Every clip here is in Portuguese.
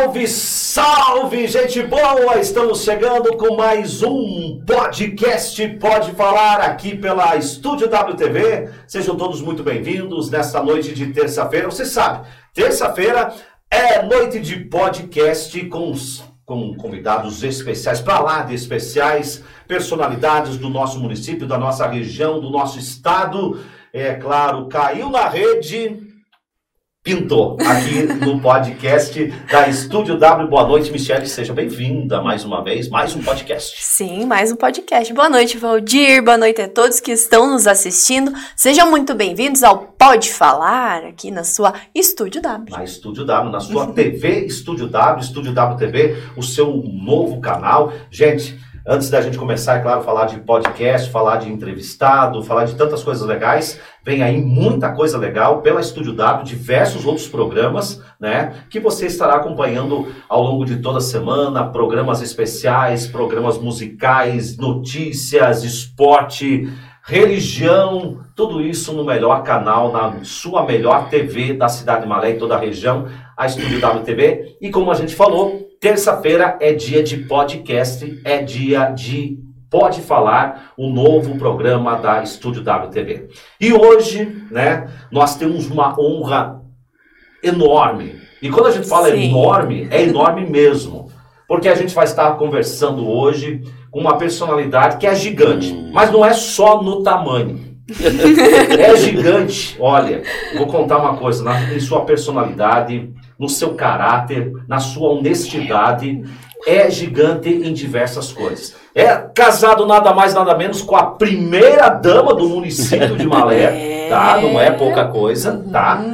salve, salve, gente boa! Estamos chegando com mais um podcast Pode Falar aqui pela Estúdio WTV. Sejam todos muito bem-vindos nesta noite de terça-feira. Você sabe, terça-feira é noite de podcast com, com convidados especiais, para lá de especiais, personalidades do nosso município, da nossa região, do nosso estado. É claro, caiu na rede pintou aqui no podcast da Estúdio W. Boa noite, Michelle. Seja bem-vinda mais uma vez, mais um podcast. Sim, mais um podcast. Boa noite, Valdir. Boa noite a todos que estão nos assistindo. Sejam muito bem-vindos ao Pode Falar aqui na sua Estúdio W. Na Estúdio W, na sua TV Estúdio W, Estúdio W TV, o seu novo canal. Gente, Antes da gente começar, é claro, falar de podcast, falar de entrevistado, falar de tantas coisas legais, vem aí muita coisa legal pela Estúdio W, diversos outros programas, né, que você estará acompanhando ao longo de toda a semana, programas especiais, programas musicais, notícias, esporte, religião, tudo isso no melhor canal, na sua melhor TV da cidade de Malé e toda a região, a Estúdio W TV. E como a gente falou, Terça-feira é dia de podcast, é dia de Pode Falar, o novo programa da Estúdio WTV. E hoje, né, nós temos uma honra enorme. E quando a gente fala Sim. enorme, é enorme mesmo. Porque a gente vai estar conversando hoje com uma personalidade que é gigante, mas não é só no tamanho. é gigante. Olha, vou contar uma coisa, na, em sua personalidade, no seu caráter, na sua honestidade, é gigante em diversas coisas. É casado nada mais nada menos com a primeira dama do município de Malé, tá? Não é pouca coisa, tá?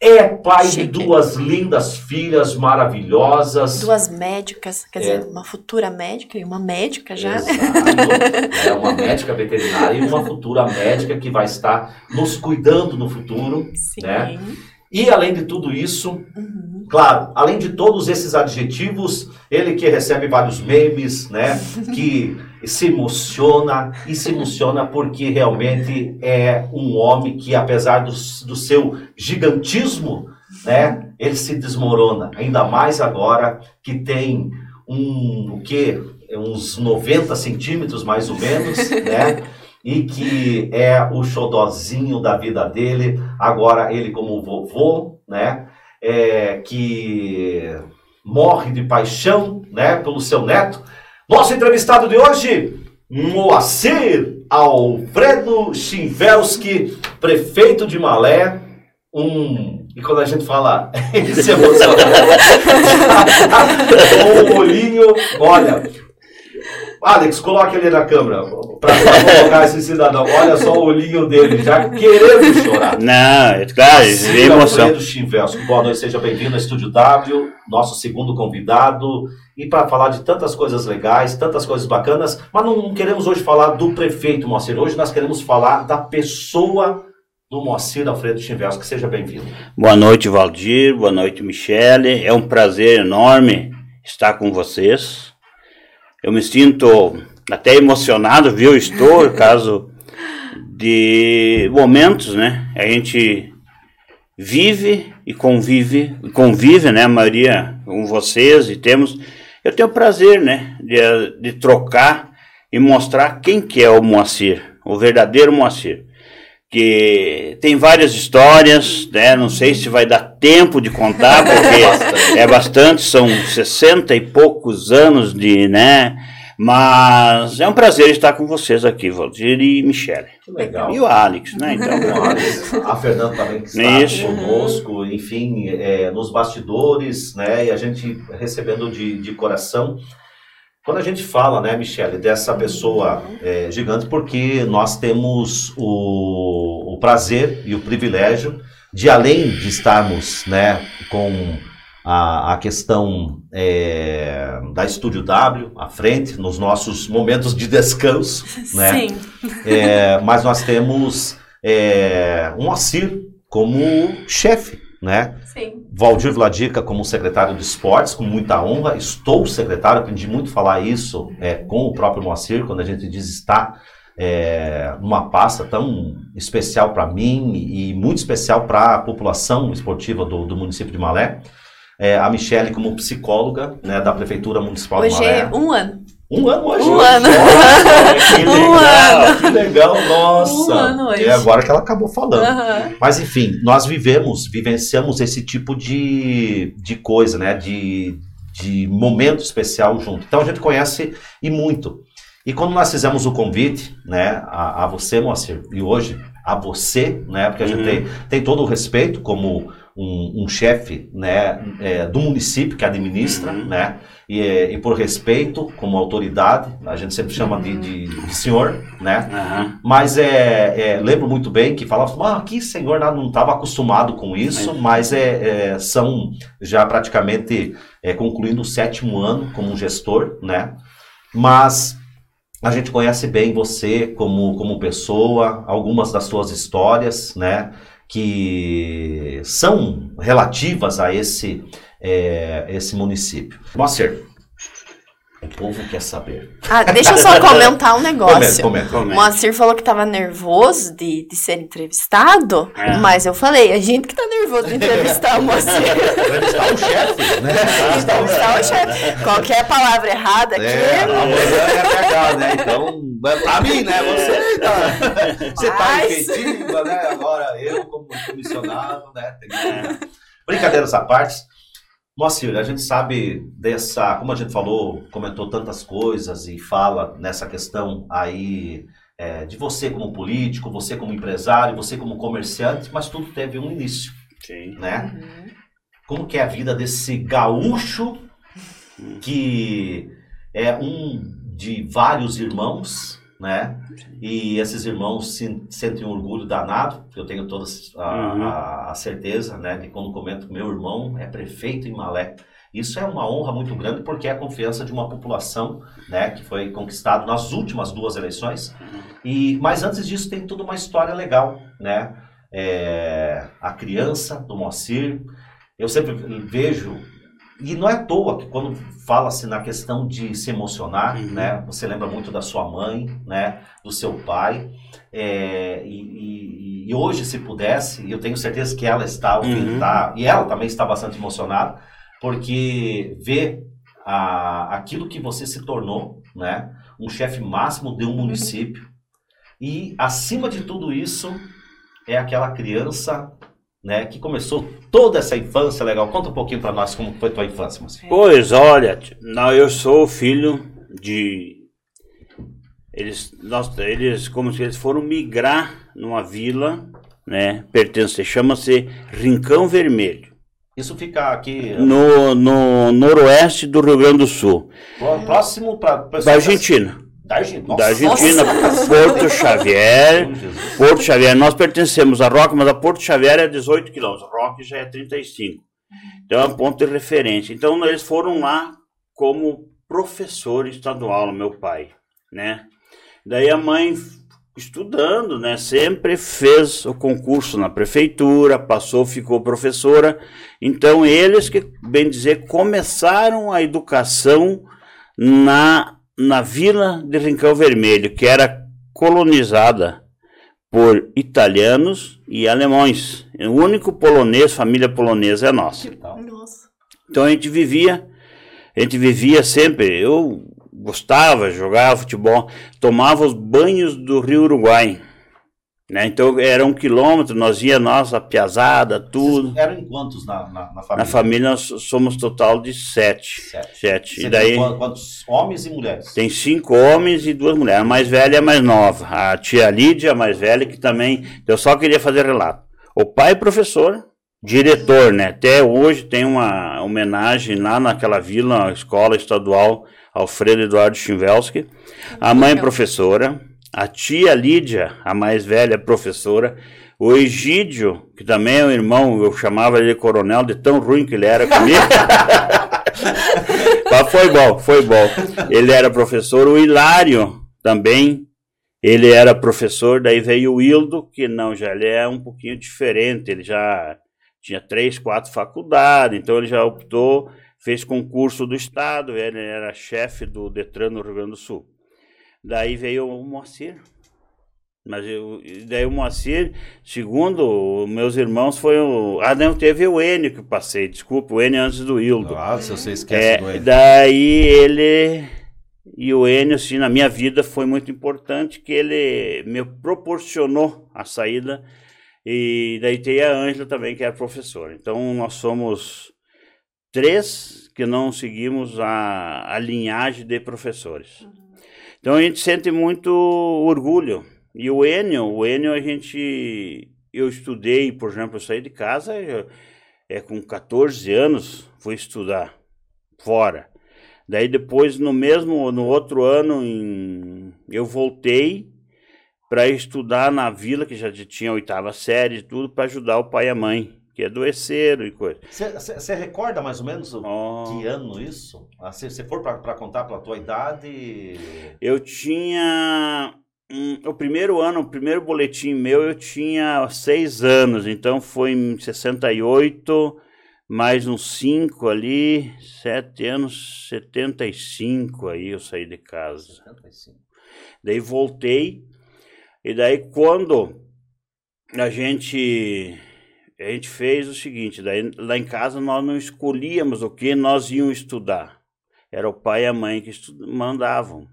É pai de duas lindas filhas maravilhosas. Duas médicas, quer dizer, é. uma futura médica e uma médica já. Exato. é uma médica veterinária e uma futura médica que vai estar nos cuidando no futuro, Sim. né? E além de tudo isso, uhum. claro, além de todos esses adjetivos, ele que recebe vários memes, né? Que se emociona e se emociona porque realmente é um homem que, apesar do, do seu gigantismo, né? Ele se desmorona. Ainda mais agora que tem um o quê? Uns 90 centímetros mais ou menos, né? e que é o xodózinho da vida dele, agora ele como vovô, né, é, que morre de paixão, né, pelo seu neto. Nosso entrevistado de hoje, Moacir Alfredo Chivelski, prefeito de Malé, um e quando a gente fala esse emoção, um olhinho, olha, Alex, coloque ele na câmera para colocar esse cidadão. Olha só o olhinho dele, já querendo chorar. Não, é claro, é emoção. Chivelso, boa noite, seja bem-vindo ao Estúdio W, nosso segundo convidado. E para falar de tantas coisas legais, tantas coisas bacanas, mas não queremos hoje falar do prefeito Moacir. Hoje nós queremos falar da pessoa do Moacir Alfredo Chivelso. Que seja bem-vindo. Boa noite, Valdir. Boa noite, Michele. É um prazer enorme estar com vocês. Eu me sinto até emocionado, viu? Estou, caso de momentos, né? A gente vive e convive, convive, né, Maria, com vocês e temos. Eu tenho o prazer, né, de, de trocar e mostrar quem que é o Moacir, o verdadeiro Moacir que tem várias histórias, né? Não sei se vai dar tempo de contar, porque é bastante, são 60 e poucos anos de, né? Mas é um prazer estar com vocês aqui, Valdir e Michele. Que legal. E o Alex, né? Então, o Alex, a Fernanda também que está Isso. conosco, enfim, é, nos bastidores, né? E a gente recebendo de, de coração. Quando a gente fala, né, Michele, dessa pessoa é, gigante, porque nós temos o, o prazer e o privilégio de, além de estarmos, né, com a, a questão é, da Estúdio W à frente, nos nossos momentos de descanso, né? Sim. É, mas nós temos é, um Assir como chefe, né? Sim. Valdir Vladica como secretário de esportes, com muita honra. Estou secretário, aprendi muito a falar isso é, com o próprio Moacir, quando a gente diz está é, numa pasta tão especial para mim e muito especial para a população esportiva do, do município de Malé. é, a Michele como psicóloga né, da Prefeitura Municipal Hoje de é Maré. um ano. Um ano hoje. Um ano. que Um legal, que legal, nossa. Um ano hoje. É agora que ela acabou falando. Aham. Mas enfim, nós vivemos, vivenciamos esse tipo de, de coisa, né? De, de momento especial junto. Então a gente conhece e muito. E quando nós fizemos o convite, né, a, a você, Moacir, e hoje a você, né, porque a gente Uhum. tem, tem todo o respeito como um, um chefe, né, é, do município que administra, Uhum. né, e, e por respeito como autoridade, a gente sempre chama de, de, de senhor, né, Aham. mas é, é, lembro muito bem que falava, ah, aqui senhor né, não estava acostumado com isso, mas é, é, são já praticamente é, concluindo o sétimo ano como gestor, né? Mas a gente conhece bem você como, como pessoa, algumas das suas histórias, né? Que são relativas a esse, é, esse município. Moacir, o povo quer saber. Ah, deixa eu só comentar um negócio. Comenta, comenta. O? Moacir falou que tava nervoso de, de ser entrevistado, É. mas eu falei, a gente que tá nervoso de entrevistar o Moacir. Entrevistar o chefe, né? entrevistar o chefe. Qualquer palavra errada aqui. É, amanhã é pegar, né? Então, é pra mim, né? Você tá, você tá efetiva, né? Agora eu, como comissionado, né? Brincadeiras à parte. Moacir, a gente sabe dessa, como a gente falou, comentou tantas coisas e fala nessa questão aí é, de você como político, você como empresário, você como comerciante, mas tudo teve um início, Sim. né? Uhum. como que é a vida desse gaúcho que é um de vários irmãos, né? E esses irmãos se, sentem um orgulho danado. Eu tenho toda a, Uhum. a- a certeza, né? De quando comento que meu irmão é prefeito em Malé. Isso é uma honra muito grande porque é a confiança de uma população, né? Que foi conquistado nas últimas duas eleições. E mas antes disso tem toda uma história legal, né? É, a criança do Moacir, eu sempre vejo, e não é à toa que quando fala-se na questão de se emocionar, Uhum. né? Você lembra muito da sua mãe, né? Do seu pai. é, e, e- e hoje, se pudesse, eu tenho certeza que ela está Uhum. tá? E ela também está bastante emocionada, porque vê a, aquilo que você se tornou, né? Um chefe máximo de um município. E acima de tudo isso, é aquela criança, né, que começou toda essa infância legal. Conta um pouquinho para nós como foi tua infância, Moacir. Pois olha, não, eu sou filho de. Eles, nós, eles, como se eles foram migrar numa vila, né? Pertence, chama-se Rincão Vermelho, Isso fica aqui no, no noroeste do Rio Grande do Sul, pró- próximo para da Argentina. Da Argentina. Da Argentina, Nossa. Porto Xavier. Porto Xavier, nós pertencemos a Roque, mas a Porto Xavier é 18 quilômetros, Roque já é 35. Então é um ponto de referência. Então eles foram lá como professor estadual, meu pai, né? Daí a mãe estudando, né? Sempre fez o concurso na prefeitura, passou, ficou professora. Então eles que, bem dizer, começaram a educação na na vila de Rincão Vermelho, que era colonizada por italianos e alemães. O único polonês, família polonesa é nossa. Tal? Nossa. Então a gente vivia, a gente vivia sempre. Eu gostava, jogava futebol, tomava os banhos do Rio Uruguai. Né? Então era um quilômetro, nós ia nossa piazada, tudo. Vocês Eram em quantos na, na, na família? Na família nós somos total de sete. Sete. Sete. E daí quantos homens e mulheres? tem cinco homens e duas mulheres. A mais velha e a mais nova. A tia Lídia, a mais velha, que também. Eu só queria fazer relato. O pai é professor, diretor, né? Até hoje tem uma homenagem lá naquela vila, a escola estadual Alfredo Eduardo Chinvelski. A mãe é professora. A tia Lídia, a mais velha, professora. O Egídio, que também é um irmão, eu chamava ele coronel, de tão ruim que ele era comigo. Mas foi bom, foi bom. Ele era professor. O Hilário também, ele era professor. Daí veio o Hildo, que não, já ele é um pouquinho diferente. Ele já tinha três, quatro faculdades, então ele já optou, fez concurso do Estado, ele era chefe do Detran no Rio Grande do Sul. Daí veio o Moacir. Mas eu, daí o Moacir, segundo meus irmãos, foi o. Ah, não, teve o Enio que eu passei, desculpa, o Enio antes do Hildo. Ah, se você esquece É, do Enio. daí ele. E o Enio, assim, na minha vida foi muito importante que ele me proporcionou a saída. E daí tem a Ângela também, que era professora. Então nós somos três que não seguimos a, a linhagem de professores. Então a gente sente muito orgulho. E o Enio, o Enio a gente. Eu estudei, por exemplo, eu saí de casa eu- é, com 14 anos, fui estudar fora. Daí depois, no mesmo, no outro ano, em- eu voltei para estudar na vila, que já tinha oitava série e tudo, para ajudar o pai e a mãe, que adoeceram e coisa. Você recorda mais ou menos o, Ó. que ano isso? Ah, Se você for para contar pela tua idade. Eu tinha. hum, o primeiro ano, o primeiro boletim meu, eu tinha seis anos, então foi em 68, mais uns cinco ali, sete anos, 75 aí eu saí de casa. 75. Daí voltei, e daí quando a gente a gente fez o seguinte, daí lá em casa nós não escolhíamos o que nós íamos estudar. Era o pai e a mãe que mandavam.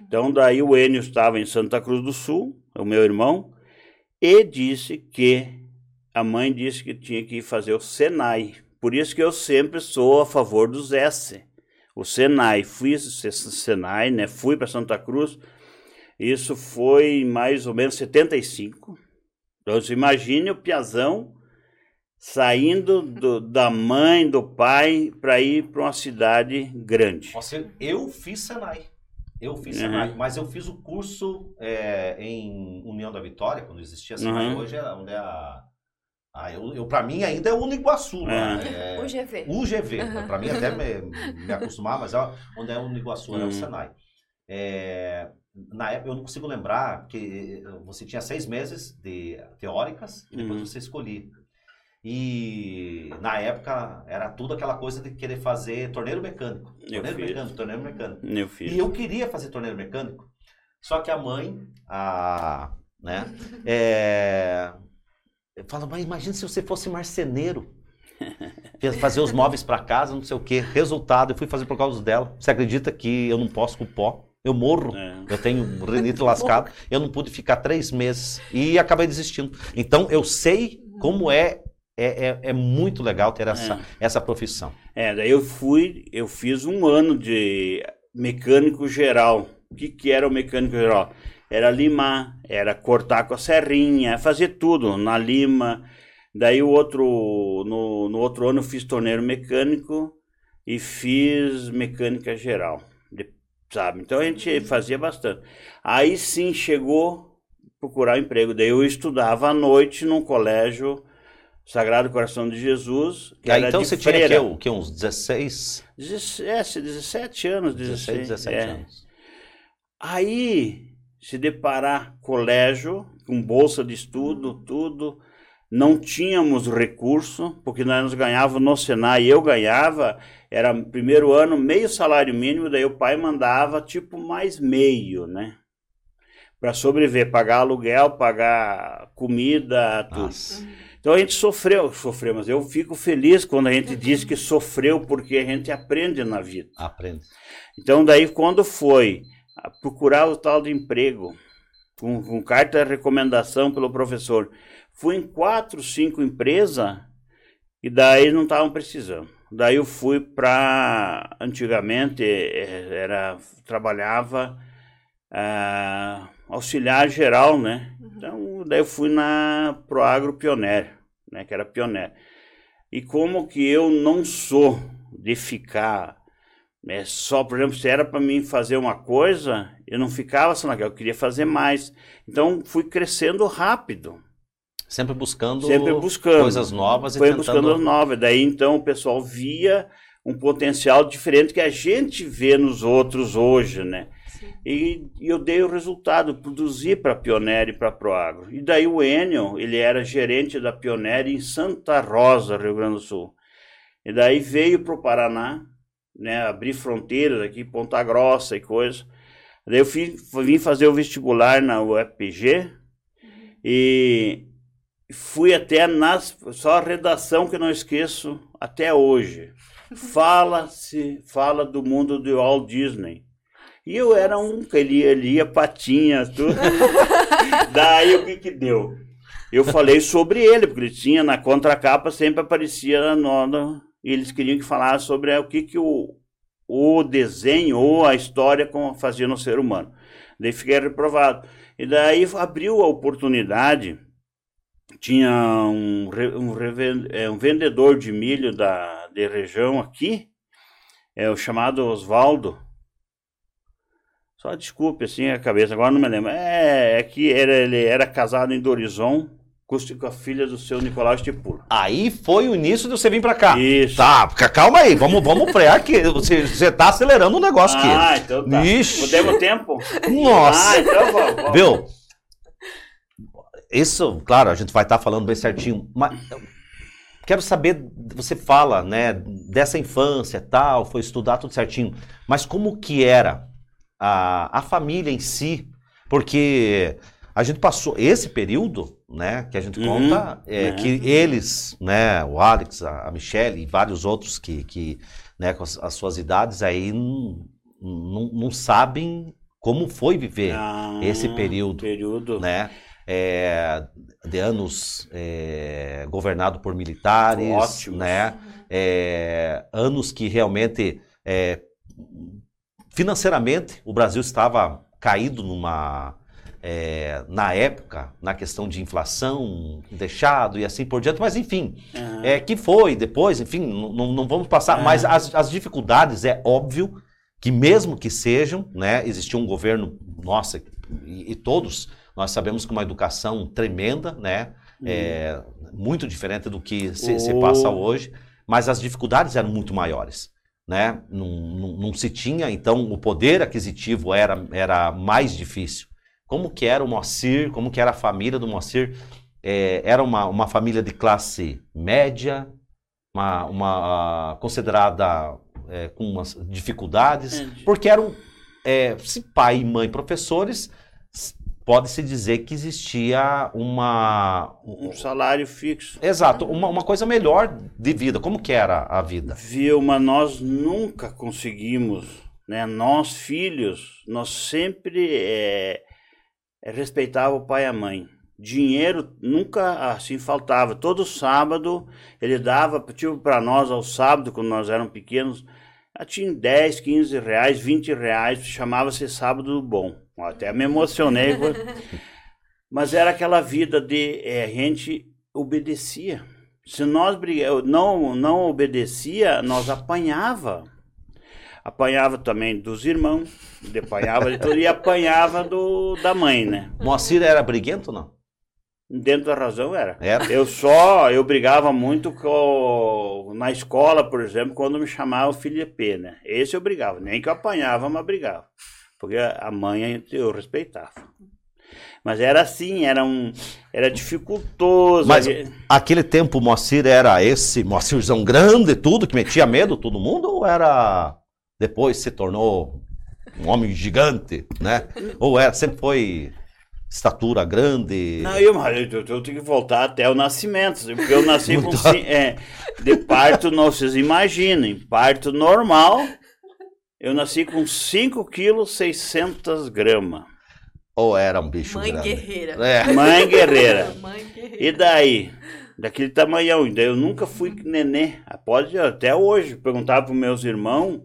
Então daí o Enio estava em Santa Cruz do Sul, o meu irmão, e disse que a mãe disse que tinha que fazer o Senai. Por isso que eu sempre sou a favor dos S. O Senai, fui Senai, né? Fui para Santa Cruz. Isso foi mais ou menos 75. Então, imagine o Piazão saindo do- da mãe, do pai, para ir para uma cidade grande. Nossa, eu fiz Senai. Eu fiz Uhum. Senai, mas eu fiz o curso é, em União da Vitória, quando existia Senai. Uhum. Hoje é onde é a. Ah, eu, eu, pra mim ainda é o Uniguaçu. lá, É, O GV. UGV. Pra mim até me, me acostumar, mas é onde é o Uniguaçu, é Uhum. o Senai. É, na época eu não consigo lembrar, porque você tinha seis meses de teóricas e depois Uhum. você escolhia. E na época era tudo aquela coisa de querer fazer torneiro mecânico. Eu Torneiro mecânico, torneiro mecânico. E eu queria fazer torneiro mecânico, só que a mãe, a, né, é, fala, mas imagina se você fosse marceneiro, fazer os móveis para casa, não sei o quê. Resultado, eu fui fazer por causa dela. Você acredita que eu não posso com pó? Eu morro. É. Eu tenho renite lascado. Eu não pude ficar três meses e acabei desistindo. Então eu sei como é. É, é, é muito legal ter essa, essa profissão. É, daí eu fui, eu fiz um ano de mecânico geral. O que, que era o mecânico geral? Era limar, era cortar com a serrinha, fazer tudo na lima. Daí o outro, no, no outro ano eu fiz torneiro mecânico e fiz mecânica geral, de- sabe? Então a gente fazia bastante. Aí sim chegou procurar emprego. Daí eu estudava à noite num colégio Sagrado Coração de Jesus. Que era então de você tinha freira. que, o quê? uns 16, 17, 17 anos, 16, 16, 17 é. anos. Aí, se deparar colégio, com bolsa de estudo, tudo, não tínhamos recurso, porque nós ganhávamos no Senai, eu ganhava, era primeiro ano meio salário mínimo, daí o pai mandava tipo mais meio, né? Para sobreviver, pagar aluguel, pagar comida, tudo. Nossa. Então a gente sofreu, sofreu, mas eu fico feliz quando a gente diz que sofreu, porque a gente aprende na vida. Aprende. Então, daí, quando foi a procurar o tal de emprego, com, com carta de recomendação pelo professor, fui em quatro, cinco empresas e daí não estavam precisando. Daí eu fui para, antigamente, eh, era, trabalhava ah, auxiliar geral, né? Então, daí eu fui na Proagro Pioneer, né? Que era Pioneer. E como que eu não sou de ficar é só, por exemplo, se era para mim fazer uma coisa, eu não ficava só naquela, eu queria fazer mais. Então fui crescendo rápido, Sempre buscando, sempre buscando coisas novas e foi tentando... buscando as novas. Daí então o pessoal via um potencial diferente que a gente vê nos outros hoje, né? E, e eu dei o resultado, produzi para a Pioneer e para a Proagro. E daí o Enio, ele era gerente da Pioneer em Santa Rosa, Rio Grande do Sul. E daí veio para o Paraná, né, abrir fronteiras aqui, Ponta Grossa e coisa. Daí eu fui, vim fazer o vestibular na UFPG, E fui até nas só a redação que eu não esqueço até hoje. Fala se fala do mundo do Walt Disney. E eu era um que lia, lia patinhas, tudo. Daí o que que deu? Eu falei sobre ele, porque ele tinha na contracapa, sempre aparecia no, no, e eles queriam que falasse sobre é, o que, que o, o desenho ou a história fazia no ser humano. Daí fiquei reprovado. E daí abriu a oportunidade, tinha um, um, é, um vendedor de milho da de região aqui, é o chamado Oswaldo, só desculpe assim a cabeça, agora não me lembro. É, é que era, ele era casado em Dorizon com a filha do seu Nicolau Estipula. Aí foi o início de você vir pra cá. Isso. Tá, calma aí, vamos, vamos frear aqui. Você, você tá acelerando o negócio aqui. Ah, então tá. Ixi. Podemos tempo? Nossa. Ah, então vamos. vamos. Viu? Isso, claro, a gente vai estar tá falando bem certinho, mas quero saber, você fala, né, dessa infância tal, foi estudar tudo certinho, mas como que era a, a família em si? Porque a gente passou esse período, né, que a gente Uhum, conta, é, é. que eles, né, o Alex, a, a Michelle e vários outros que, que né, com as, as suas idades aí não sabem como foi viver Ah, esse período, período. né, é, de anos é, governado por militares, Ótimos. né, é, anos que realmente é, financeiramente o Brasil estava caído numa é, na época na questão de inflação deixado e assim por diante, mas enfim Aham. é, que foi depois, enfim, não, vamos passar, É. mas as, as dificuldades é óbvio que mesmo que sejam, né, existiu um governo, nossa, e, e todos nós sabemos que uma educação tremenda, né, é, muito diferente do que se, se Oh. passa hoje, mas as dificuldades eram muito maiores. Né? Não, não, não se tinha, então o poder aquisitivo era, era mais difícil. Como que era o Moacir, como que era a família do Moacir? É, era uma, uma família de classe média, uma, uma considerada é, com umas dificuldades, porque eram, é, pai e mãe professores, pode-se dizer que existia uma... Um salário fixo. Exato, uma, uma coisa melhor de vida. Como que era a vida? Vilma, nós nunca conseguimos, né? Nós, filhos, nós sempre é, respeitava o pai e a mãe. Dinheiro nunca assim faltava. Todo sábado ele dava, tipo para nós ao sábado, quando nós éramos pequenos, ah, tinha 10, 15 reais, 20 reais, chamava-se sábado bom. Até me emocionei. Mas era aquela vida de é, a gente obedecia. Se nós briga- não não obedecia, nós apanhava. Apanhava também dos irmãos, de- apanhava de tudo, e apanhava do, da mãe, né? Moacir era briguento ou não? Dentro da razão era. Era? Eu só, eu brigava muito com, na escola, por exemplo, quando me chamava Felipe, né? Esse eu brigava, nem que eu apanhava, mas brigava. Porque a mãe eu respeitava. Mas era assim, era um, era dificultoso. Mas aquele tempo o Moacir era esse Moacirzão grande, tudo, que metia medo todo mundo, ou era depois se tornou um homem gigante, né? Ou era, sempre foi estatura grande? Não, eu, eu, eu tenho que voltar até o nascimento, porque eu nasci com é, de parto, não vocês imaginem, parto normal, eu nasci com 5 quilos 600 gramas. Ou era um bicho Mãe grande? guerreira. É. Mãe guerreira. Mãe guerreira. E daí? Daquele tamanhão. Daí eu nunca fui nenê. Ah, Pode até hoje. Perguntava para meus irmãos.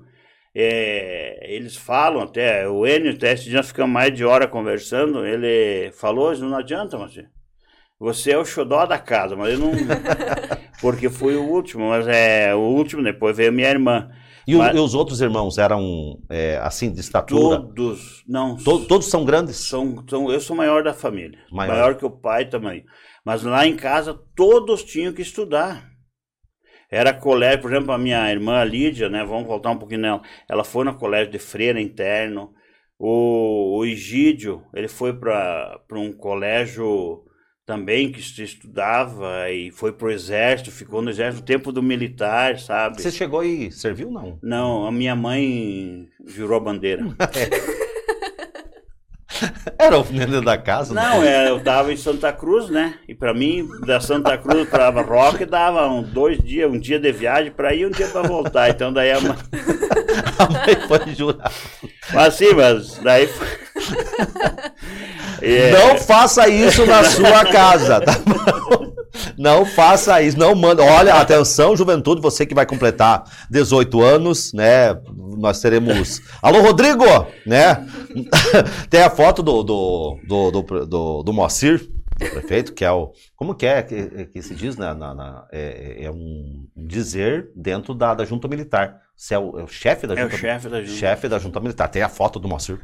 é, eles falam até. O Enio, até esse dia ficamos mais de hora conversando. Ele falou: não adianta, mas você é o xodó da casa. Mas eu não. Porque fui o último. Mas é o último. Depois veio minha irmã. E, o- Mas- e os outros irmãos eram é, assim de estatura? Todos. Não. To- todos são grandes? São, são, eu sou maior da família. Maior. Maior. que o pai também. Mas lá em casa todos tinham que estudar. Era colégio, por exemplo, a minha irmã Lídia, né? Vamos voltar um pouquinho nela. Ela foi no colégio de freira interno. O, o Egídio, ele foi para um colégio também que se estudava e foi pro exército, ficou no exército no tempo do militar, sabe? Você chegou e serviu, não? Não, a minha mãe jurou a bandeira. Era o dentro da casa? Não, é, eu tava em Santa Cruz, né? E pra mim, da Santa Cruz pra Rock, dava um, dois dias, um dia de viagem pra ir e um dia pra voltar. Então daí a mãe... A mãe foi jurar. Mas sim, mas daí... foi- É, Não faça isso na sua casa, tá bom? Não faça isso, não manda. Olha, atenção, juventude, você que vai completar 18 anos, né? Nós teremos. Alô, Rodrigo! Né? Tem a foto do, do, do, do, do, do Moacir, do prefeito, que é o. Como que é que, que se diz? Na, na- na- é, é um dizer dentro da, da junta militar. Você é o, é o chefe da É o junta chefe da junta. Chefe da junta militar. Tem a foto do Moacir.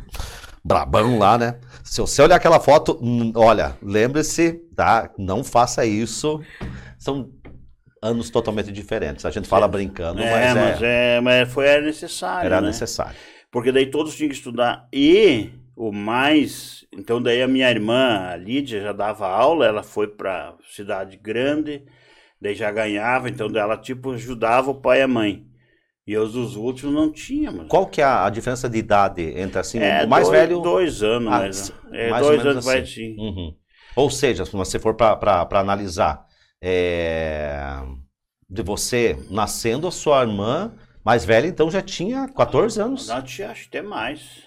Brabão lá, né? Se você olhar aquela foto, olha, lembre-se, tá? Não faça isso. São anos totalmente diferentes. A gente fala brincando, é, mas, mas, é, é, mas foi era necessário, era né? necessário. Porque daí todos tinham que estudar. E o mais. Então, daí a minha irmã, a Lídia, já dava aula, ela foi para cidade grande, daí já ganhava, então daí ela tipo ajudava o pai e a mãe. E os dos últimos não tínhamos. Qual que é a, a diferença de idade entre assim, é, o mais dois, velho? Dois anos, Ah, mais, é, mais ou dois anos vai assim. sim. Uhum. Ou seja, se você for para analisar, é, de você nascendo, a sua irmã mais velha, então já tinha 14 anos. Não, tinha, acho até mais.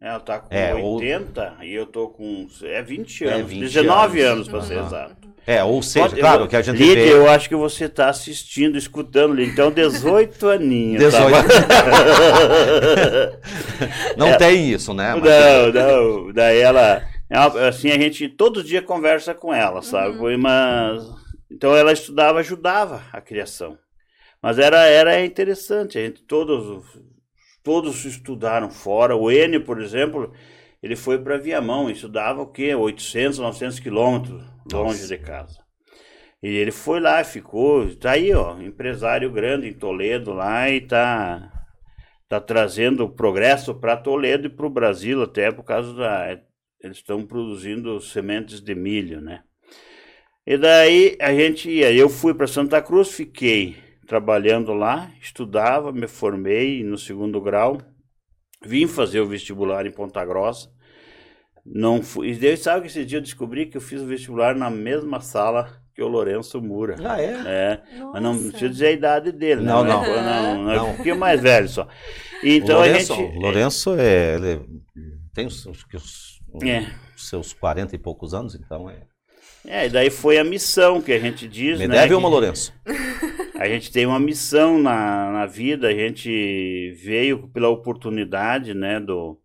Ela tá com É, ou- 80 e eu tô com. É 20 É, anos. 20 19 anos. anos, para ser exato. É, ou seja, Pode- claro eu- que a gente Lídia, vê. eu acho que você está assistindo, escutando, Lídia. Então, 18 aninhos. 18. Tá? Não tem isso, né? Mas- não, não. Daí ela. é Assim, a gente todo dia conversa com ela, sabe? Foi Mas. Então, ela estudava, ajudava a criação. Mas era, era interessante. A gente todos, todos estudaram fora. O Enio, por exemplo, ele foi para Viamão, estudava o quê? 800, 900 quilômetros longe Nossa. de casa. E ele foi lá, ficou, tá aí, ó, empresário grande em Toledo lá e tá, tá trazendo progresso para Toledo e para o Brasil até por causa da, eles estão produzindo sementes de milho, né? E daí a gente ia, eu fui para Santa Cruz, fiquei trabalhando lá, estudava, me formei no segundo grau, vim fazer o vestibular em Ponta Grossa. Não fui, e daí, sabe que esse dia eu descobri que eu fiz o vestibular na mesma sala que o Lourenço Mura. Ah, é? É, mas não Nossa. precisa dizer a idade dele, né? Não, não. não, não, é Não. um pouquinho mais velho só. Então o a Lourenço, gente. o Lourenço é, ele tem os, os- os- É. os seus 40 e poucos anos, então é. É, e daí foi a missão que a gente diz, Me né? deve que uma, Lourenço. A gente tem uma missão na, na vida, a gente veio pela oportunidade, né, do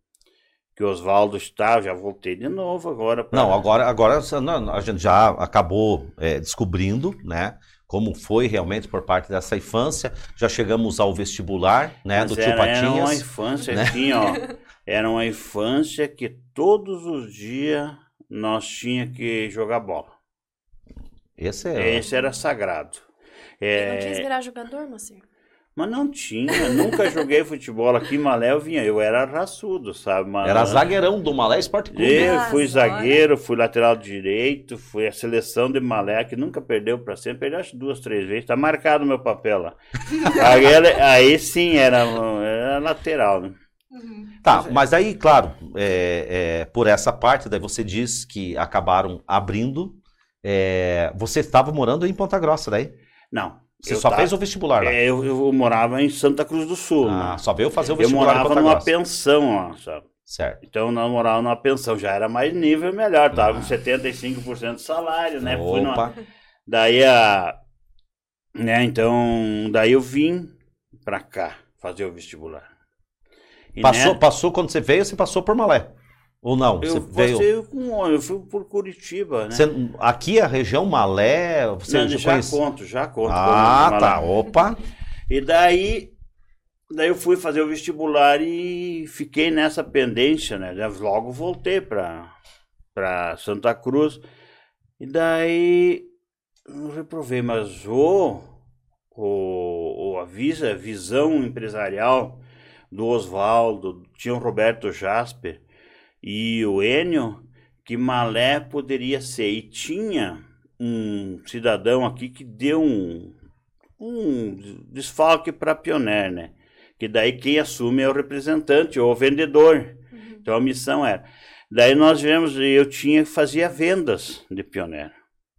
que o Oswaldo está, já voltei de novo agora. pra- Não, agora, agora a gente já acabou é, descobrindo, né? Como foi realmente por parte dessa infância. Já chegamos ao vestibular, né? Mas do tio era, era uma Patinhas. infância né? assim, ó. Era uma infância que todos os dias nós tinha que jogar bola. Esse é. Esse era sagrado. E não quis É, virar jogador, Moacir? Mas não tinha, nunca joguei futebol aqui em Malé, eu vinha, eu era raçudo, sabe? Mas, Era zagueirão do Malé Esporte Clube. Eu Ah, fui zagueiro, fui lateral direito, fui a seleção de Malé, que nunca perdeu para sempre, perdeu acho duas, três vezes, tá marcado o meu papel lá. aí, aí sim era, era lateral, né? Tá, mas aí, claro, é, é, por essa parte, daí você diz que acabaram abrindo. é, você estava morando em Ponta Grossa, daí? Não. Você eu só tava- fez o vestibular lá? é, eu, eu morava em Santa Cruz do Sul, Ah, né? só veio fazer o Eu vestibular em morava numa Grossa. pensão lá, sabe? Certo. Então nós morávamos numa pensão, já era mais nível melhor, tava com 75% de salário, né? Fui numa- Opa. Daí a. Né, então. Daí eu vim pra cá fazer o vestibular. E, Passou, né, passou quando você veio, você passou por Malé? Ou não? eu você veio. passei com eu fui por Curitiba, né? Você- aqui a região Malé, você Não, já já conhece? conto, já conto. Ah, tá. Opa. E daí. Daí eu fui fazer o vestibular e fiquei nessa pendência, né? Logo voltei pra, pra Santa Cruz. E daí eu reprovei, mas o, o, o a visa, a visão empresarial do Oswaldo, tinha o Roberto Jasper e o Enio, que Malé poderia ser. E tinha um cidadão aqui que deu um, um desfalque para a Pioneer, né? Que daí quem assume é o representante ou o vendedor. Então a missão era. Daí nós vemos, eu tinha, fazia vendas de pioneiro.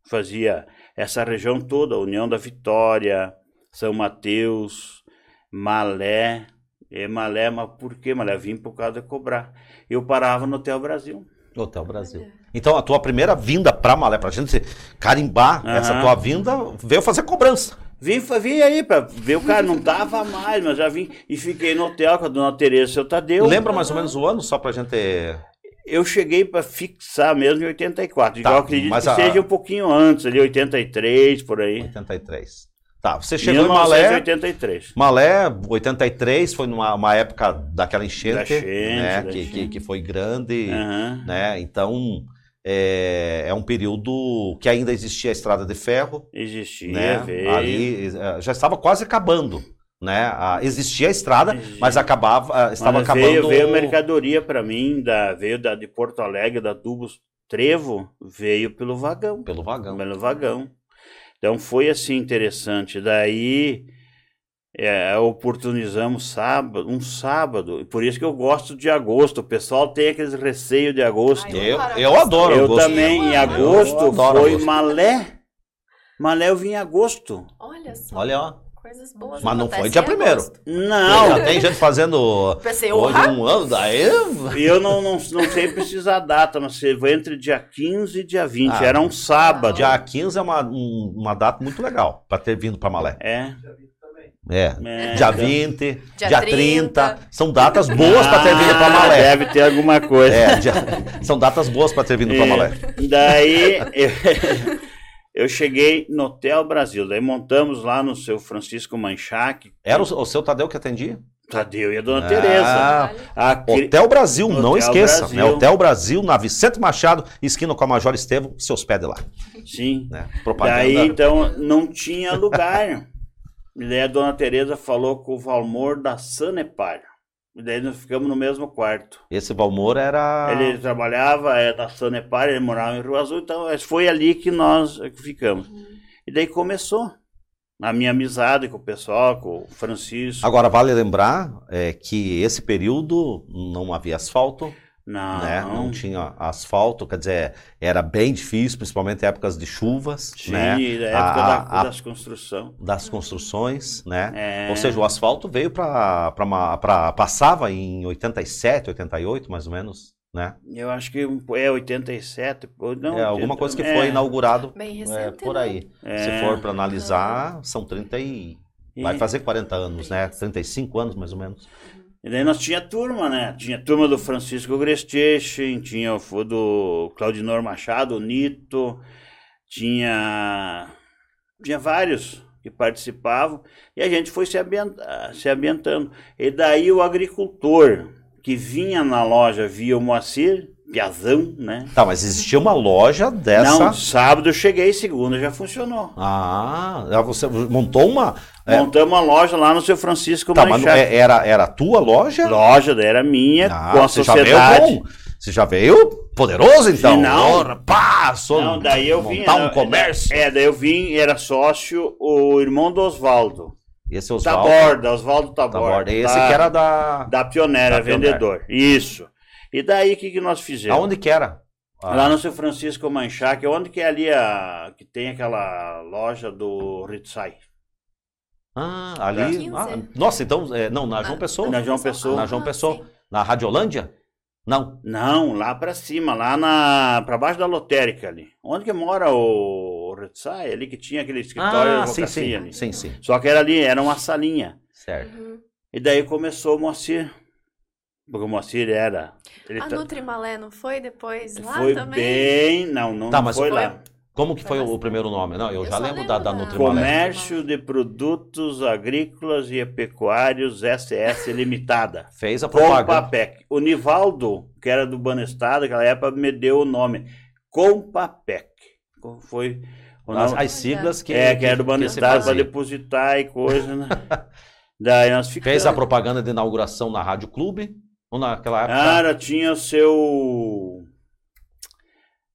Fazia essa região toda, União da Vitória, São Mateus, Malé. E Malé, mas por que Malé? Vim por causa de cobrar. Eu parava no Hotel Brasil. Hotel Brasil. Então a tua primeira vinda pra Malé, pra gente carimbar Aham. essa tua vinda, veio fazer cobrança. Vim, vim aí pra ver o cara, não dava mais, mas já vim e fiquei no hotel com a dona Tereza e seu Tadeu. Lembra mais ou menos o ano, só pra gente. Eu cheguei para fixar mesmo em 84. Tá, eu acredito mas que a- seja um pouquinho antes, ali 83, por aí. 83. Tá, você chegou em Malé. 1983. Malé, 83, foi numa uma época daquela enchente, Da né, da que, que, que foi grande, Aham. né? Então é, é um período que ainda existia a estrada de ferro, Existia, né? veio. Ali eh, já estava quase acabando, né? A- existia a estrada, Existia. mas acabava, ah, estava Mas acabando. Veio, veio mercadoria para mim, da, veio da, de Porto Alegre, da Tubos Trevo, veio pelo vagão. pelo vagão. Pelo vagão. Então foi assim interessante. Daí é, oportunizamos sábado, um sábado. e Por isso que eu gosto de agosto. O pessoal tem aqueles receios de agosto. Ai, Eu, adoro eu agosto. adoro Eu agosto. também, em Eu agosto, adoro foi agosto. Malé. Malé eu vim em agosto. Olha só. Olha, ó. Coisas boas. Mas não foi dia primeiro. agosto. Não, Já tem gente fazendo Pensei, hoje um ano, daí. eu não, não, não sei precisar a data, mas foi entre dia 15 e dia 20. Ah. Era um sábado. Dia 15 é uma, um- uma data muito legal para ter vindo para Malé. É. É. É, dia então. 20, dia, Dia 30. 30. São datas boas para ter vindo para Ah, Malé. Deve ter alguma coisa. É, dia- são datas boas para ter vindo para É. Malé. Daí eu, cheguei no Hotel Brasil. Daí montamos lá no seu Francisco Manchac. Era o, o seu Tadeu que atendia? Tadeu e a dona Ah. Tereza. Hotel Brasil, não Hotel esqueça. Brasil. Né? Hotel Brasil, na Vicente Machado, esquina com a Major Estevam, se hospede lá. Sim. Né? Propaganda. Daí então não tinha lugar. E daí a dona Tereza falou com o Valmor da Sanepar. E daí nós ficamos no mesmo quarto. Esse Valmor era. Ele trabalhava é, da Sanepar, ele morava em Rio Azul, então foi ali que nós é, ficamos. E daí começou a minha amizade com o pessoal, com o Francisco. Agora, vale lembrar é, que esse período não havia asfalto, Não, né? Não tinha asfalto, quer dizer, era bem difícil, principalmente em épocas de chuvas, Sim, né? da época A- da, a- das construções. das construções, né? É, Ou seja, o asfalto veio para para passava em 87, 88, mais ou menos, né? eu acho que é 87. ou Não, é alguma 80, coisa que é, foi inaugurado Bem é, recente, por né? aí. é. Se for para analisar, são 30 e vai fazer 40 anos, né? 35 anos mais ou menos. E daí nós tinha turma, né? Tinha turma do Francisco Grestechen, tinha o do Claudinor Machado, o Nito, tinha tinha vários que participavam e a gente foi se, ambienta- se ambientando. E daí o agricultor que vinha na loja via o Moacir, Piazão, né? Tá, mas existia uma loja dessa. Não, sábado eu cheguei, segunda já funcionou. Ah, você montou uma. É, Montamos uma loja lá no seu Francisco tá, mas é- era, era a tua loja? Loja, era minha, Ah, com a você já sociedade. veio bom. Você já veio poderoso, então? Não. Sou Não, daí eu vim. montar um não, comércio. É, daí eu vim, era sócio o irmão do Oswaldo. Esse Oswaldo. Taborda, Oswaldo Taborda. Taborda. Esse da, que era da. Da Pioneira, da Pioneira. vendedor. Isso. E daí o que, que nós fizemos? Aonde que era? Ah, Lá no seu Francisco Manchac, onde que é ali a. que tem aquela loja do Ritsai. Ah, ali. 15. ah, nossa, então. é, não, na João Pessoa? Na João Pessoa. Na João Ah, Pessoa? sim. Na Radiolândia? Não. Não, lá pra cima, lá na. pra baixo da lotérica ali. Onde que mora o Ritsai? Ali que tinha aquele escritório Ah, de sim, advocacia sim. ali. Sim, sim. Só que era ali, era uma salinha. Certo. Uhum. E daí começou o Moacir. Porque o Moacir era. Ele A tá- Nutrimalé não foi depois lá foi também? bem. Não, não, Tá, não mas foi foi- lá. Como que foi Foi o primeiro nome? Não, eu, Eu já lembro lembro da, da da- Nutrimalé. Comércio de Produtos Agrícolas e Pecuários SS Limitada. Fez a propaganda. Compapec. O Nivaldo, que era do Banestado, naquela época, me deu o nome. Compapec. Foi o As, nome. as siglas que. é, que era do Banestado para depositar e coisa, né? Daí nós ficamos. Fez a propaganda de inauguração na Rádio Clube? Ou naquela época? Cara, tinha o seu.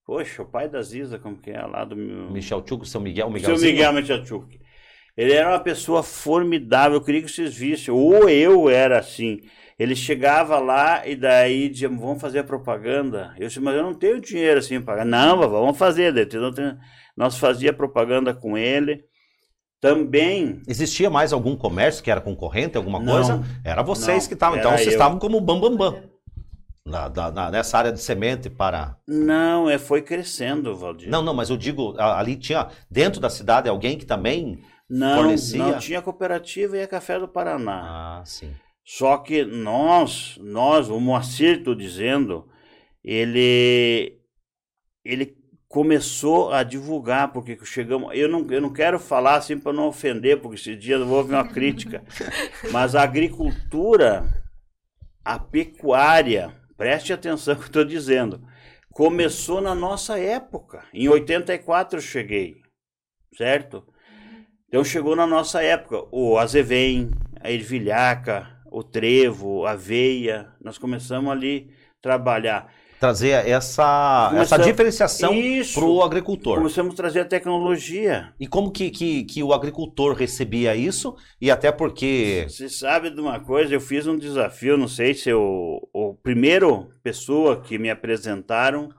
Poxa, o pai da Ziza, como que é? Lá do. Michel Tchuco, seu Miguel, Seu Miguelzinho? Miguel Michalchuk. Ele era uma pessoa formidável, eu queria que vocês vissem. Ou eu era assim. Ele chegava lá e daí dizia, vamos fazer a propaganda. Eu disse, mas eu não tenho dinheiro assim para pagar. Não, vamos fazer. Nós fazia propaganda com ele. Também. Existia mais algum comércio que era concorrente, alguma Não, coisa? Era vocês não, que estavam. Então vocês eu. estavam como bambambam. Bam, bam, na, na- nessa área de semente para. Não, é, foi crescendo, Valdir. Não, não, mas eu digo, ali tinha dentro da cidade alguém que também. não, fornecia? não tinha cooperativa e a Café do Paraná. Ah, sim. Só que nós, nós, o Moacir, estou dizendo, ele, ele começou a divulgar, porque chegamos. Eu não, eu não quero falar assim para não ofender, porque esse dia eu vou ouvir uma crítica. Mas a agricultura, a pecuária, preste atenção no que eu estou dizendo, começou na nossa época. Em 84 eu cheguei, certo? Então chegou na nossa época o azevém, a ervilhaca, o trevo, a aveia. Nós começamos ali a trabalhar. Trazer essa, essa diferenciação para o agricultor. Começamos a trazer a tecnologia. E como que, que, que o agricultor recebia isso? E até porque. Você sabe de uma coisa? Eu fiz um desafio, não sei se o, o primeiro pessoa que me apresentaram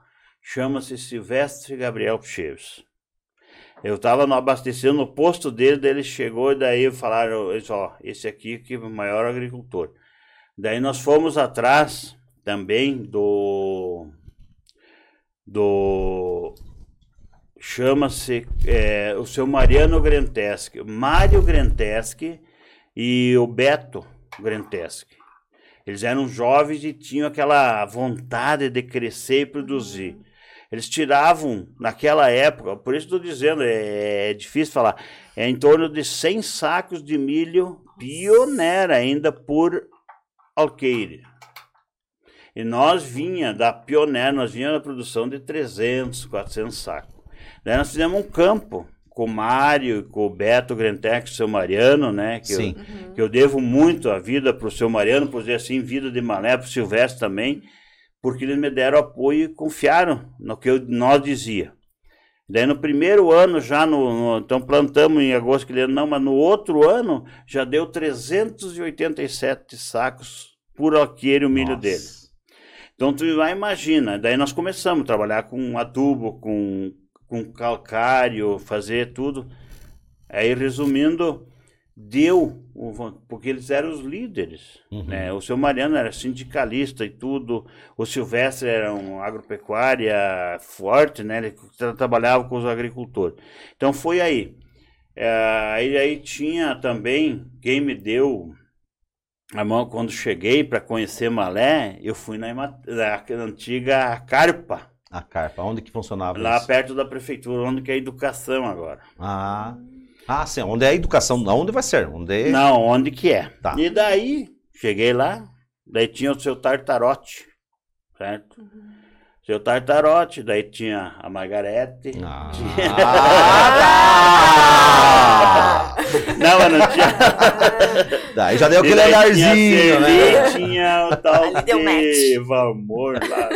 chama-se Silvestre Gabriel Cheves. Eu estava no abastecendo no posto dele, daí ele chegou e daí falaram, ó, esse aqui que é o maior agricultor. Daí nós fomos atrás também do do chama-se é, o seu Mariano Grenteschi, Mário Grenteschi e o Beto Grenteschi. Eles eram jovens e tinham aquela vontade de crescer e produzir. Eles tiravam, naquela época, por isso estou dizendo, é, é difícil falar, é em torno de 100 sacos de milho pioneira ainda por alqueire. E nós vinha da pioneira, nós vinha da produção de 300, 400 sacos. Daí nós fizemos um campo com o Mário com o Beto Grentec, seu Mariano, né? Que Sim. Eu, que eu devo muito a vida para o seu Mariano, por dizer assim, vida de Malé, para o Silvestre também, porque eles me deram apoio e confiaram no que eu, nós dizia. Daí no primeiro ano, já no, no- Então plantamos em agosto, que ele não, mas no outro ano já deu 387 sacos por alqueire o milho Nossa. dele. Então tu vai imagina, daí nós começamos a trabalhar com adubo, com, com calcário, fazer tudo. Aí resumindo, deu, porque eles eram os líderes. Uhum. Né? O seu Mariano era sindicalista e tudo, o Silvestre era um agropecuária forte, né? ele tra- trabalhava com os agricultores. Então foi aí. É, aí, aí tinha também, quem me deu a mão quando cheguei para conhecer Malé, eu fui na, na antiga Carpa, A carpa, onde que funcionava lá isso? perto da prefeitura, onde que é a educação agora. Ah, ah, sim. Onde é a educação? Onde vai ser? Onde Não, onde que é? Tá. E daí, cheguei lá, daí tinha o seu Tartarote, certo? Seu Tartarote, daí tinha a Margarete. Ah, tá. Não, mas não tinha. Daí já deu aquele daí olharzinho, tinha né? Tinha o tal Ali deu de Valmor lá.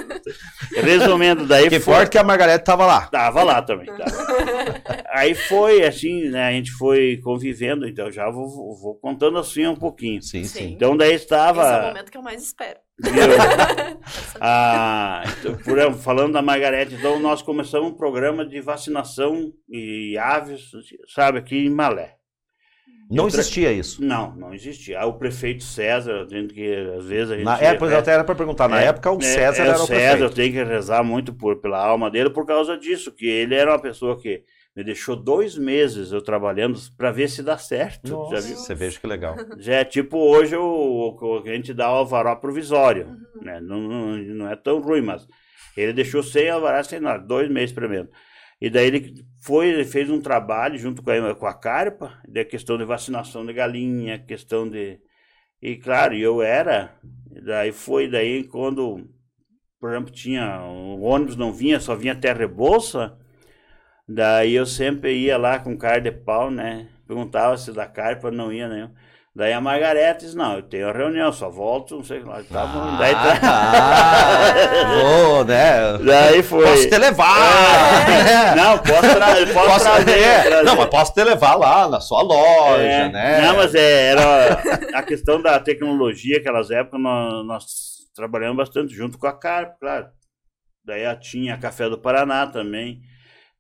Resumindo, daí Que foi- forte que a Margarete tava lá. Tava lá também. tava. Aí foi assim, né? A gente foi convivendo, então já vou, vou- contando assim um pouquinho. Sim, sim. Sim. Então daí estava. Esse é o momento que eu mais espero. Ah, então, por falando da Margarete, então nós começamos um programa de vacinação e aves, sabe, aqui em Malé. Não Outra- existia isso. Não, não existia. Ah, o prefeito César, dizendo que às vezes a gente. Na época, eu até era para perguntar, na É, época o é, César é, era o César, eu prefeito. tenho que rezar muito por, pela alma dele por causa disso, que ele era uma pessoa que me deixou dois meses eu trabalhando para ver se dá certo. Nossa, Já viu? você veja que legal. Já é tipo hoje o, o a gente dá o alvará provisório. Né? Não, não, não é tão ruim, mas ele deixou sem alvará, sem nada, dois meses primeiro. E daí ele foi, ele fez um trabalho junto com a, com a Carpa, da questão de vacinação de galinha, questão de. E claro, eu era, daí foi daí quando, por exemplo, tinha. O ônibus não vinha, só vinha terra e bolsa. Daí eu sempre ia lá com cara de pau, né? Perguntava se da carpa não ia, né? Daí a Margarete disse, não, eu tenho reunião, só volto, não sei lá. Tá. Ah, Daí, tá- tá. Vou, né? daí foi. Posso te levar! né? Não, posso, tra posso, Posso trazer, é, trazer. Não, mas posso te levar lá na sua loja, É, né? Não, mas é, era a questão da tecnologia, aquelas épocas, nós, nós trabalhamos bastante junto com a Carp, claro. Daí a- tinha a Café do Paraná também,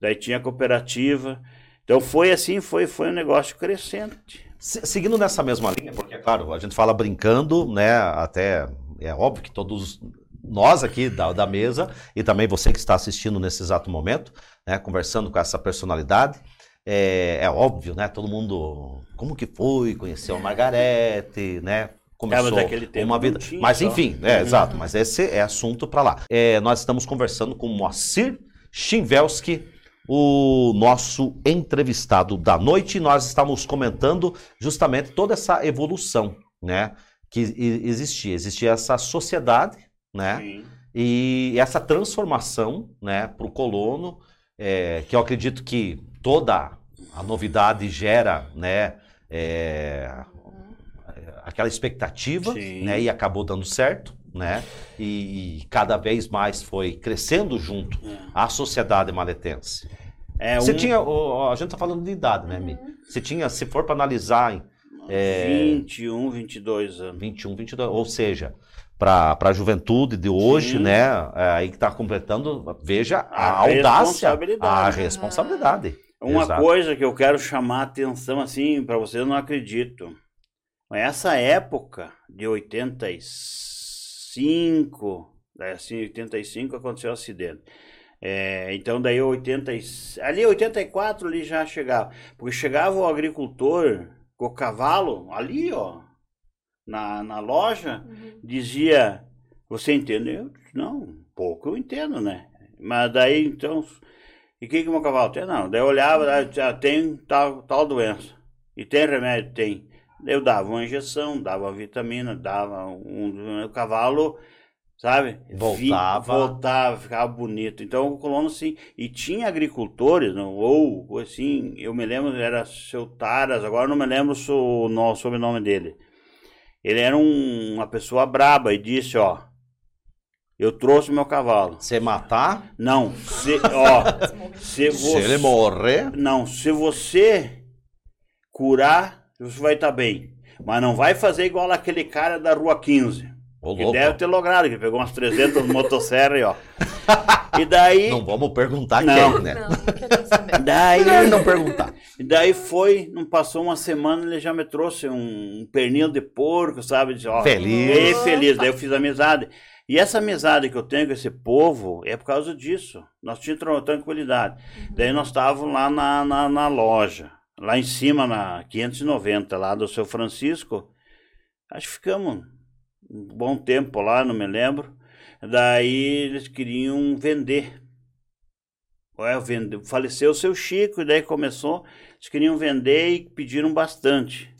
daí tinha a cooperativa. Então foi assim, foi, foi um negócio crescente. Se- Seguindo nessa mesma linha, porque, é claro, a gente fala brincando, né? Até é óbvio que todos nós aqui da, da mesa e também você que está assistindo nesse exato momento, né? Conversando com essa personalidade. É, é óbvio, né? Todo mundo. Como que foi? Conheceu a Margarete, né? Começou naquele tempo uma vida. tinha Mas só. enfim, é, Uhum. exato. Mas esse é assunto para lá. É, nós estamos conversando com o Moacir Chinvelski, o nosso entrevistado da noite. Nós estamos comentando justamente toda essa evolução, né? Que existia. Existia essa sociedade, né? Sim. E essa transformação, né, para o colono, é, que eu acredito que toda a novidade gera, né, é, aquela expectativa, Sim. né, e acabou dando certo, né, e, e cada vez mais foi crescendo junto à sociedade maletense. É Você um, tinha, a gente tá falando de idade, né, Mi? Você tinha, se for para analisar é, 21, 22 anos. 21, 22, ou seja, para a juventude de hoje, Sim. né, é, aí que está completando, veja a, A audácia, responsabilidade. a responsabilidade. Uma Exato. coisa que eu quero chamar a atenção assim, para vocês não acreditam. Essa época de 85, né, assim, 85 aconteceu o acidente. É, então daí 80, e- ali 84 ali já chegava, porque chegava o agricultor com o cavalo ali, ó, na, na loja, dizia, você entende? Eu disse, não, pouco eu entendo, né? Mas daí então e o que que o meu cavalo tem? Não, daí eu olhava, daí, já tem tal, tal doença. E tem remédio? Tem. Eu dava uma injeção, dava uma vitamina, dava um. O cavalo, sabe? Voltava. Vi- voltava, ficava bonito. Então o colono, assim. E tinha agricultores, não, ou assim, eu me lembro, era seu Taras, agora não me lembro o no- sobrenome dele. Ele era um- uma pessoa braba e disse: Ó, eu trouxe meu cavalo. Você matar, Não, se, ó, se se ele você, morrer, não, se você curar, você vai estar bem. Mas não vai fazer igual aquele cara da Rua 15. ô Que louco, deve ter logrado, que pegou umas 300 motosserras aí, ó. E daí, não vamos perguntar Não. quem, né? Não, não quero saber. daí, Melhor não perguntar. e daí foi, não passou uma semana, ele já me trouxe um pernil de porco, sabe? Disse, ó, Feliz. E feliz, daí eu fiz amizade. E essa amizade que eu tenho com esse povo é por causa disso. Nós tínhamos tran- tranquilidade. Daí nós estávamos lá na, na, na loja, lá em cima, na 590, lá do seu Francisco. Acho que ficamos um bom tempo lá, não me lembro. Daí eles queriam vender. Ué, vende- faleceu o seu Chico, e daí começou. Eles queriam vender e pediram bastante.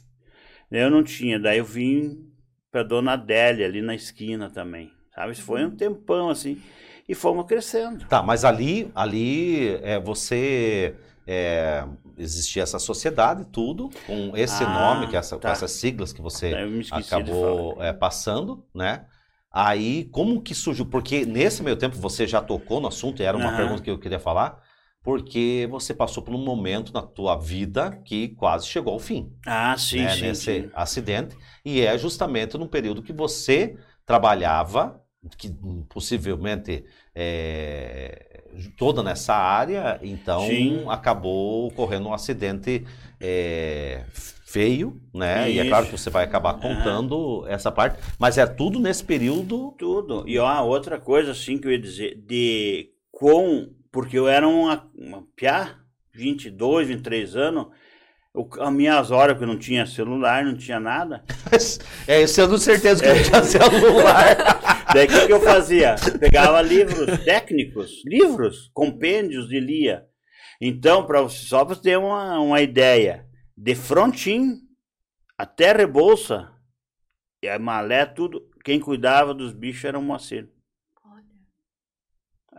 Eu não tinha, daí eu vim pra Dona Adélia ali na esquina também. Sabe? Isso foi um tempão assim. E fomos crescendo. Tá, mas ali, ali é, você é, existia essa sociedade, tudo, com esse Ah, nome, que essa, com tá. essas siglas que você acabou é, passando, né? Aí, como que surgiu? Porque nesse meio tempo você já tocou no assunto, e era uma Aham. pergunta que eu queria falar, porque você passou por um momento na tua vida que quase chegou ao fim, Ah, sim, né? sim, nesse sim. acidente, e é justamente no período que você trabalhava, que possivelmente é, toda nessa área, então Sim. acabou ocorrendo um acidente é, feio, né? E é Isso. claro que você vai acabar contando essa parte, mas é tudo nesse período. Tudo. E ó, outra coisa assim que eu ia dizer, de com. Porque eu era uma, uma piá, 22, 23 anos, o, as minhas horas que eu não tinha celular, não tinha nada. É, isso eu tenho certeza que não tinha celular. Daí o que, que eu fazia? Pegava livros técnicos, livros, compêndios de Lia. Então, pra, só para você ter uma, uma ideia, de frontim até Rebolsa, e a malé, tudo, quem cuidava dos bichos era o Moacir.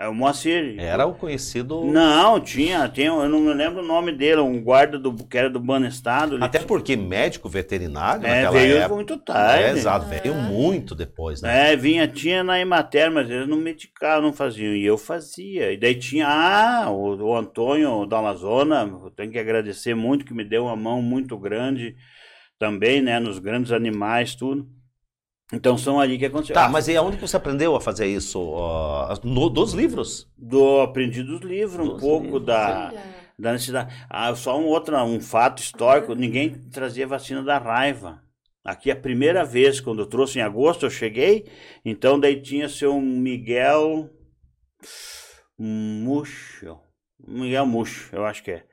É o Moacir. Era o conhecido. Não, tinha, tinha, eu não me lembro o nome dele, um guarda do, que era do Banestado. Até porque médico veterinário É, naquela veio época. muito tarde. É, exato, veio muito depois, né? É, vinha, tinha na Emater, mas eles não medicavam, não faziam. E eu fazia. E daí tinha, ah, o, o Antônio da Amazona, eu tenho que agradecer muito, que me deu uma mão muito grande também, né, nos grandes animais, tudo. Então são ali que aconteceu. Tá, Ah, mas e aonde que você aprendeu a fazer isso? ó, no- dos livros? Do aprendi dos livros, um Dos pouco livros, da, da necessidade. Ah, só um outro, um fato histórico, ninguém trazia vacina da raiva. Aqui a primeira vez, quando eu trouxe em agosto, eu cheguei, então daí tinha seu Miguel Muxo, Miguel Muxo, eu acho que é.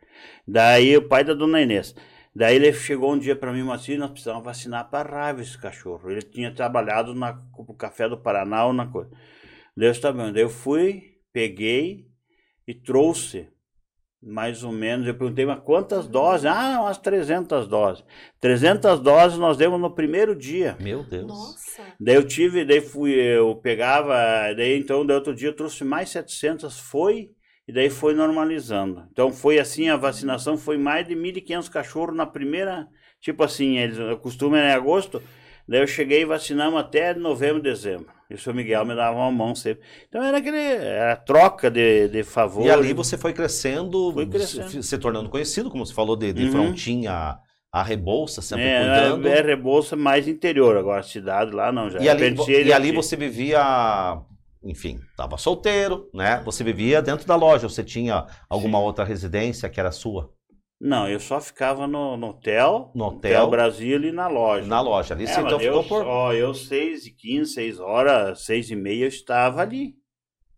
Daí o pai da dona Inês. Daí ele chegou um dia para mim assim, nós precisamos vacinar para raiva esse cachorro. Ele tinha trabalhado na, no Café do Paraná ou na coisa. Deus tá bem. Daí eu fui, peguei e trouxe mais ou menos. Eu perguntei, mas quantas doses? Ah, umas 300 doses. 300 doses nós demos no primeiro dia. Meu Deus. Nossa. Daí eu tive, daí fui, eu pegava, daí então, daí outro dia eu trouxe mais 700, foi, e daí foi normalizando. Então foi assim, a vacinação foi mais de 1.500 cachorros na primeira, tipo assim, eles costumam em agosto, daí eu cheguei e vacinamos até novembro, dezembro. E o senhor Miguel me dava uma mão sempre. Então era aquele, era troca de, de favor. E ali você foi crescendo, Fui crescendo. Se, se tornando conhecido, como você falou, de, de Uhum. frontinha a Rebouça, sempre é, cuidando. é Rebouça mais interior, agora cidade lá não, já E ali, e ali você vivia, enfim, estava solteiro, né? Você vivia dentro da loja. Você tinha alguma outra residência que era sua? Não, eu só ficava no, no hotel, No hotel. Brasil e na loja. Na loja. Ali É, você então eu, ficou por. ó, eu seis e quinze, seis horas, seis e meia eu estava ali.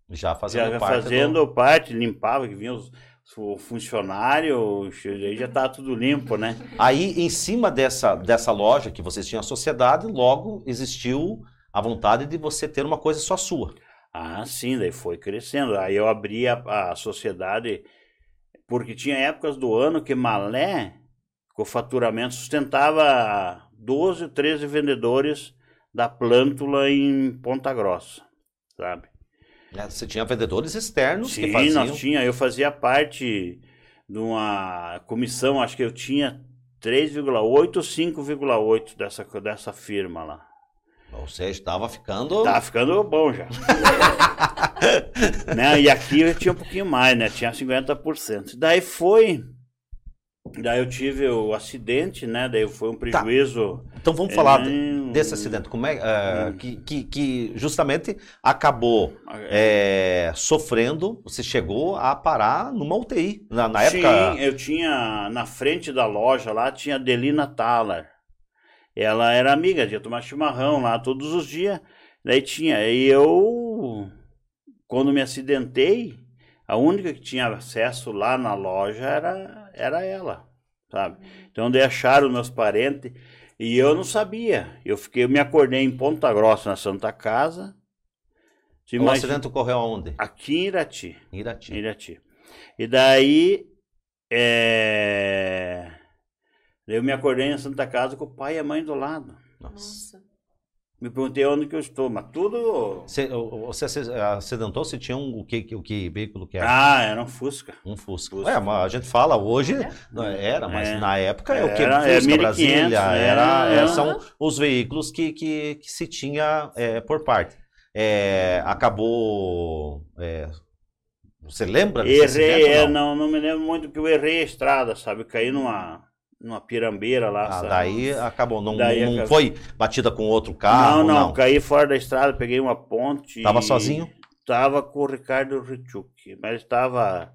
Já fazendo Já parte. fazendo parte, limpava, que vinha os, o funcionário, aí já tá tudo limpo, né? do- Aí, em cima dessa, dessa loja que vocês tinham a sociedade, logo existiu a vontade de você ter uma coisa só sua. Ah, sim, daí foi crescendo. Aí eu abri a, a sociedade, porque tinha épocas do ano que Malé, com o faturamento, sustentava 12, 13 vendedores da plântula em Ponta Grossa, sabe? né? Você tinha vendedores externos que Sim, faziam. nós tinha, eu fazia parte de uma comissão, acho que eu tinha 3,8 ou 5,8 dessa, dessa firma lá. Ou seja, estava ficando. Tá ficando bom já. né? E aqui eu tinha um pouquinho mais, né? Tinha 50%. Daí foi. Daí eu tive o acidente, né? Daí foi um prejuízo. Então vamos falar Hum. desse acidente. Como é é, Hum. que, que, que justamente acabou é, sofrendo, você chegou a parar numa UTI. Na, na época. Sim, eu tinha na frente da loja lá, tinha Delina Thaler. Ela era amiga, ia tomar chimarrão lá todos os dias. Daí tinha, e eu, quando me acidentei, a única que tinha acesso lá na loja era, era ela, sabe? Então daí acharam meus parentes e eu não sabia. Eu fiquei, eu me acordei em Ponta Grossa, na Santa Casa. O imagina- acidente ocorreu aonde? Aqui em Irati. Irati. Irati. E daí, é... eu me acordei em Santa Casa com o pai e a mãe do lado. Nossa. Me perguntei onde que eu estou, mas tudo... Você, o- você aci- acidentou, você tinha um o que, o que veículo que era? Ah, era um Fusca. Um Fusca. Fusca. É, mas a gente fala hoje, não, era, mas É. na época é o que? Era- é Fusca, 1500, Brasília, né? era, É. são os veículos que, que, que se tinha é, por parte. É, acabou. é, você lembra Errei, é, não? não, não me lembro muito, porque eu errei a estrada, sabe? Caí numa, numa pirambeira lá, Ah, daí acabou. Não, Daí não acabou. foi batida com outro carro? não, não, caí fora da estrada, peguei uma ponte. Tava sozinho? Tava com o Ricardo Richuk, mas estava.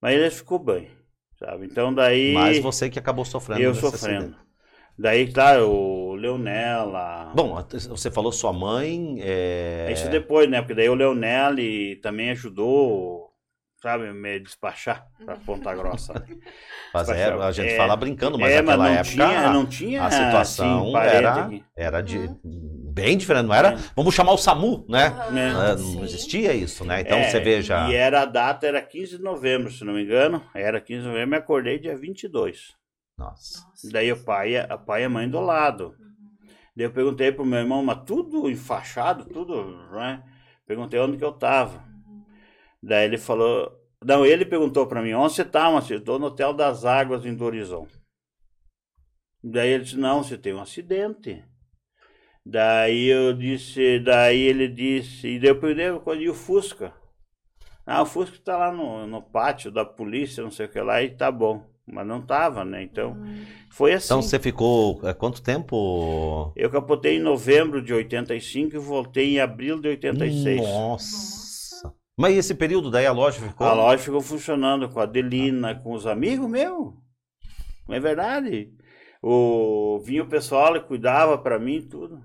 Mas ele ficou bem, sabe? Então daí. Mas você que acabou sofrendo. eu sofrendo. acidente. Daí, claro, o Leonela. Bom, você falou sua mãe. É... Isso depois, né? Porque daí o Leonel também ajudou, sabe, me despachar pra Ponta Grossa. Mas é, a gente É, fala brincando, mas é, naquela não época tinha, não tinha a situação assim, era, aqui. era de, bem diferente, não era? É. Vamos chamar o SAMU, né? É, sim. não existia isso, né? Então É, você veja. E era a data, era 15 de novembro, se não me engano. Era 15 de novembro, me acordei dia 22. Nossa. Nossa. Daí o pai, a pai e a mãe do lado. Daí eu perguntei pro meu irmão, mas tudo enfaixado, tudo, né? Perguntei onde que eu tava. Daí ele falou. Não, ele perguntou pra mim, onde você tá? Eu tô no Hotel das Águas em Dorizão. Daí ele disse, não, você tem um acidente. Daí eu disse, daí ele disse, e daí eu perguntei, e o Fusca? Ah, o Fusca tá lá no, no pátio da polícia, não sei o que lá, e tá bom. Mas não tava, né? Então, foi assim. Então você ficou é, quanto tempo? Eu capotei em novembro de 85 e voltei em abril de 86. Nossa. Mas esse período daí a loja ficou? A loja ficou funcionando com a Adelina, com os amigos meus. Não é verdade? O vinha o pessoal e cuidava pra mim tudo.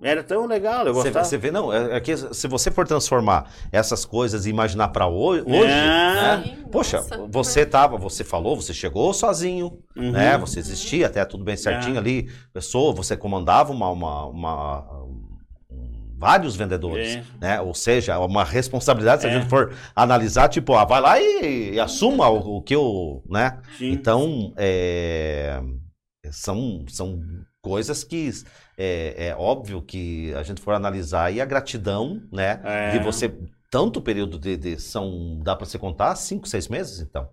Era tão legal, eu Você, gostava. você vê, não, é, é que se você for transformar essas coisas e imaginar para hoje, hoje Ah. né? Sim, Poxa, nossa. você tava, você falou, você chegou sozinho, Uhum. né? Você existia até tudo bem certinho É. ali, pessoa, você comandava uma, uma, uma- um- vários vendedores, É. né? Ou seja, uma responsabilidade se a É. gente for analisar, tipo, ah, vai lá e, e assuma o, o que eu, né? Sim. Então, é, são, são coisas que é, é óbvio que a gente for analisar e a gratidão, né? É. De você, tanto período de, de- são, dá para você contar, cinco, seis meses, então,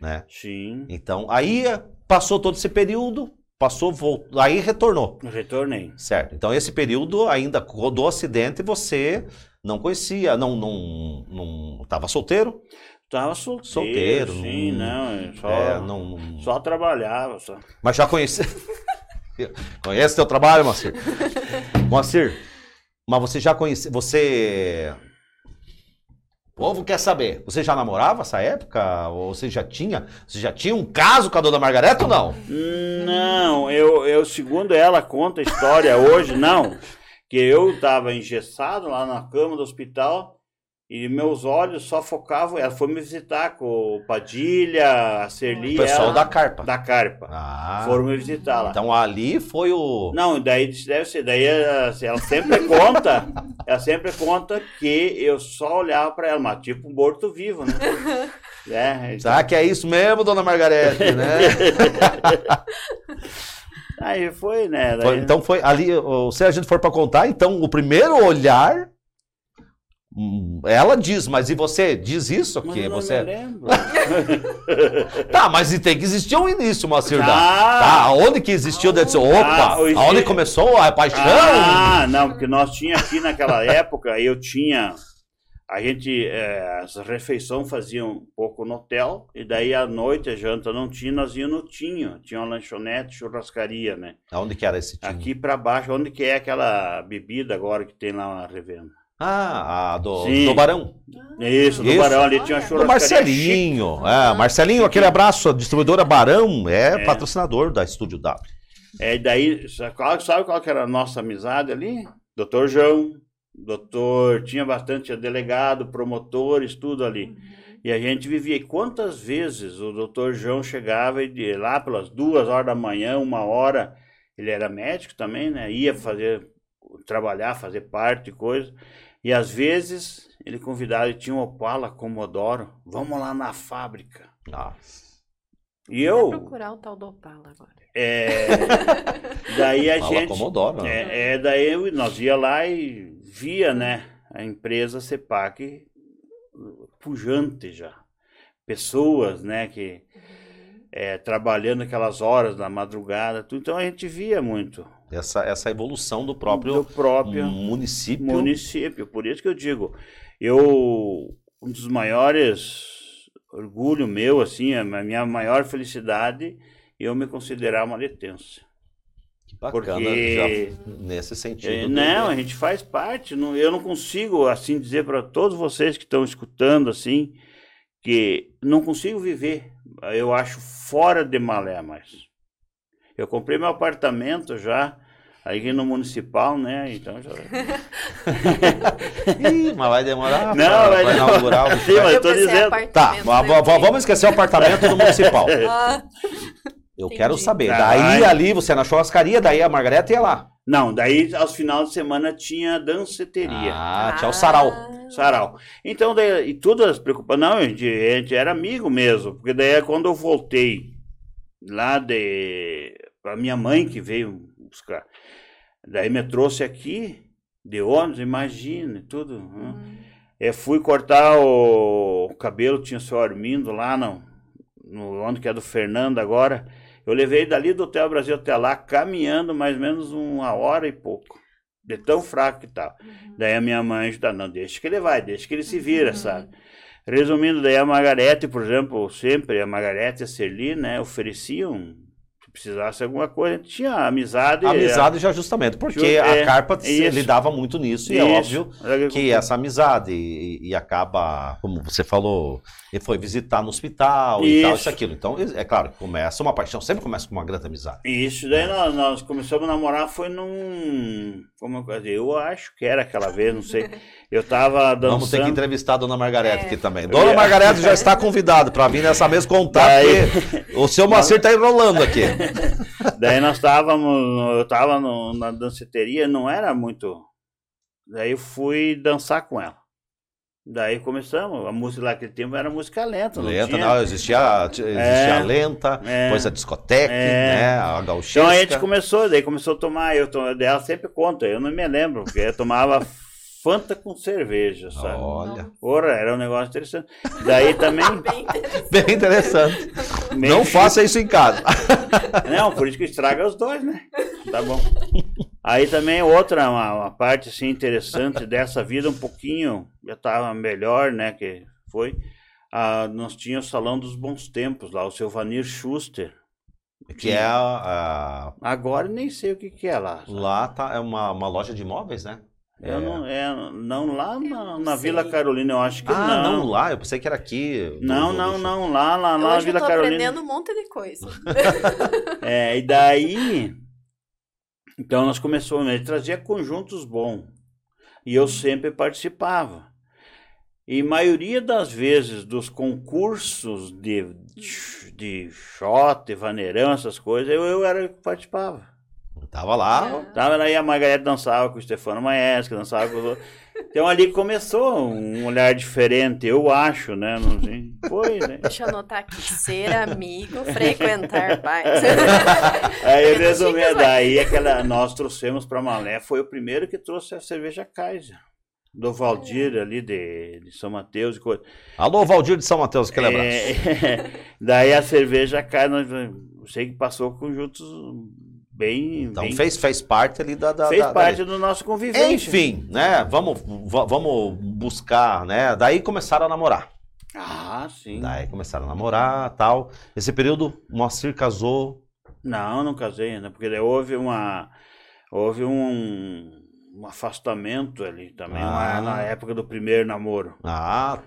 né? Sim. Então, aí passou todo esse período, passou, voltou, aí retornou, Retornei. certo? Então, esse período ainda do acidente você não conhecia, não, não, não, tava solteiro, Tava solteiro. Solteiro, Sim, não- não. eu Só, é, não, só trabalhava. Só. Mas já conhece. conhece teu trabalho, Moacir? Moacir, mas você já conhece. Você. O povo quer saber. Você já namorava essa época? Ou você já tinha? Você já tinha um caso com a dona Margareta ou não? Não, eu, eu, segundo ela conta a história hoje, não. Que eu estava engessado lá na cama do hospital e meus olhos só focavam. Ela foi me visitar com o Padilha, a Serli. O pessoal ela- da carpa. da Carpa. Ah. Foram me visitar lá. Então ali foi o. Não, daí deve ser. Daí ela, ela sempre conta, ela sempre conta que eu só olhava para ela, mas tipo morto-vivo, né? É, então- Será que é isso mesmo, dona Margarete, né? aí foi, né? daí- então foi ali. Se a gente for pra contar, então o primeiro olhar. Ela diz, mas e você diz isso? Mas Que eu não você. lembro. Tá, mas tem que existir um início, Moacir. Tá. Tá, aonde que existiu? Deve ser, opa, Ah, o início- aonde começou a paixão? Ah, não, porque nós tinha aqui naquela época, eu tinha. A gente, eh, as refeições faziam um pouco no hotel, e daí à noite, a janta não tinha, nós íamos no Tinho. Tinha uma lanchonete, churrascaria, né? Aonde que era esse time? Aqui pra baixo, onde que é aquela bebida agora que tem lá na revenda? Ah, a do, Sim. do Barão. Isso, do Isso. Barão ali tinha uma Do. Marcelinho. É, Marcelinho, aquele abraço. A distribuidora Barão é, É. patrocinador da Estúdio W. É, e daí, sabe qual, sabe qual que era a nossa amizade ali? Doutor João, doutor, tinha bastante delegado, promotores, tudo ali. E a gente vivia. E quantas vezes o doutor João chegava e lá pelas duas horas da manhã, uma hora, ele era médico também, né? Ia fazer, trabalhar, fazer parte, coisa. E às vezes ele convidava, ele tinha um Opala Comodoro, vamos lá na fábrica. Nossa. E Vou eu, procurar o tal do Opala agora. é, daí a gente, Comodoro. né? é, é, daí eu- nós ia lá e via, né, a empresa CEPAC pujante já. Pessoas, né, que é, trabalhando aquelas horas da madrugada, tudo. então a gente via muito Essa, essa evolução do próprio do próprio município. município. Por isso que eu digo, eu um dos maiores orgulho meu, assim, a minha maior felicidade, eu me considerar uma detença. Que bacana, Porque- já nesse sentido. É, do- não, a gente faz parte. não- eu não consigo assim dizer para todos vocês que estão escutando assim que não consigo viver. Eu acho fora de malé mais. Eu comprei meu apartamento já aí no municipal, né? Então já. Ih, mas vai demorar Não, pra, vai pra demorar. inaugurar o Sim, mas eu tô dizendo. Tá, né? va- va- vamos esquecer o apartamento do municipal. Ah, Eu Entendi. quero saber. Tá, Daí ali, você na churrascaria, daí a Margareta ia lá. Não, daí aos finais de semana tinha danceteria. Ah, tinha o sarau. Sarau. Então, daí, e todas as preocupações. Não, a gente, a gente era amigo mesmo, porque daí é quando eu voltei lá de. A minha mãe que veio buscar. Daí me trouxe aqui, de ônibus, imagina, tudo. né? Eu fui cortar o, o cabelo, tinha o seu Armindo lá no, no onde que é do Fernando agora. Eu levei dali do Hotel Brasil até lá, caminhando mais ou menos uma hora e pouco. De tão fraco que tava. Daí a minha mãe ajuda, não, deixa que ele vai, deixa que ele se vira, sabe? Resumindo, daí a Margarete, por exemplo, sempre a Margarete e a Serli, né, ofereciam, precisasse alguma coisa, tinha amizade. Amizade já justamente, porque Ju- a é, carpa isso. lidava muito nisso, e é Isso. óbvio que essa amizade e, e acaba, como você falou, ele foi visitar no hospital e tal, Isso. isso aquilo. Então, é claro, começa uma paixão, sempre começa com uma grande amizade. Isso, daí nós, nós começamos a namorar, foi num. Como eu eu acho que era aquela vez, não sei. Eu tava dançando. Vamos ter que entrevistar a dona Margarete É. aqui também. Dona Margarete já está convidada para vir nessa mesa contar, Daí- o seu Moacir está enrolando aqui. Daí nós estávamos, eu tava no- na danceteria, não era muito. Daí eu fui dançar com ela. Daí começamos, a música lá naquele tempo era música lenta, não Lenta, tinha. não, existia, existia É. a lenta, É. depois a discoteca, É. né, a gauchesca. Então a gente começou, daí começou a tomar, eu to, dela sempre conta, eu não me lembro, porque eu tomava Fanta com cerveja, sabe? Olha, Porra, era um negócio interessante. Daí também. Bem interessante. bem interessante. Não faça isso em casa. Não, por isso que estraga os dois, né? Tá bom. Aí também outra, uma, uma parte assim interessante dessa vida, um pouquinho, já tava melhor, né, que foi, ah, nós tínhamos o Salão dos Bons Tempos lá, o seu Vanir Schuster. Que é a, a- Agora nem sei o que que é lá. sabe? lá tá, é uma, uma loja de imóveis, né? Eu não, é, não lá na, na. Vila Carolina, eu acho que Ah, não. não. lá, eu pensei que era aqui. Não, não, do- não, lá, lá, lá na Hoje eu Vila tô Carolina. aprendendo um monte de coisa. É, e daí. Então nós começamos, ele trazia conjuntos bons. E eu sempre participava. E maioria das vezes dos concursos de, de shot, vaneirão, essas coisas, eu, eu era que participava. Tava lá. Tava aí a Margarete dançava com o Stefano Maesca, dançava com os outros. Então ali começou um olhar diferente, eu acho, né? Não sei. Foi, né? Deixa eu anotar aqui. Ser amigo, frequentar pais. Aí resumindo, daí aquela, nós trouxemos para Malé, foi o primeiro que trouxe a cerveja Kaiser. Do Valdir ali de, de São Mateus e coisa. Alô, Valdir de São Mateus, aquele abraço. É, daí a cerveja Kaiser, nós, eu sei que passou conjuntos bem. Então bem- fez, fez parte ali da. da fez da- parte da- do nosso convivência. Enfim, né? Vamos, va- vamos buscar, né? Daí começaram a namorar. Ah, sim. Daí começaram a namorar tal. Esse período, Moacir casou. Não, não casei ainda, porque daí houve uma. Houve um, um afastamento ali também, Ah. na época do primeiro namoro. Ah,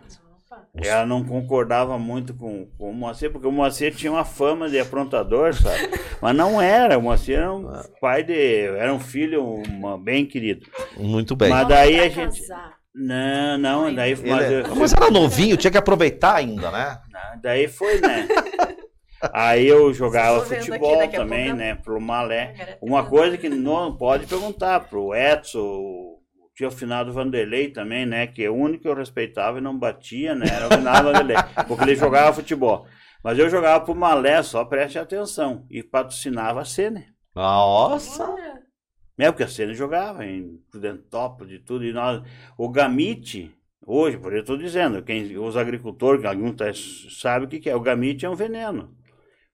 Ela não concordava muito com, com o Moacir, porque o Moacir tinha uma fama de aprontador, sabe? Mas não era, o Moacir era um pai de. Era um filho uma- bem querido. muito bem. Mas daí a gente. Não, não, daí, Ele mas, é- eu- Mas era novinho, tinha que aproveitar ainda, né? daí foi, né? Aí eu jogava futebol também, pouco né? Pro Malé. Margarete Uma coisa que não pode perguntar pro Edson, tinha o finado Vanderlei também, né? Que é o único que eu respeitava e não batia, né? Era o finado Vanderlei, porque ele jogava futebol. Mas eu jogava pro Malé, só preste atenção. E patrocinava a Sene. Nossa! É, porque a Sene jogava em Prudentópolis e tudo. E nós, o Gamite, hoje, por isso eu estou dizendo, quem, os agricultores, que alguns tá- sabem o que, que é. O Gamite é um veneno.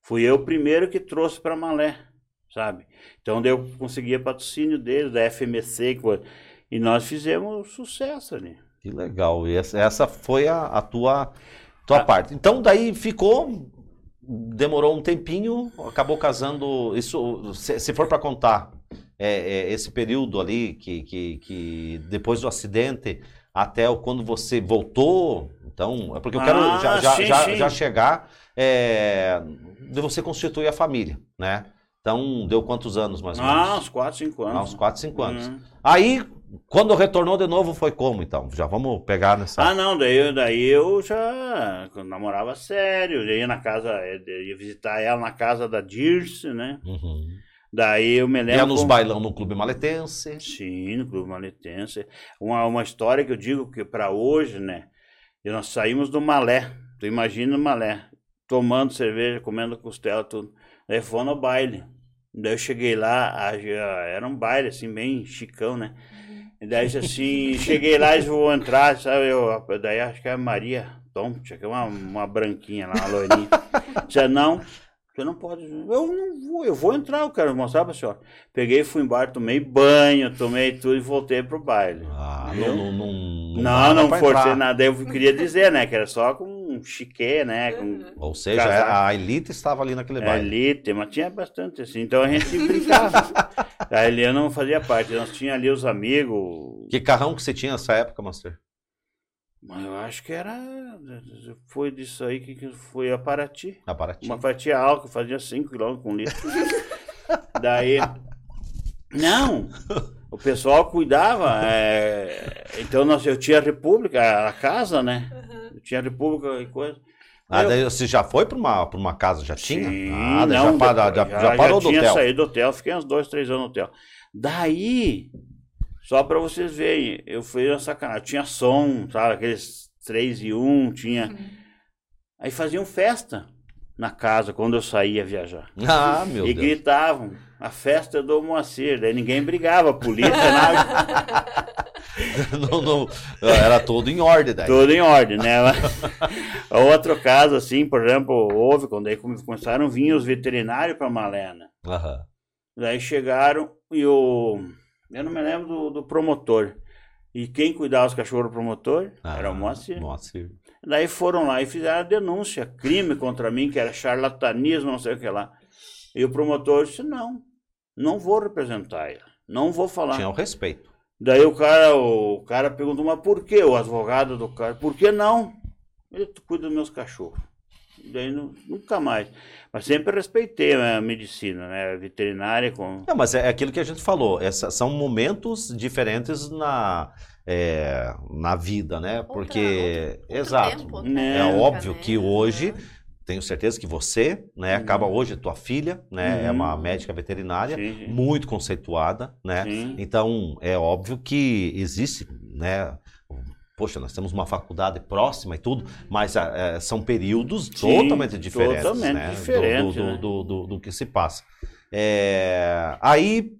Fui eu o primeiro que trouxe para Malé, sabe? Então eu conseguia patrocínio deles, da FMC, coisa. E nós fizemos sucesso ali. Que legal. E essa, essa foi a, a tua, tua Ah. parte. Então, daí ficou. Demorou um tempinho, acabou casando. Isso, se, se for para contar, é, é, esse período ali, que, que, que depois do acidente, até o, quando você voltou. Então, é porque eu quero Ah, já, já, sim, já, sim. já chegar é, de você constituir a família, né? Então, deu quantos anos mais ou Ah, menos? uns 4, 5 Ah, anos. uns 4, 5 anos. Uhum. Aí, quando retornou de novo, foi como então? Já vamos pegar nessa. Ah, não, daí, eu- daí eu já namorava sério, eu ia na casa, eu ia visitar ela na casa da Dirce, né? Uhum. Daí eu me lembro. Ia nos bailão no Clube Maletense. Sim, no Clube Maletense. Uma, uma história que eu digo que para hoje, né? Nós saímos do Malé. Tu imagina o Malé, tomando cerveja, comendo costela, tudo. Daí fomos no baile. Daí eu cheguei lá, era um baile assim, bem chicão, né? E daí disse assim, cheguei lá e vou entrar, sabe? Eu, daí acho que é a Maria Tom, tinha que é uma, uma branquinha lá, uma loirinha. Disse, não, você não pode. Eu não vou, eu vou entrar, eu quero mostrar pra senhora. Peguei, fui embora, tomei banho, tomei tudo e voltei pro baile. Ah, não, não, não, Não, não, forcei entrar. nada. Eu queria dizer, né? Que era só com um chique, né? Com Ou seja, Casaco. a elite estava ali naquele baile. elite, mas tinha bastante assim. Então a gente brincava. a Eliana não fazia parte, nós tínhamos ali os amigos. Que carrão que você tinha nessa época, Master? Mas eu acho que era. Foi disso aí que que foi a Paraty. A Paraty. Uma fatia álcool, fazia 5 km com litro. Daí. Não! O pessoal cuidava. é, então nós, eu tinha a República, a casa, né? Eu tinha a República e coisa. Ah, Eu- daí você já foi para uma, pra uma casa? Já tinha? Sim, ah, daí não, já, para- depois- já, já parou do tinha hotel. saído do hotel, fiquei uns dois, três anos no hotel. Daí, só pra vocês verem, eu fui uma sacanagem. Tinha som, sabe? Aqueles três e um, tinha. Aí faziam festa na casa quando eu saía viajar. Ah, meu e Deus. gritavam, a festa do Moacir. Daí ninguém brigava, a polícia, nada, não, não, era todo em ordem daí. tudo em ordem, né? Outro caso, assim, por exemplo, houve quando aí come- começaram a vir os veterinários para Malena. Aham. Daí chegaram e o. Eu não me lembro do, do promotor. E quem cuidava dos cachorros do promotor era o Moacir. Ah, Moacir. Daí foram lá e fizeram a denúncia, crime contra mim, que era charlatanismo, não sei o que lá. E o promotor disse: não, não vou representar ele, não vou falar. Tinha o respeito. Daí o cara, o cara perguntou, mas por que? O advogado do cara, por que não? Ele cuida dos meus cachorros. Daí nu- nunca mais. Mas sempre respeitei a medicina, né? A veterinária com. Não, mas é aquilo que a gente falou. Essa, são momentos diferentes na, é, na vida, né? Outra- Porque, outro exato. tempo, É É época, óbvio né? que hoje, tenho certeza que você, né? Acaba hoje, tua filha, né? É uma Uhum. médica veterinária, Sim, muito conceituada, né? Sim. Então, é óbvio que existe, né? Poxa, nós temos uma faculdade próxima e tudo, mas é, são períodos Sim, totalmente diferentes, totalmente né? Do- diferente, do, né? do, do, do que se passa. É, aí,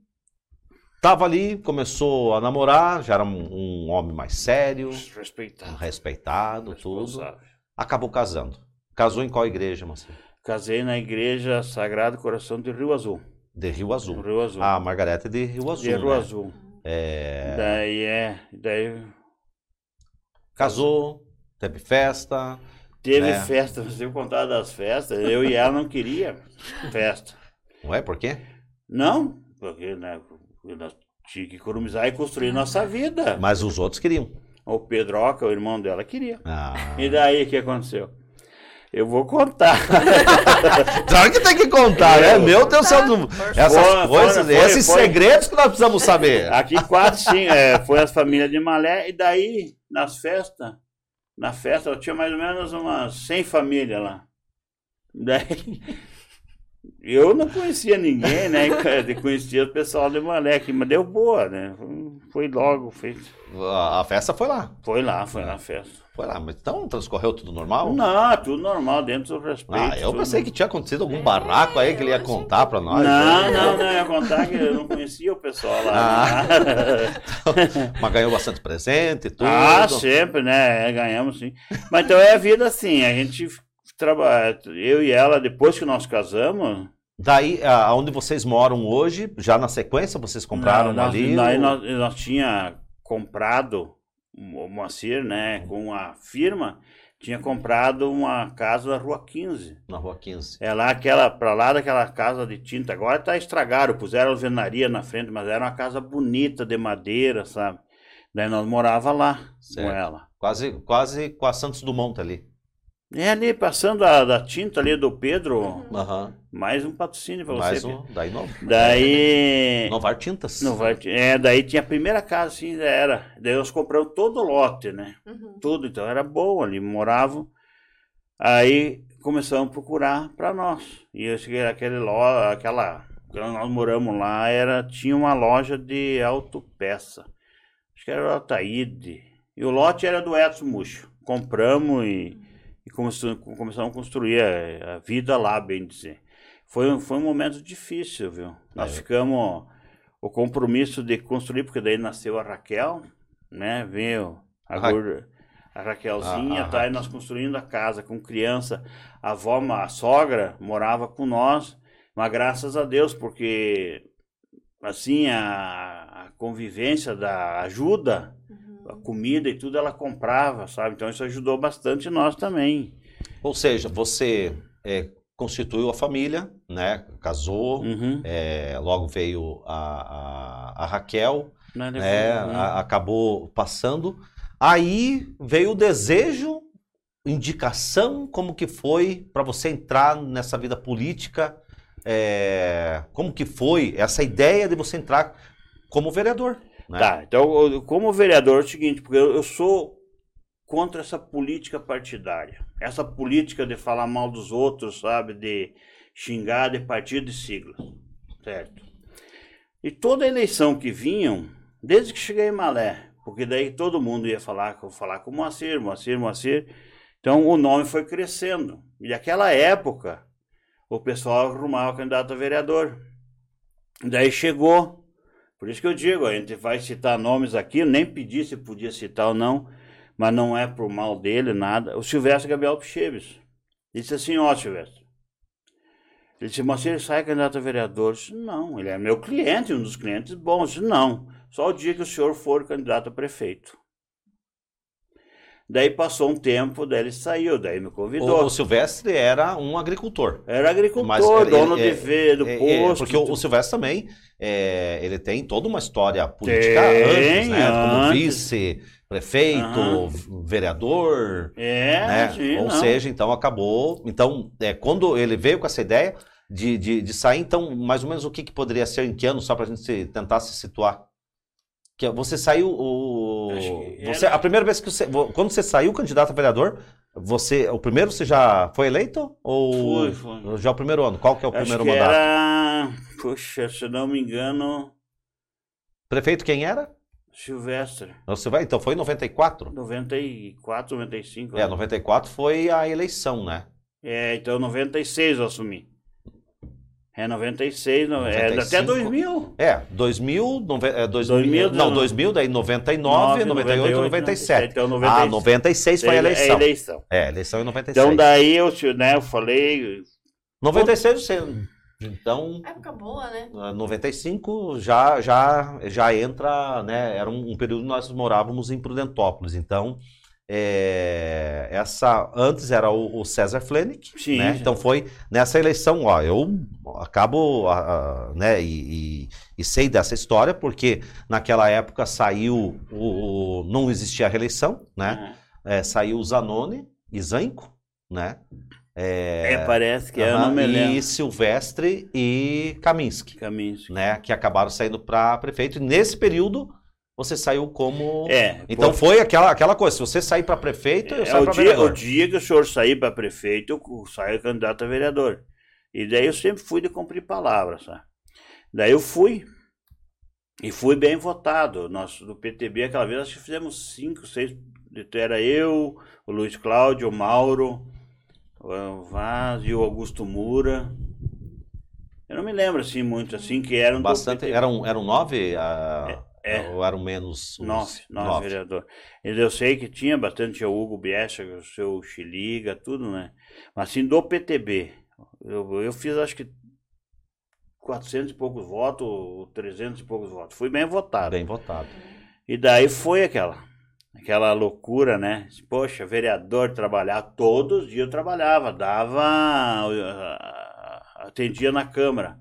tava ali, começou a namorar, já era um, um homem mais sério, Respeitado. respeitado, tudo. Acabou casando. Casou em qual igreja, Marcelo? Casei na igreja Sagrado Coração de Rio Azul. De Rio Azul. Rio Azul. A Margareta é de Rio Azul. de Rio né? Azul. É, Daí é. Daí casou, teve festa. teve Né? festa, você contar das festas. Eu e ela não queria festa. Não é? Por quê? Não, porque né, nós tínhamos que economizar e construir nossa vida. Mas os outros queriam. O Pedroca, o irmão dela, queria. Ah. E daí o que aconteceu? Eu vou contar. Claro que tem que contar, né? Meu Deus do céu. Essas Foi, coisas, foi, esses foi. segredos que nós precisamos saber. Aqui quatro, sim, é, foi as famílias de Malé, e daí, nas festas, na festa, eu tinha mais ou menos umas 100 famílias lá. Daí, eu não conhecia ninguém, né? Conhecia o pessoal de aqui, mas deu boa, né? Foi logo, foi, A festa foi lá. foi lá, foi na festa. Foi lá. Mas então transcorreu tudo normal? Não, tudo normal, dentro do respeito. Ah, eu tudo pensei que tinha acontecido algum barraco aí que ele ia contar pra nós. Não, não, não, eu ia contar que eu não conhecia o pessoal lá. Mas ganhou bastante presente e tudo. Ah, sempre, né? É, ganhamos sim. Mas então é a vida assim, a gente trabalha, eu e ela, depois que nós casamos, Daí, a- aonde vocês moram hoje, já na sequência, vocês compraram nós, ali? Daí ou- nós, nós tinha comprado o Moacir, né, com a firma, tinha comprado uma casa na Rua 15. Na rua 15. É lá aquela, pra lá daquela casa de tinta. Agora tá estragaram, puseram alvenaria na frente, mas era uma casa bonita de madeira, sabe? Daí nós morava lá Certo. com ela. Quase, quase com a Santos Dumont ali. É ali, passando a, da tinta ali do Pedro, Aham. mais um patrocínio pra Mais você. um. Daí não. Daí. Novar Tintas. Não vai, é, daí tinha a primeira casa, assim, era. Daí nós compramos todo o lote, né? Uhum. Tudo, então era bom ali, moravam. Aí começamos a procurar para nós. E eu cheguei aquele lo, aquela. Quando nós moramos lá, era, tinha uma loja de autopeça. Acho que era o Ataíde. E o lote era do Edson Muxo. Compramos e, e começamos a construir a, a vida lá, bem dizer. Foi, um- foi um momento difícil, viu? Nós É. ficamos. o compromisso de construir, porque daí nasceu a Raquel, né? Veio a, Ra- gorda- a Raquelzinha, A- a tá? E nós construindo a casa com criança. A avó, a sogra, morava com nós, mas graças a Deus, porque assim a, a convivência da ajuda, a comida e tudo ela comprava, sabe? Então isso ajudou bastante nós também. Ou seja, você é, constituiu a família, né? Casou, Uhum. é, logo veio a, a, a Raquel, Né, né? depois, a- acabou passando. Aí veio o desejo, indicação, como que foi para você entrar nessa vida política? é, como que foi essa ideia de você entrar como vereador? Né? Tá, então, como vereador, é o seguinte, porque eu, sou contra essa política partidária. Essa política de falar mal dos outros, sabe? De xingar de partido e sigla. Certo? E toda eleição que vinham, desde que cheguei em Malé, porque daí todo mundo ia falar, falar com o Moacir, Moacir, Moacir. Então o nome foi crescendo. E naquela época, o pessoal arrumava candidato a vereador. Daí chegou por isso que eu digo, a gente vai citar nomes aqui, nem pedi se podia citar ou não, mas não é por mal dele, nada. O Silvestre Gabriel Picheves. Disse assim, ó, Silvestre. Ele disse, mas se ele sai candidato a vereador, disse, não, ele é meu cliente, um dos clientes bons. Disse, não, só o dia que o senhor for candidato a prefeito. Daí passou um tempo, daí ele saiu, daí me O, convidou. o Silvestre era um agricultor. Era agricultor, Mas dono ele- de V, do É, é, posto. porque o, o Silvestre também, é, ele tem toda uma história política Tem, antes, né? Como antes. vice, prefeito, Aham. vereador, É, né? sim, Ou não. seja, então acabou. Então, é, quando ele veio com essa ideia de, de, de sair, então, mais ou menos o que, que poderia ser em que ano, só para a gente se- tentar se situar? Que é, você saiu o. Você, era- a primeira vez que você. vo- Quando você saiu candidato a vereador, você. O primeiro você já foi eleito? Ou Fui, fui. já é o primeiro ano? Qual que é o Acho primeiro que mandato? era, puxa, se não me engano, Prefeito quem era? Silvestre. Você vai, então foi em 94? 94, 95. É, 94 foi a eleição, né? É, então 96 eu assumi. É 96, no, é 95. até 2000. É, 2000, nove, é, 2000, 2000, não, não. 2000, daí 99, 9, 98, 98, 97. Então, Ah, 96. 96 foi a É eleição. eleição. É, eleição em 96. Então daí eu, né, eu falei, 96 você, então, Época boa, né? ah, 95 já já já entra, né, era um, um período que nós morávamos em Prudentópolis, então é, essa antes era o, o César Flenick, Sim, né? Então foi nessa eleição, ó, eu acabo, ah, ah, né, e, e- e sei dessa história porque naquela época saiu o, o- não existia a reeleição, né? É, saiu o Zanoni e Zanco, né? é, parece que é, Aham, não me e. Silvestre e Kaminski, Caminhos. né? Que acabaram saindo para prefeito. E nesse período você saiu como. É, Então pô, foi aquela, aquela coisa: se você sair para prefeito, eu É, saio o, para dia, vereador. o dia que o senhor sair para prefeito, eu saio candidato a vereador. E daí eu sempre fui de cumprir palavras, sabe? Daí eu fui. E fui bem votado. Nós, do PTB, aquela vez, acho que fizemos cinco, seis. Era eu, o Luiz Cláudio, o Mauro, o Vaz e o Augusto Mura. Eu não me lembro, assim, muito, assim, que eram Bastante. Eram, eram nove? ah, é. Ou eram menos? uns Nove, nove, vereador. Eu sei que tinha bastante o Hugo Biescha, o seu Xiliga, tudo, né? Mas assim, do PTB, eu, eu fiz acho que 400 e poucos votos, ou 300 e poucos votos. Fui bem votado. Bem votado. E daí foi aquela, aquela loucura, né? Poxa, vereador trabalhar, todos os dias eu trabalhava, dava, ah, atendia na Câmara,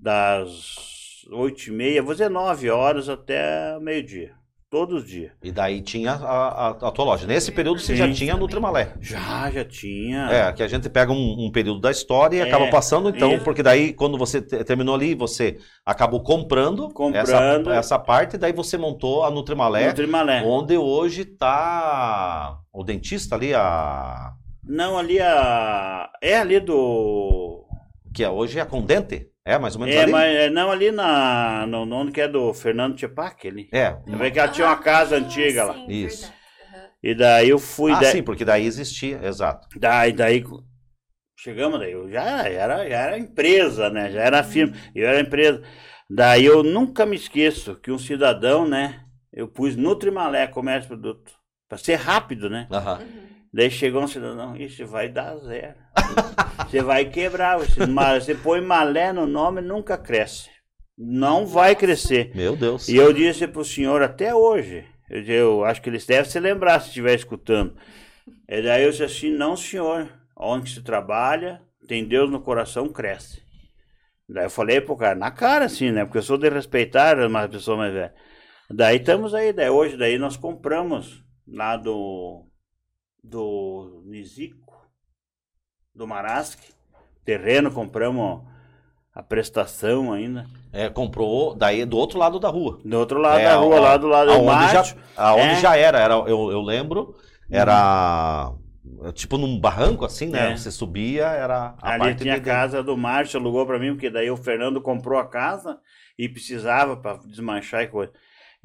das oito e meia, vou dizer nove horas até meio-dia, todos os dias. E daí tinha a, a, a tua loja. Nesse período você Sim. já tinha no Trimalé. Já, já tinha. É, que a gente pega um, um período da história e É, acaba passando, então, isso. porque daí quando você te- terminou ali, você acabou comprando, Comprando. Essa, essa parte, e daí você montou a Nutrimalé, No Trimalé. onde hoje tá o dentista ali, a Não, ali a. É ali do. que é, hoje é a Condente, é mais ou menos É, ali? mas é, não, ali na. No, no onde que é do Fernando Tchepac ali. É. Você vê que ela tinha uma casa Ah, antiga lá. sim, Isso. verdade. Aham. E daí eu fui. Ah, da- sim, porque daí existia, exato. Daí, daí chegamos daí, eu já era, já era empresa, né? Já era firma. Eu era empresa. Daí eu nunca me esqueço que um cidadão, né? Eu pus Nutrimalé Comércio Produto. Pra ser rápido, né? Aham. Daí chegou um cidadão, isso vai dar zero. Você vai quebrar. Você, você põe malé no nome, nunca cresce. Não vai crescer. Meu Deus. E eu disse pro senhor até hoje, eu, eu acho que eles devem se lembrar se estiver escutando. E daí eu disse assim, não senhor, onde se trabalha, tem Deus no coração, cresce. Daí eu falei pro cara, na cara assim, né? Porque eu sou de respeitar uma pessoa mais velha. Daí estamos aí, daí hoje, daí nós compramos lá do, do Nisico, do Marasque, terreno, compramos a prestação ainda. É, comprou daí do outro lado da rua. Do outro lado É, da rua, ó, lá do lado do já, aonde É. já era, era eu, eu lembro, era tipo num barranco assim, né? É. Você subia, era a Ali parte tinha a casa do Márcio, alugou pra mim, porque daí o Fernando comprou a casa e precisava pra desmanchar e coisa.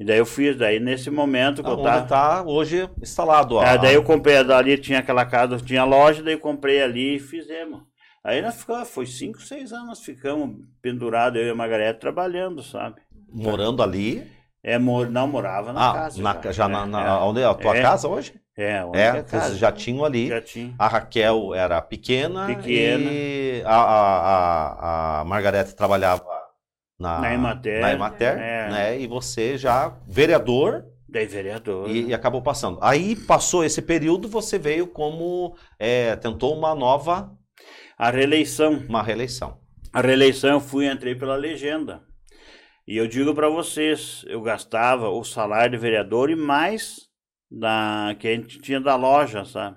E daí eu fiz, daí nesse momento que eu Onde tava. tá hoje instalado. ó. Ah, daí eu comprei dali, tinha aquela casa, tinha loja, daí eu comprei ali e fizemos. Aí nós ficamos, foi cinco, seis anos, nós ficamos pendurados, eu e a Margareta trabalhando, sabe? morando ali. É, mor não morava na ah, casa. na, já É, na, na- é. onde é a tua É. casa hoje? É, onde É, é casa. vocês já tinham ali. Já tinha. A Raquel era pequena, Pequena. e a, a, a, a Margareta trabalhava na, Na Emater, na Emater, é. né? E você já vereador Daí vereador. e, e acabou passando. Aí passou esse período, você veio como é, tentou uma nova, A reeleição. uma reeleição. A reeleição eu fui entrei pela legenda. E eu digo para vocês, eu gastava o salário de vereador e mais da que a gente tinha da loja, sabe?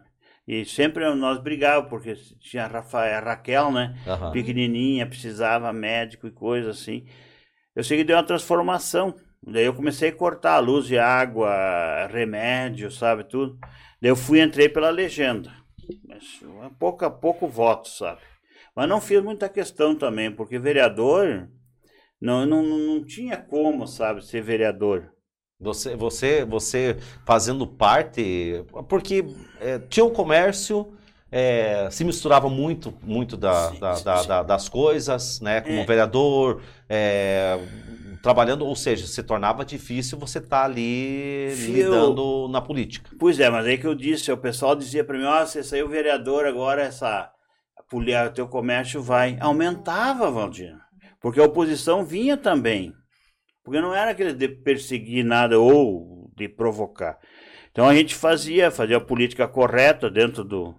E sempre nós brigávamos, porque tinha a, Rafael, a Raquel, né? Aham. Pequenininha, precisava médico e coisa assim. Eu sei que deu uma transformação. Daí eu comecei a cortar luz e água, remédio, sabe, tudo. Daí eu fui entrei pela legenda. Mas pouco a pouco voto, sabe? Mas não fiz muita questão também, porque vereador não, não não tinha como, sabe, ser vereador. Você, você, você fazendo parte, porque é, tinha o comércio, é, se misturava muito, muito da, Sim, da- sim, da- sim. da- das coisas, né? Como É. vereador, é, trabalhando, ou seja, se tornava difícil você estar ali Fio- lidando na política. Pois é, mas aí que eu disse, o pessoal dizia para mim, ó, você saiu vereador agora, essa o teu comércio vai. Aumentava, Valdir. Porque a oposição vinha também. Porque não era aquele de perseguir nada ou de provocar. Então a gente fazia, fazia a política correta dentro do.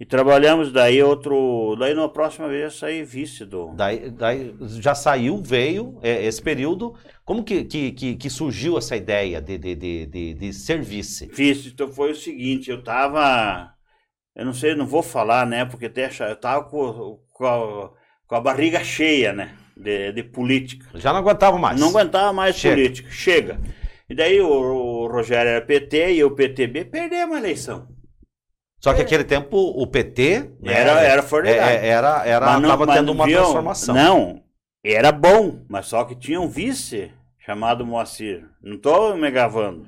E trabalhamos daí outro. Daí na próxima vez eu saí vice do. Daí, daí já saiu, veio é, esse período. Como que, que, que, que surgiu essa ideia de, de, de, de, de ser vice? Vice, então foi o seguinte, eu tava. Eu não sei, não vou falar, né? Porque até eu tava com, com, a, com a barriga cheia, né? De, de política. Já não aguentava mais. Não aguentava mais Chega. política. Chega. E daí o, o Rogério era PT e o PTB perdemos a eleição. Só que aquele tempo o PT né, Era- era é, fornidade. é, era, era Mas não- tava mas tendo uma viu? transformação. Não, era bom, mas só que tinha um vice chamado Moacir. Não estou me gravando.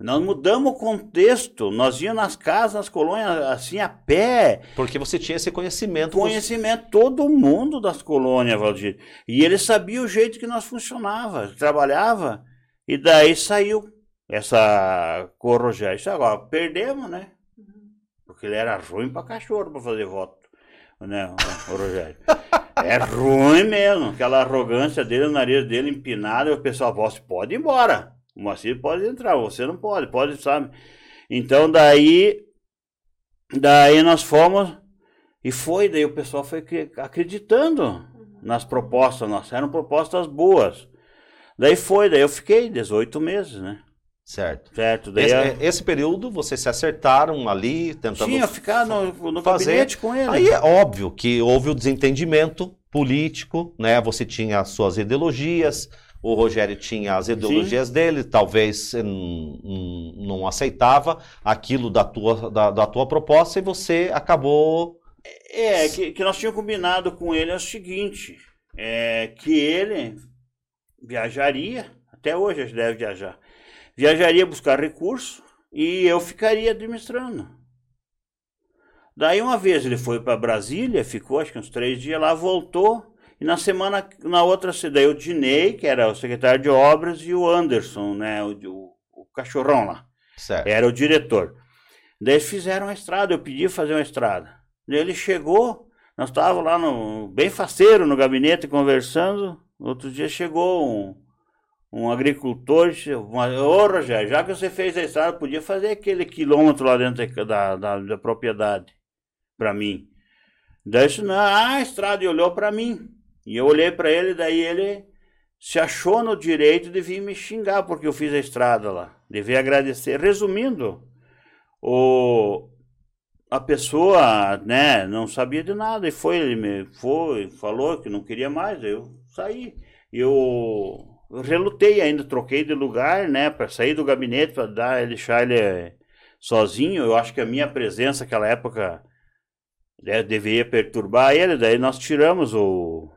Nós mudamos o contexto. Nós íamos nas casas, nas colônias, assim, a pé. Porque você tinha esse conhecimento. dos- Conhecimento todo mundo das colônias, Valdir. E ele sabia o jeito que nós funcionava, trabalhava. E daí saiu essa Rogério. Isso agora, perdemos, né? Porque ele era ruim pra cachorro pra fazer voto, né, o, o Rogério. É ruim mesmo, aquela arrogância dele, o nariz dele empinado, e o pessoal, você pode ir embora. O Moacir pode entrar, você não pode, pode, sabe? Então daí, daí nós fomos e foi, daí o pessoal foi que- acreditando nas propostas nossas, eram propostas boas. Daí foi, daí eu fiquei 18 meses, né? Certo. Certo, daí Esse, a- é, esse período vocês se acertaram ali, tentando tinha ficar no, no fazer. gabinete com ele. Aí é óbvio que houve o desentendimento político, né? Você tinha as suas ideologias, o Rogério tinha as ideologias dele, talvez hum, não aceitava aquilo da tua, da, da tua proposta e você acabou. É, que, que nós tínhamos combinado com ele é o seguinte, é, que ele viajaria, até hoje ele deve viajar, viajaria buscar recurso e eu ficaria administrando. Daí uma vez ele foi para Brasília, ficou acho que uns três dias lá, voltou E na semana, na outra, daí o Dinei, que era o secretário de obras, e o Anderson, né, o, o, o cachorrão lá, Certo. era o diretor. Daí eles fizeram a estrada, eu pedi fazer uma estrada. Daí ele chegou, nós estávamos lá no, bem faceiro no gabinete conversando. Outro dia chegou um, um agricultor, uma, ô Rogério, já que você fez a estrada, podia fazer aquele quilômetro lá dentro da, da, da propriedade para mim. Daí disse, não, ah, a estrada, e olhou para mim. E eu olhei para ele, daí ele se achou no direito de vir me xingar porque eu fiz a estrada lá. Devia agradecer. Resumindo, o, a pessoa, né, não sabia de nada e foi, ele me foi, falou que não queria mais, eu saí. Eu, relutei ainda, troquei de lugar, né, para sair do gabinete, para dar, deixar ele sozinho. Eu acho que a minha presença naquela época né, deveria perturbar ele, daí nós tiramos o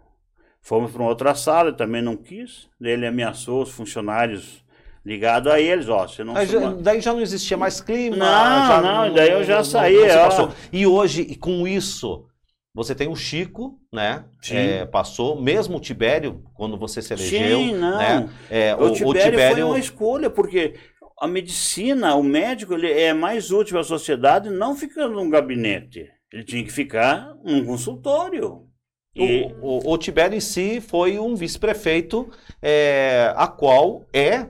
fomos para uma outra sala, também não quis. Ele ameaçou os funcionários ligados a eles, ó, você não já- daí já não existia mais clima. Não, já não, daí eu já saí, se ó. passou. E hoje, e com isso, você tem o Chico, né? É, passou, mesmo o Tibério, quando você se elegeu. Sim, não. Né? É, O, o, o Tibério, Tibério. foi uma escolha, porque a medicina, o médico, ele é mais útil à sociedade não ficando num gabinete. Ele tinha que ficar num consultório. E, O, o, o Tibério em si foi um vice-prefeito, é, a qual é,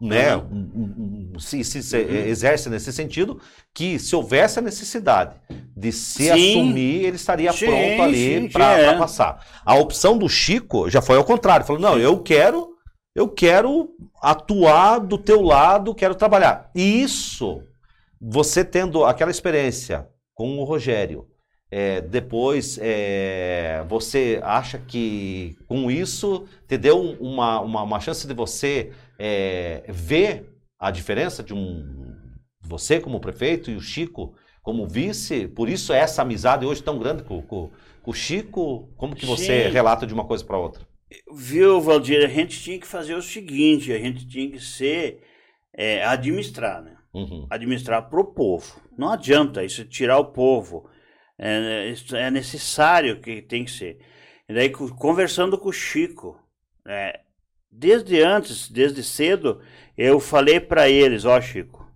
né, Uhum. um- um- se, se- se exerce nesse sentido, que se houvesse a necessidade de se Sim. assumir, ele estaria Sim, pronto ali para é. passar. A opção do Chico já foi ao contrário, falou, não, eu quero, eu quero atuar do teu lado, quero trabalhar. E isso, você tendo aquela experiência com o Rogério, é, depois, é, você acha que com isso te deu um- uma, uma, uma chance de você é, ver a diferença de um você como prefeito e o Chico como vice? Por isso é essa amizade hoje tão grande com, com- com o Chico? Como que você Sim. relata de uma coisa para outra? viu, Valdir, a gente tinha que fazer o seguinte, a gente tinha que ser, é, administrar, né? Uhum. administrar para o povo. Não adianta isso tirar o povo. É, é necessário que tem que ser. E daí, co- conversando com o Chico, é, desde antes, desde cedo, eu falei para eles, ó Chico,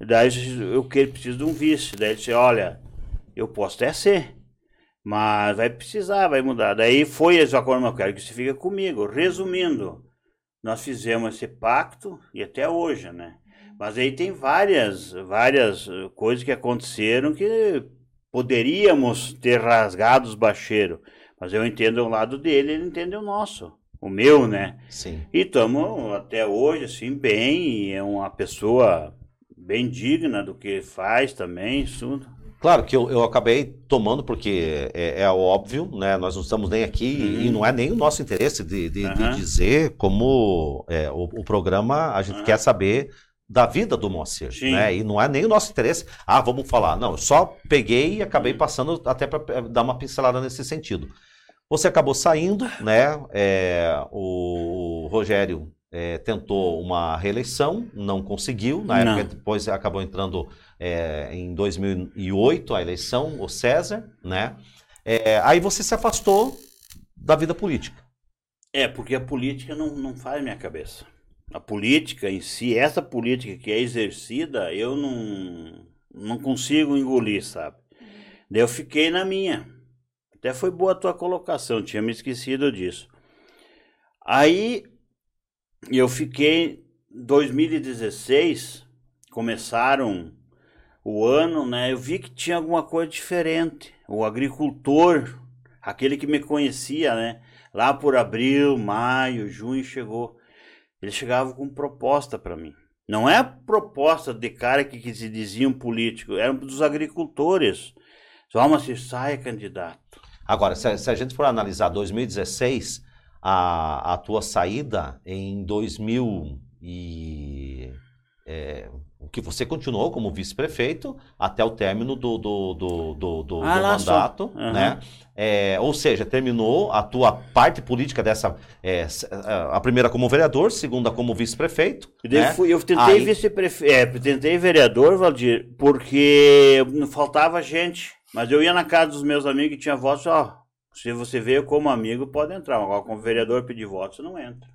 daí eu que preciso de um vice. Daí ele disse, olha, eu posso até ser, mas vai precisar, vai mudar. Daí foi esse acordo, eu quero que você fique comigo. Resumindo, nós fizemos esse pacto e até hoje, né? Mas aí tem várias, várias eh, coisas que aconteceram que poderíamos ter rasgado os bacheiros. Mas eu entendo o lado dele, ele entende o nosso, o meu, né? Sim. E estamos até hoje, assim, bem, e é uma pessoa bem digna do que faz também, tudo. Claro que eu, eu acabei tomando, porque é, é óbvio, né? Nós não estamos nem aqui Uhum. e não é nem o nosso interesse de, de- de Aham. dizer como é, o, o programa a gente Aham. quer saber da vida do Moacir, né? E não é nem o nosso interesse. Ah, vamos falar. Não, eu só peguei e Uhum. acabei passando até para dar uma pincelada nesse sentido. Você acabou saindo, né? É, o, o Rogério é, tentou uma reeleição, não conseguiu. Na Não. época, depois acabou entrando é, em 2008 a eleição, o César, né? É, aí você se afastou da vida política. É, porque a política não, não faz minha cabeça. A política em si, essa política que é exercida, eu não, não consigo engolir, sabe? Daí eu fiquei na minha. Até foi boa a tua colocação, tinha me esquecido disso. Aí eu fiquei 2016, começaram o ano, né? Eu vi que tinha alguma coisa diferente. O agricultor, aquele que me conhecia, né? Lá por abril, maio, junho chegou. Ele chegava com proposta para mim. Não é proposta de cara que, que se diziam político, eram dos agricultores. Só se saia candidato. Agora, se, a- se a gente for analisar 2016, a, a tua saída em 2000 e é, que você continuou como vice-prefeito até o término do, do, do, do, do- Ah, mandato, Aham. né? É, ou seja, terminou a tua parte política dessa é, a primeira como vereador, segunda como vice-prefeito, né? eu tentei Aí- vice-prefeito, é, tentei vereador, Valdir, porque faltava gente. Mas eu ia na casa dos meus amigos que tinha voto, ó, Se você veio como amigo, pode entrar. Agora, como vereador pedir voto, você não entra.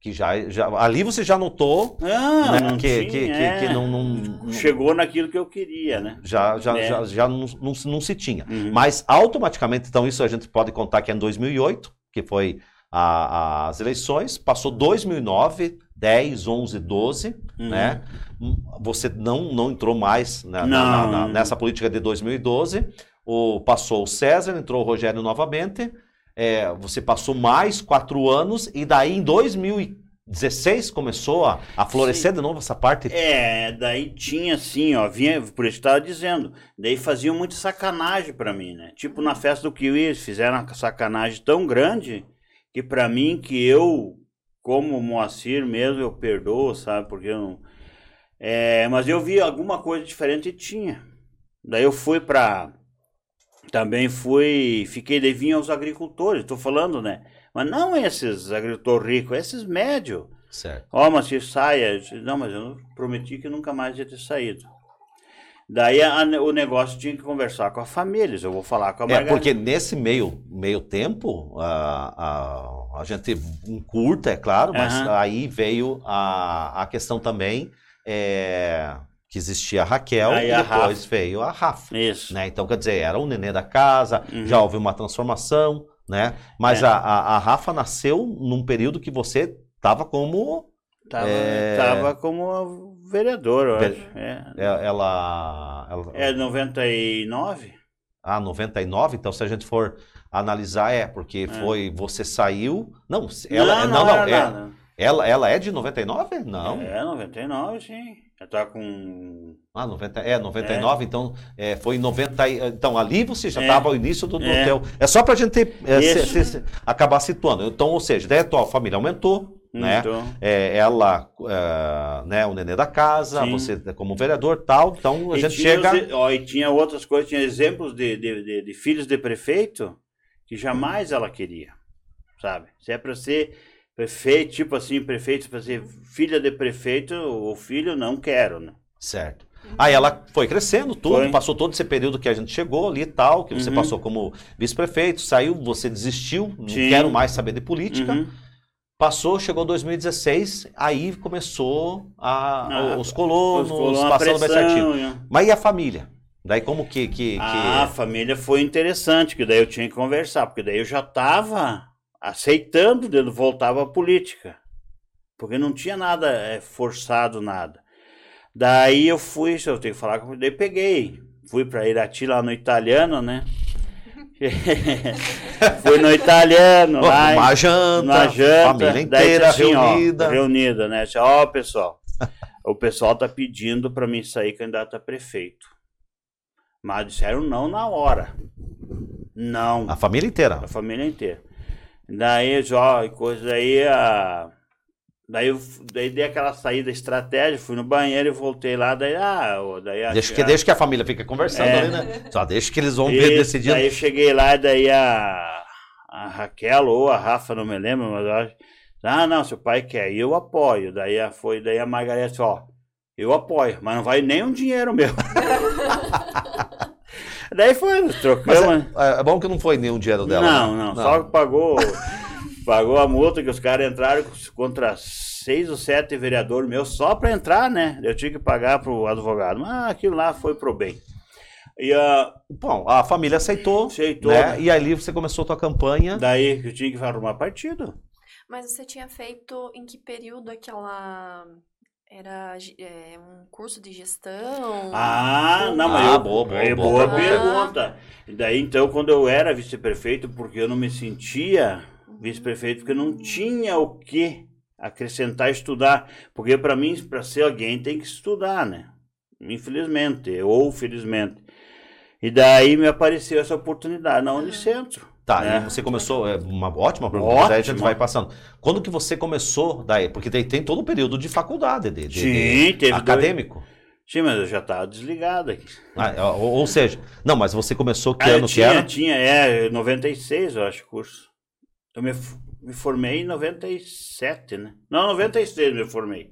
Que já, já, ali você já notou Não, né, não que, tinha, que, que, é. que não, não- Chegou naquilo que eu queria, né? já, já, É. já, já não, não, se- não se tinha. Uhum. Mas automaticamente, então, isso a gente pode contar que é em 2008, que foi a- as eleições, passou 2009, 10, 11, 12, Uhum. né? Você não, não entrou mais Não. na- na- nessa política de 2012. O, passou o César, entrou o Rogério novamente. É, você passou mais quatro anos e daí em 2016 começou a, a florescer de novo essa parte. É, daí tinha assim, ó, vinha, por isso que eu tava dizendo, daí faziam muito sacanagem pra mim, né? Tipo na festa do Kiwi, eles fizeram uma sacanagem tão grande que pra mim, que eu, como Moacir mesmo, eu perdoo, sabe? Porque eu não... É, mas eu vi alguma coisa diferente e tinha. Daí eu fui pra... Também fui, fiquei, daí vinha os agricultores, tô falando, né? Mas não esses agricultores ricos, esses médios. Certo. Ó, mas se saia. Disse, Não, mas eu prometi que nunca mais ia ter saído. Daí a- o negócio tinha que conversar com a família. Eu vou falar com a É, Margarida. porque nesse meio, meio tempo, a, a, a gente encurta, é claro, mas Aham. aí veio a, a questão também é, que existia a Raquel Aí e a depois veio a Rafa. Isso. Né? Então, quer dizer, era o nenê da casa, Uhum. já houve uma transformação, né? Mas É. a, a, a Rafa nasceu num período que você estava como. Tava, É. tava como vereador, eu Ve- acho. É. é, Ela. ela É 99? Ah, 99, então se a gente for analisar, é, porque foi. Você saiu. Não, ela. Não, não, era é, nada. ela, ela é de 99? Não. É, 99, sim. Já tá com. Ah, 90, é, 99, então é, foi em 90. e- Então ali você já É. estava ao início do, do É. teu. É só pra gente é, se- se- se- acabar situando. Então, ou seja, daí a tua família aumentou, né? Então, É, ela, é, né, o nenê da casa, Sim. você como vereador tal, então a e gente tinha chega. ó, e tinha outras coisas, tinha exemplos de, de, de- de filhos de prefeito que jamais ela queria, sabe? Se é para ser prefeito, tipo assim, prefeito, para ser filha de prefeito, ou filho, não quero, né? Certo. Aí ela foi crescendo, tudo, Foi. passou todo esse período que a gente chegou ali e tal, que você Uhum. passou como vice-prefeito, saiu, você desistiu, não Sim. quero mais saber de política. Uhum. Passou, chegou 2016, aí começou a, Ah, os colonos, Os colonos, a passando pressão, certinho. né? Mas e a família? Daí como que... que, Ah, A que... família foi interessante, que daí eu tinha que conversar, porque daí eu já estava aceitando de voltar à política. Porque não tinha nada é, forçado, nada. Daí eu fui, eu tenho que falar com daí peguei. Fui para Irati lá no italiano, né? fui no italiano lá. uma janta, uma janta, família daí inteira assim, ó, reunida. reunida, né? Ó, pessoal, o pessoal tá pedindo para mim sair candidato a prefeito. Mas disseram não na hora. Não. A família inteira. A família inteira. Daí, ó, e coisa aí, a... daí, eu, daí dei aquela saída estratégia, fui no banheiro e voltei lá, daí, ah, daí a- Deixa que, a- deixa que a família fique conversando É. ali, né? Só deixa que eles vão Isso, ver decidindo. Daí eu cheguei lá, e daí a, a Raquel ou a Rafa, não me lembro, mas eu acho. Ah, não, seu pai quer, e eu apoio. Daí a, foi, daí a Margareth disse, ó, eu apoio, mas não vai nem um dinheiro meu. daí foi, Mas trocamos. é, é bom que não foi nenhum dinheiro dela. não, né? não, só que pagou, pagou a multa que os caras entraram contra seis ou sete vereadores meus só para entrar, né? Eu tinha que pagar pro advogado. Mas aquilo lá foi pro bem. E a. Bom, a família aceitou, Aceitou, né? né? E ali você começou a tua campanha. Daí que eu tinha que arrumar partido. Mas você tinha feito em que período aquela. Era é, um curso de gestão? Ah, não, mas Ah, eu, boa, boa, é boa boa pergunta. pergunta. E daí, então, quando eu era vice-prefeito, porque eu não me sentia vice-prefeito, porque eu não tinha o que acrescentar estudar. Porque para mim, para ser alguém, tem que estudar, né? Infelizmente, ou felizmente. E daí me apareceu essa oportunidade na Unicentro. Tá, É. e você começou, é uma ótima pergunta, Ótima. daí a gente vai passando. Quando que você começou, daí, porque daí tem todo o período de faculdade, de, de- Sim, de teve dois- acadêmico. Sim, mas eu já estava desligado aqui. Ah, ou, ou seja, não, mas você começou que Ah, ano que tinha, era? tinha, é, 96, eu acho, o curso. Eu me, me formei em 97, né? Não, 96 me formei.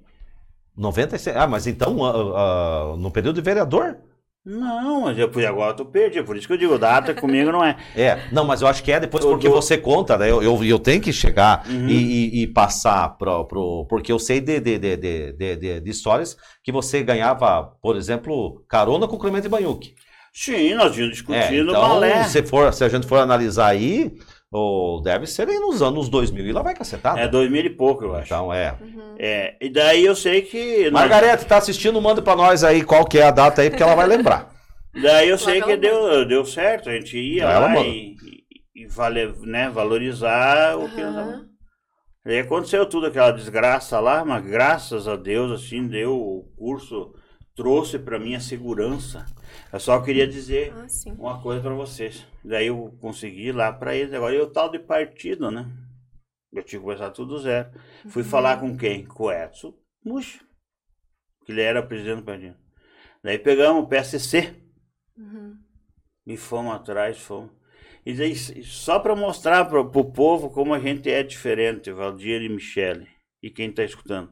96. Ah, mas então, ah, ah, no período de vereador? Não, mas eu fui agora eu tô perdido, por isso que eu digo, data comigo não é. É, não, mas eu acho que é depois porque tô- você conta, né? Eu, eu, eu tenho que chegar Uhum. e, e- e passar pro, pro. Porque eu sei de, de, de, de, de, de- histórias que você ganhava, por exemplo, carona com o Clemente Banhuc. Sim, nós tínhamos É, discutindo então, balé. se, for, se a gente for analisar aí, ou deve ser aí nos anos 2000 e lá vai cacetada. É dois mil e pouco, eu acho. Então, é. Uhum. É, e daí eu sei que. nós- Margarete, tá assistindo? Manda pra nós aí qual que é a data aí, porque ela vai lembrar. Daí eu sei que deu, deu certo, a gente ia Ela lá manda. e, e, e vale, né, valorizar o que nós. Aí aconteceu tudo aquela desgraça lá, mas graças a Deus, assim, deu o curso, trouxe pra mim a segurança. Eu só queria dizer Ah, uma coisa pra vocês. Daí eu consegui ir lá pra eles. Agora eu tal de partido, né? Eu tinha que começar tudo do zero. Fui falar com quem? Com o Edson Muxa, que ele era presidente do partido. Daí pegamos o PSC Uhum. e fomos atrás, fomos. E daí, só para mostrar para o povo como a gente é diferente, Valdir e Michele, e quem está escutando.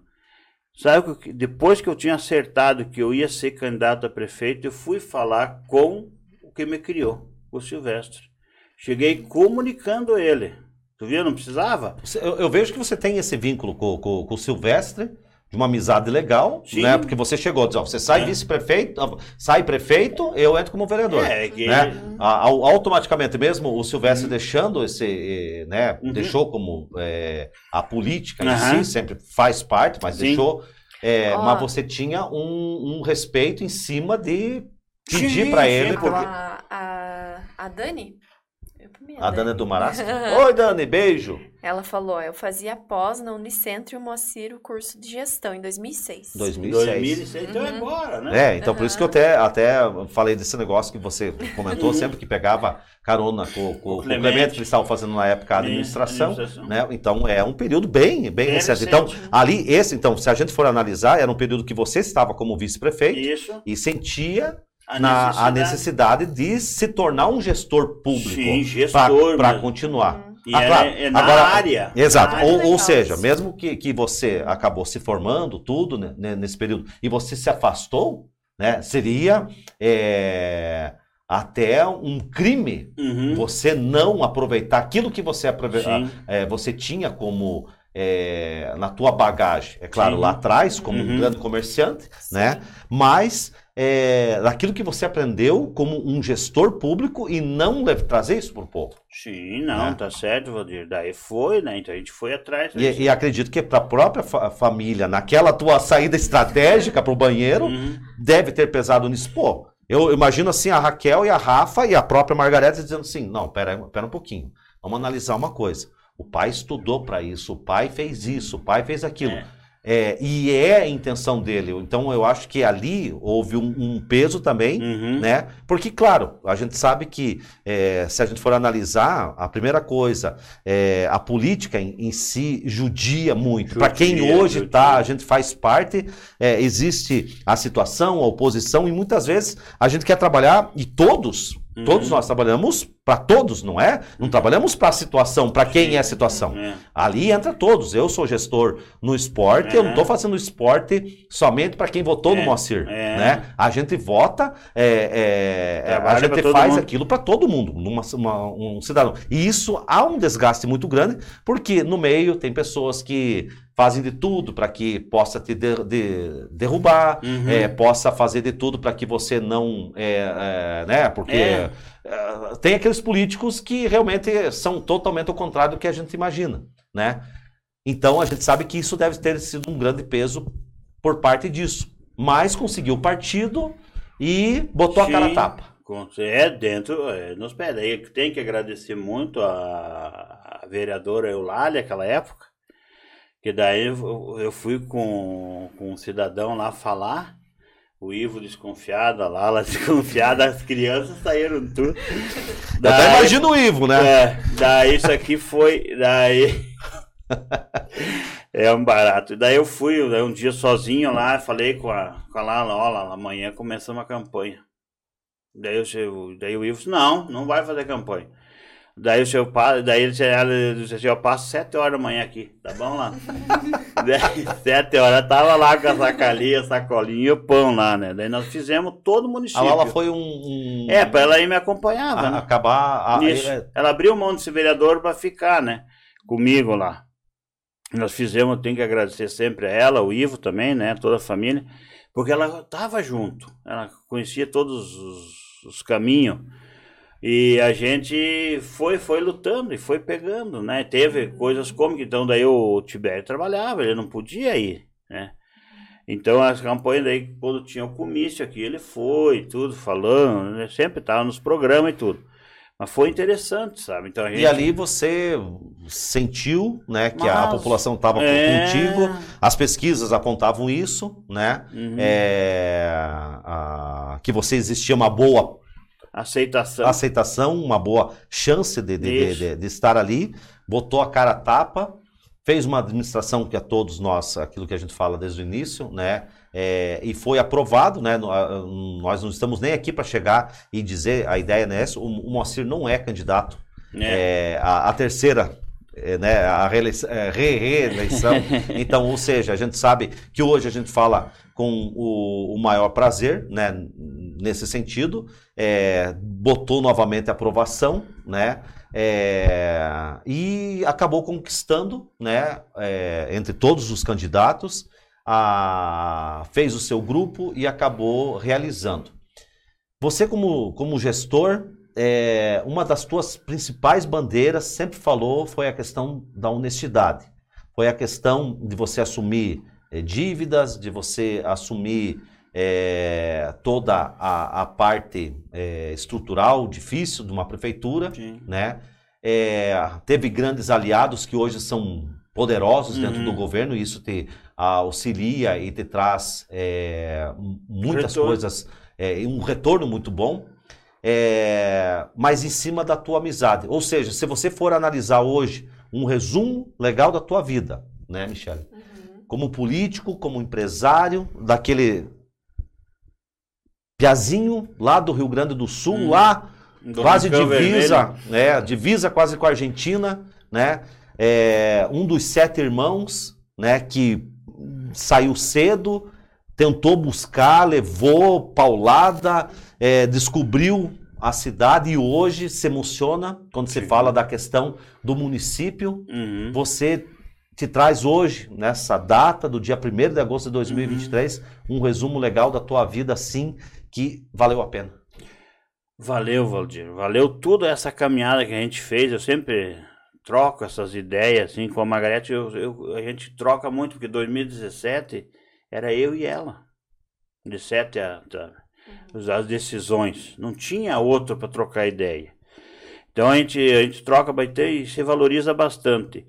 Sabe que depois que eu tinha acertado que eu ia ser candidato a prefeito, eu fui falar com o que me criou, o Silvestre. Cheguei comunicando ele. Tu viu? Não precisava? Eu, eu vejo que você tem esse vínculo com, com- com o Silvestre, de uma amizade legal, Sim. né? Porque você chegou, diz, ó, você sai É. vice-prefeito, sai prefeito, eu entro como vereador. É, que né? A- au- automaticamente mesmo o Silvestre Uhum. deixando esse, eh, né, Uhum. deixou como eh, a política em si, sempre faz parte, mas Sim. deixou, eh, Ó. mas você tinha um, um respeito em cima de pedir para ele, porque- A, a, a Dani? Eu a Dana do Marasco. Oi Dani, beijo. Ela falou, eu fazia pós na Unicentro e o Moacir o curso de gestão em 2006. 2006. 2006, então é Uhum. agora, né? É, então por isso que eu até, até falei desse negócio que você comentou, sempre que pegava carona com, com- o Clemente. Clemente, que eles estavam fazendo na época a administração, administração. né? Então é um período bem, bem Bem recente. Então, ali, esse, então, se a gente for analisar, era um período que você estava como vice-prefeito e sentia A na, necessidade. a necessidade de se tornar um gestor público Sim, gestor para continuar. Uhum. E Ah, é, claro. é na Agora- área. Exato. Na área. Ou, ou seja, mesmo que, que você acabou se formando, tudo né, né, nesse período, e você se afastou, né, seria é, até um crime Uhum. você não aproveitar aquilo que você, aprove- Sim. é, você tinha como é, na tua bagagem, é claro, Sim. lá atrás, como um Uhum. grande comerciante, né? Mas é, daquilo que você aprendeu como um gestor público e não deve trazer isso para o povo. Sim, não, Né? tá certo, Valdir. Daí foi, né? Então a gente foi atrás. E, e acredito que para a própria fa- família, naquela tua saída estratégica para o banheiro, Uhum. deve ter pesado nisso. Pô, eu imagino assim a Raquel e a Rafa e a própria Margareta dizendo assim: não, pera, pera um pouquinho, vamos analisar uma coisa. O pai estudou para isso, o pai fez isso, o pai fez aquilo. É. É, e é a intenção dele. Então eu acho que ali houve um, um peso também. Uhum. Né? Porque, claro, a gente sabe que é, se a gente for analisar, a primeira coisa, é, a política em, em si judia muito. Para quem hoje está, a gente faz parte, é, existe a situação, a oposição, e muitas vezes a gente quer trabalhar, e todos, Uhum. todos nós trabalhamos para todos, não é? Não trabalhamos para a situação, para quem é a situação. É. Ali entra todos. Eu sou gestor no esporte, eu não É. estou fazendo esporte somente para quem votou no É, Moacir. é. Né? A gente vota, é, é, a gente faz mundo. aquilo para todo mundo, numa, uma- um cidadão. E isso há um desgaste muito grande, porque no meio tem pessoas que fazem de tudo para que possa te de- de- derrubar, Uhum. é, possa fazer de tudo para que você não. é, é, né? Porque É. é, tem aqueles políticos que realmente são totalmente o contrário do que a gente imagina, né? Então a gente sabe que isso deve ter sido um grande peso por parte disso. Mas conseguiu o partido e botou a cara a Sim. tapa. É dentro, é, nos pés. Tem que agradecer muito a, a vereadora Eulália, aquela época, que daí eu, eu fui com, com um cidadão lá falar, o Ivo desconfiado, a Lala desconfiada, as crianças saíram tudo. Eu até imagino o Ivo, né? É, daí isso aqui foi. Daí. é um barato. Daí eu fui daí um dia sozinho lá, falei com a, com a Lala, ó, Lala, amanhã começamos a campanha. Daí, eu, chego- daí o Ivo disse, não, não vai fazer campanha. Daí o senhor passa, daí ele disse, assim, eu passo sete horas da manhã aqui, tá bom lá? daí, sete horas, tava lá com a sacalinha, a sacolinha e o pão lá, né? Daí nós fizemos todo o município. A Lala foi um. um- É, pra ela ir me acompanhava, a- né? acabar. a- Isso. é- Ela abriu mão de ser vereador para ficar, né? Comigo lá. Nós fizemos, tenho que agradecer sempre a ela, o Ivo também, né? Toda a família, porque ela estava junto. Ela conhecia todos os, os caminhos. E a gente foi, foi lutando e foi pegando, né? Teve coisas como que então daí o Tibério trabalhava, ele não podia ir, né? Então as campanhas daí, quando tinha o comício aqui, ele foi, tudo falando, né? sempre estava nos programas e tudo. Mas foi interessante, sabe? Então a gente E ali você sentiu, né, que a Mas- população estava É. contigo, as pesquisas apontavam isso, né, Uhum. é, a- que você existia uma boa aceitação. aceitação, uma boa chance de, de, de- de- estar ali, botou a cara a tapa, fez uma administração que a todos nós, aquilo que a gente fala desde o início, né, é, e foi aprovado, né, nós não estamos nem aqui para chegar e dizer, a ideia não é essa, o, o Moacir não é candidato, né? é, a, a terceira, é, né, a reeleição, é, reeleição. então, ou seja, a gente sabe que hoje a gente fala com o, o maior prazer, né, nesse sentido, é, botou novamente a aprovação, né, é, e acabou conquistando, né, é, entre todos os candidatos, a- fez o seu grupo e acabou realizando. Você como, como gestor, é, uma das tuas principais bandeiras sempre falou foi a questão da honestidade. Foi a questão de você assumir eh, dívidas, de você assumir eh, toda a, a parte estrutural difícil de uma prefeitura, Sim. né? É, teve grandes aliados que hoje são poderosos dentro Uhum. do governo, e isso te auxilia e te traz é, muitas Retorno. coisas, é, um retorno muito bom, é, mas em cima da tua amizade. Ou seja, se você for analisar hoje um resumo legal da tua vida, né, Michele? Como político, como empresário, daquele piazinho lá do Rio Grande do Sul, Uhum. lá Do quase divisa, Vermelho. né? Divisa quase com a Argentina, né? É, um dos sete irmãos, né? Que saiu cedo, tentou buscar, levou paulada, é, descobriu a cidade e hoje se emociona quando se fala da questão do município. Uhum. Você te traz hoje, nessa data do dia 1 de agosto de 2023, um resumo legal da tua vida, assim, que valeu a pena. Valeu, Valdir. Valeu toda essa caminhada que a gente fez. Eu sempre troco essas ideias, assim, com a Margarete. Eu, eu- a gente troca muito, porque 2017 era eu e ela. De sete a, a- as decisões. Não tinha outro para trocar ideia. Então a gente, a gente troca bastante e se valoriza bastante.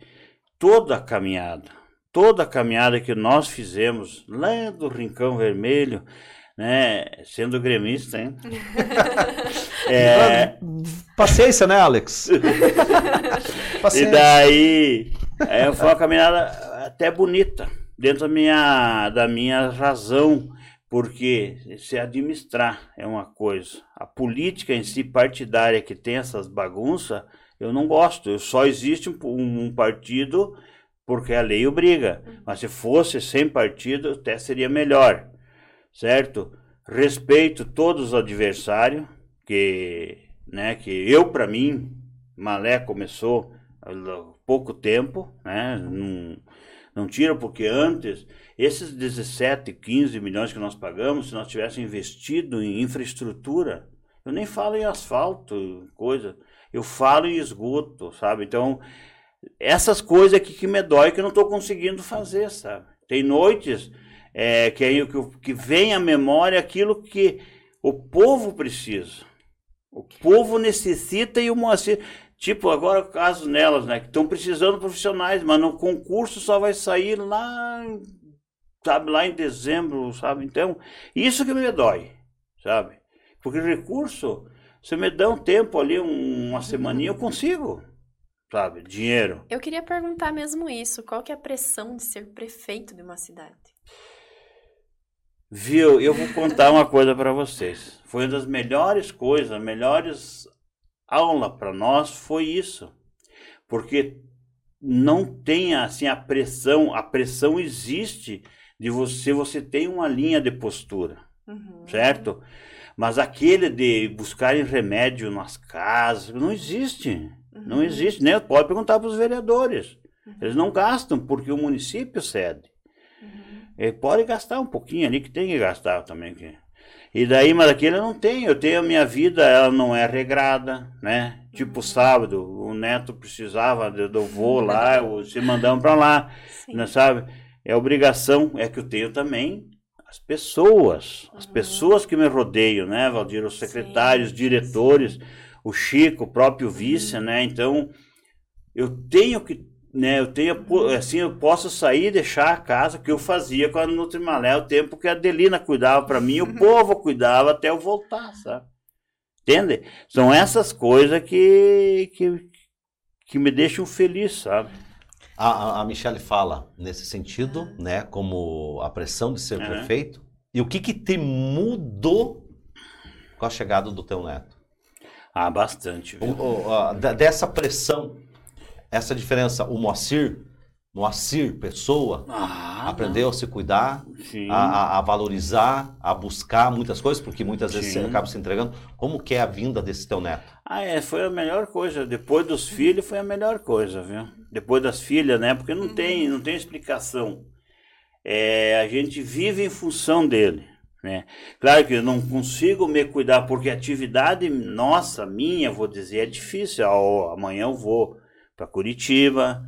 Toda a caminhada, toda a caminhada que nós fizemos lá do Rincão Vermelho, né, sendo gremista, hein? É, Paciência, né, Alex? e Paciência. daí é, foi uma caminhada até bonita, dentro da minha, da minha razão, porque se administrar é uma coisa, a política em si partidária que tem essas bagunças, eu não gosto. Só existe um, um partido porque a lei obriga, mas se fosse sem partido até seria melhor, certo? Respeito todos os adversários, que, né, que eu para mim, Malé começou há pouco tempo, né? Não, não tira porque antes, esses 17, 15 milhões que nós pagamos, se nós tivéssemos investido em infraestrutura, eu nem falo em asfalto, coisa, eu falo em esgoto, sabe? Então, essas coisas aqui que me dói que eu não estou conseguindo fazer, sabe? Tem noites é, que, aí, que, que vem à memória aquilo que o povo precisa. O povo necessita e o Moacir. Tipo, agora casos nelas, né? Que estão precisando de profissionais, mas no concurso só vai sair lá, sabe, lá em dezembro, sabe? Então, isso que me dói, sabe? Porque recurso, se me dá um tempo ali, um- uma semaninha, eu consigo, sabe? Dinheiro. Eu queria perguntar mesmo isso. Qual que é a pressão de ser prefeito de uma cidade? Viu? Eu vou contar uma coisa para vocês. Foi uma das melhores coisas, melhores aula para nós foi isso. Porque não tem assim a pressão, a pressão existe de você, você tem uma linha de postura, Uhum. certo? Mas aquele de buscarem remédio nas casas, não existe. Não Uhum. existe, nem pode perguntar para os vereadores. Eles não gastam porque o município cede. Uhum. Ele pode gastar um pouquinho ali, que tem que gastar também. que- E daí, mas aquele eu não tenho. Eu tenho a minha vida, ela não é regrada, né? Tipo sábado, o neto precisava do voo lá, ou se mandamos para lá, Sim. né, sabe? É obrigação, é que eu tenho também as pessoas, as pessoas que me rodeiam, né, Valdir? Os secretários, Sim, diretores, o Chico, o próprio vice, né? Então, eu tenho que, né, eu tenho, assim, eu posso sair e deixar a casa que eu fazia com a Nutrimalé, o tempo que a Adelina cuidava para mim, o povo cuidava até eu voltar, sabe? Entende? São essas coisas que, que, que me deixam feliz, sabe? A, a, a Michelle fala nesse sentido, né? Como a pressão de ser prefeito. E o que que te mudou com a chegada do teu neto? Ah, bastante, O- viu? o- a- dessa pressão, essa diferença, o Moacir, Moacir, pessoa, Ah, aprendeu a se cuidar, não. A, a- valorizar, a buscar muitas coisas, porque muitas vezes Sim. você acaba se entregando. Como que é a vinda desse teu neto? Ah, é, foi a melhor coisa. Depois dos filhos foi a melhor coisa, viu? Depois das filhas, né? Porque não tem, não tem explicação. É, a gente vive em função dele, né? Claro que eu não consigo me cuidar porque a atividade nossa, minha, vou dizer, é difícil. Ah, amanhã eu vou para Curitiba,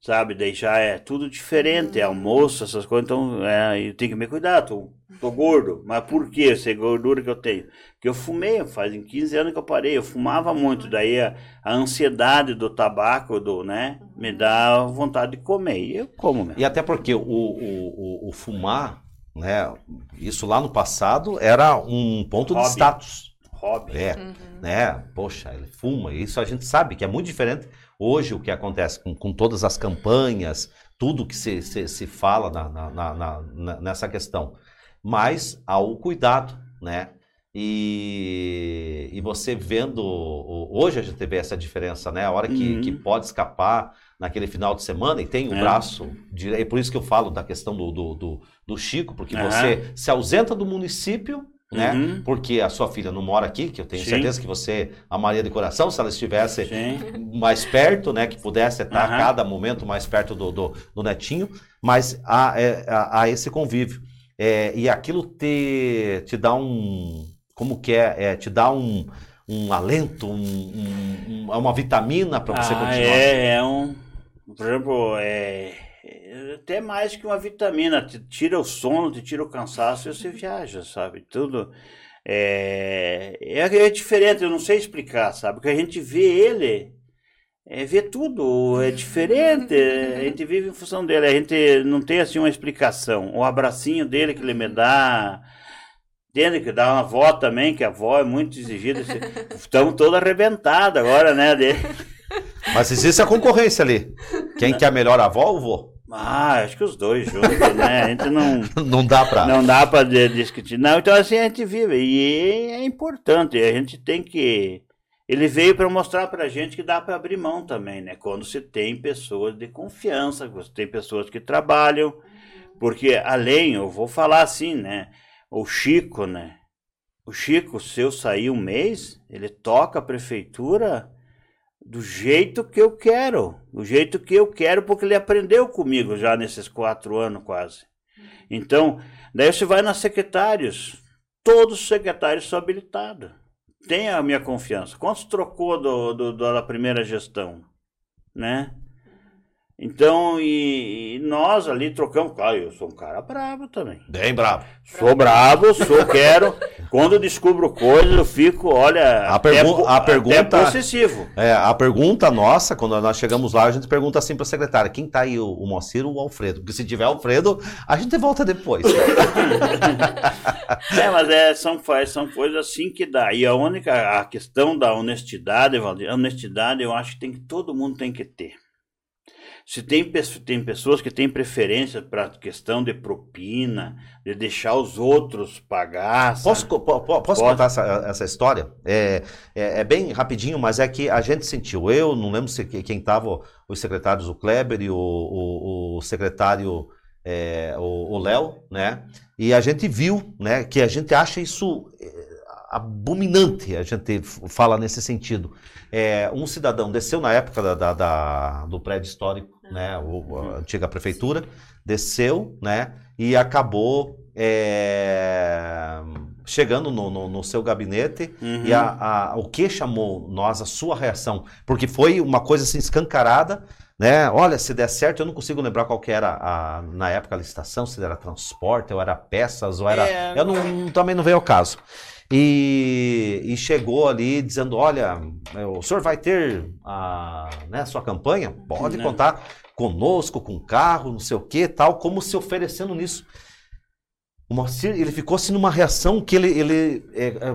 sabe? Daí já é tudo diferente, é almoço, essas coisas. Então, é, eu tenho que me cuidar. Tô, tô gordo. Mas por que essa gordura que eu tenho? Porque eu fumei, faz 15 anos que eu parei. Eu fumava muito. Daí a, a ansiedade do tabaco, do, né? Me dá vontade de comer. E eu como mesmo. E até porque o, o, o, o fumar, né? Isso lá no passado era um ponto de Hobby. status. Hobby. É, né? Poxa, ele fuma. Isso a gente sabe que é muito diferente hoje o que acontece com, com todas as campanhas, tudo que se, se, se fala na, na- na- nessa questão. Mas há o cuidado, né? E, e você vendo. Hoje a gente vê essa diferença, né? A hora que, Uhum. que pode escapar naquele final de semana e tem o É. braço. direito. É por isso que eu falo da questão do, do, do, do Chico, porque Aham. você se ausenta do município, né? Uhum. Porque a sua filha não mora aqui, que eu tenho Sim. certeza que você amaria de coração se ela estivesse Sim. mais perto, né? Que pudesse estar Aham. a cada momento mais perto do, do, do netinho, mas há, é, há, há esse convívio. É, e aquilo te, te dá um. Como que é? É, te dá um, um alento, um, um- um- uma vitamina para você Ah, continuar. é, é um. Por exemplo, é até mais que uma vitamina. Te tira o sono, te tira o cansaço e você viaja, sabe? Tudo. É, é, é diferente, eu não sei explicar, sabe? Porque a gente vê ele, é, vê tudo, é diferente, é, a gente vive em função dele, a gente não tem assim uma explicação. O abracinho dele que ele me dá. Entende que dá uma avó também, que a avó é muito exigida. Estamos todos arrebentados agora, né? Mas existe a concorrência ali. Quem quer melhor avó ou vô? Ah, acho que os dois juntos, né? A gente não, Não dá pra. não dá para discutir. Não, então assim a gente vive. E é importante, a gente tem que. Ele veio para mostrar para a gente que dá para abrir mão também, né? Quando você tem pessoas de confiança, você tem pessoas que trabalham. Porque além, eu vou falar assim, né? O Chico, né? O Chico, se eu sair um mês, ele toca a prefeitura do jeito que eu quero. Do jeito que eu quero, porque ele aprendeu comigo já nesses quatro anos quase. Então, daí você vai nas secretários. Todos os secretários são habilitados. Tem a minha confiança. Quantos trocou do, do- da primeira gestão? Né? Então, e, e nós ali trocamos. Claro, eu sou um cara bravo também. Bem bravo. Sou bravo, sou, quero. Quando descubro coisas, eu fico, olha, A até, pergu- po- a até pergunta- possessivo. É, a pergunta nossa, quando nós chegamos lá, a gente pergunta assim pra secretária: quem tá aí, o, o Moacir ou o Alfredo? Porque se tiver Alfredo, a gente volta depois. É, mas é, são, são coisas assim que dá. E a única a questão da honestidade, Valdir, a honestidade eu acho que tem que todo mundo tem que ter. Se tem, tem pessoas que têm preferência para questão de propina, de deixar os outros pagar. Posso, po- po- posso Pode. contar essa, essa história? É, é, é bem rapidinho, mas é que a gente sentiu. Eu não lembro se que- quem estava, os secretários, o Kleber e o, o- o secretário, é, o Léo, né? E a gente viu, né, que a gente acha isso abominante, a gente fala nesse sentido. É, um cidadão desceu na época da, da- da- do prédio histórico, né, o- a antiga prefeitura, desceu, né, e acabou é, chegando no, no- no seu gabinete Uhum. e a- a- o que chamou nós, a sua reação, porque foi uma coisa assim escancarada, né? Olha, se der certo, eu não consigo lembrar qual que era a, na época a licitação, se era transporte, ou era peças, ou era. É. Eu não, também não veio ao caso. E, e chegou ali dizendo: olha, o senhor vai ter a né, sua campanha? Pode Né. contar conosco, com carro, não sei o que, tal, como se oferecendo nisso. O Moacir, ele ficou assim numa reação que ele. ele é, é,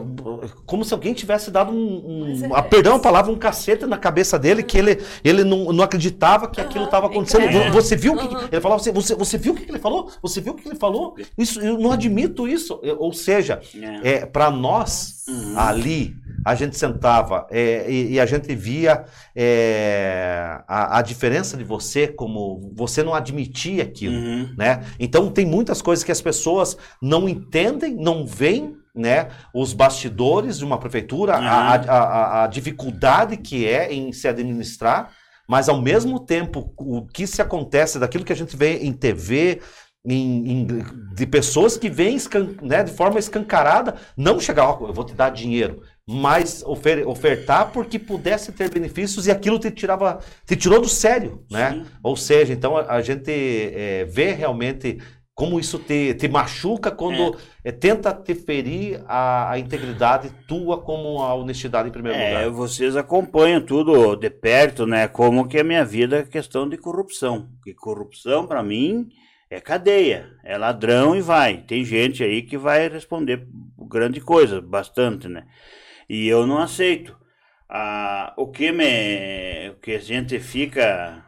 como se alguém tivesse dado um. Um é- a, perdão a palavra, um cacete na cabeça dele, que ele, ele não, não acreditava que aquilo estava acontecendo. Você viu o que. Ele falava assim: você, você viu o que ele falou? Você viu o que ele falou? Isso, eu não admito isso. Eu- Ou seja, É. é, para nós, Uhum. ali, a gente sentava é, e, e a gente via é, a, a diferença de você, como você não admitia aquilo Uhum. né? Então tem muitas coisas que as pessoas não entendem, não veem, né? Os bastidores de uma prefeitura, a, a, a- a dificuldade que é em se administrar, mas ao mesmo tempo o que se acontece daquilo que a gente vê em TV, em- em- de pessoas que vêm né, de forma escancarada, não chegar, ó, eu vou te dar dinheiro, mas ofer- ofertar porque pudesse ter benefícios e aquilo te tirava, te tirou do sério, né? Sim. Ou seja, então a, a gente é, vê realmente como isso te, te machuca quando é, tenta te ferir a, a integridade tua como a honestidade em primeiro É, lugar. vocês acompanham tudo de perto, né? Como que a minha vida é questão de corrupção. Que corrupção, para mim, é cadeia, é ladrão e vai. Tem gente aí que vai responder grande coisa, bastante, né? E eu não aceito. Ah, o que me, o que a gente fica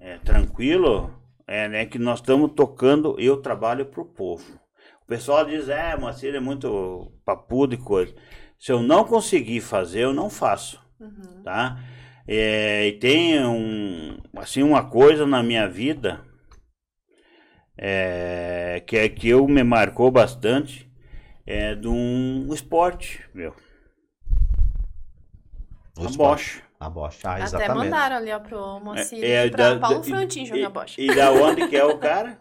é, tranquilo é né, que nós estamos tocando. Eu trabalho para o povo. O pessoal diz, é, Moacir é muito papudo e coisa. Se eu não conseguir fazer, eu não faço, Uhum. tá? É, e tem um, assim, uma coisa na minha vida é, que é que eu me marcou bastante, é de um esporte, meu, O a esporte. Bosch. A Bosch, ah, Até exatamente. mandaram ali, ó, pro Moacir É, é, pra da- Paulo da- Frontin e- jogar bocha. E da onde que é o cara?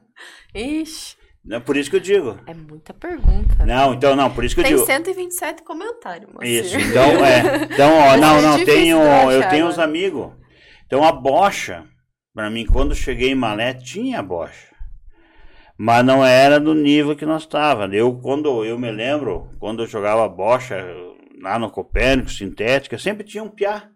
Ixi, É por isso que eu digo. é muita pergunta. Não, então não, por isso que eu Tem digo. 127 comentários. Isso, então é. Então, ó, não, ser não, tenho, achar eu tenho agora. uns amigos. Então a bocha, pra mim, quando eu cheguei em Malé, tinha bocha. Mas não era do nível que nós tava. Eu, quando eu me lembro, quando eu jogava bocha lá no Copérnico, sintética, sempre tinha um piá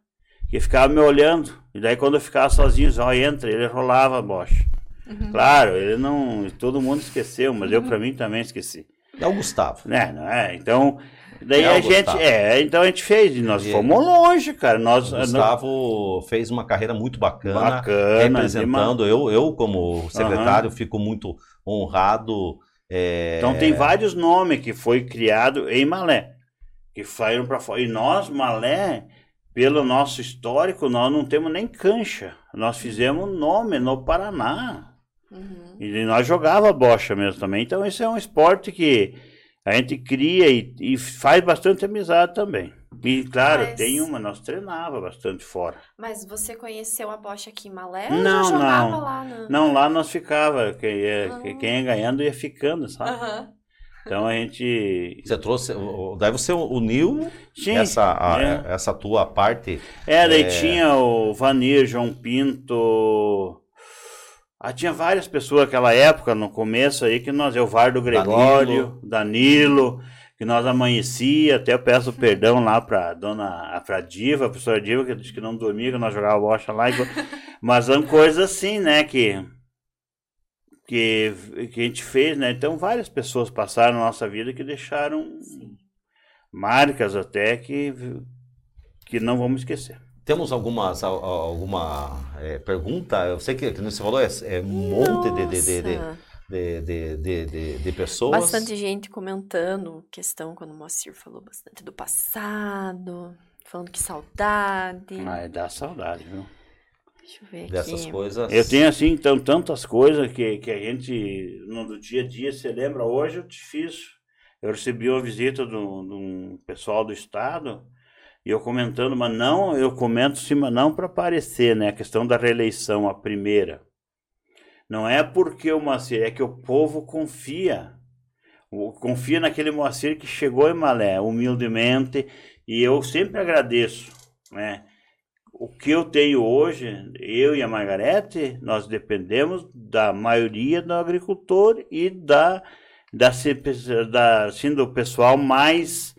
que ficava me olhando. E daí quando eu ficava sozinho, ó, entra, ele rolava a bocha. Uhum. Claro, ele não. Todo mundo esqueceu, mas eu pra mim também esqueci. É o Gustavo. Né, não é? Então, daí É o a gente, Gustavo. é, então a gente fez, e nós E- fomos longe, cara, nós, O Gustavo fez uma carreira muito bacana, bacana, representando. Eu, eu, como secretário, fico muito honrado. é, então tem vários nomes que foi criado em Malé, que saíram para fora, e nós, Malé, pelo nosso histórico, nós não temos nem cancha, nós fizemos nome no Paraná, Uhum. e nós jogava bocha mesmo também, então esse é um esporte que a gente cria e, e faz bastante amizade também. E claro, Mas- tem uma, nós treinava bastante fora. Mas você conheceu a bocha aqui em Malé Não, ou já jogava não. lá no... Não, lá nós ficava, quem ia, Ah. quem ia ganhando ia ficando, sabe? Então a gente. Você trouxe. Daí você uniu Tinha, essa, a- é. essa tua parte. É, daí É. tinha o Vanir, João Pinto. Ah, tinha várias pessoas naquela época, no começo aí, que nós, Evaldo Gregório, Danilo, que nós amanhecia, até eu peço perdão lá pra dona, pra Diva, a professora Diva, que disse que não dormia, que nós jogávamos bocha lá, e mas são coisas assim, né, que, que, que a gente fez, né, então várias pessoas passaram na nossa vida que deixaram marcas até que, que não vamos esquecer. Temos algumas, al- al- alguma é, pergunta? Eu sei que, que você falou, é, é um monte de, de, de, de. De, de, de, de- de pessoas. Bastante gente comentando questão quando o Moacir falou bastante do passado, falando que saudade. Mas dá saudade, viu? Deixa eu ver aqui. dessas coisas. Eu tenho assim, então, tantas coisas que, que a gente, no do dia a dia, se lembra. Hoje eu te fiz. Eu recebi uma visita do- de um pessoal do estado e eu comentando, mas não, eu comento sim, mas não para aparecer, né? A questão da reeleição, a primeira. Não é porque o Moacir, é que o povo confia. Confia naquele Moacir que chegou em Malé, humildemente, e eu sempre agradeço, né? O que eu tenho hoje, eu e a Margarete, nós dependemos da maioria do agricultor e da, da, da assim, do pessoal mais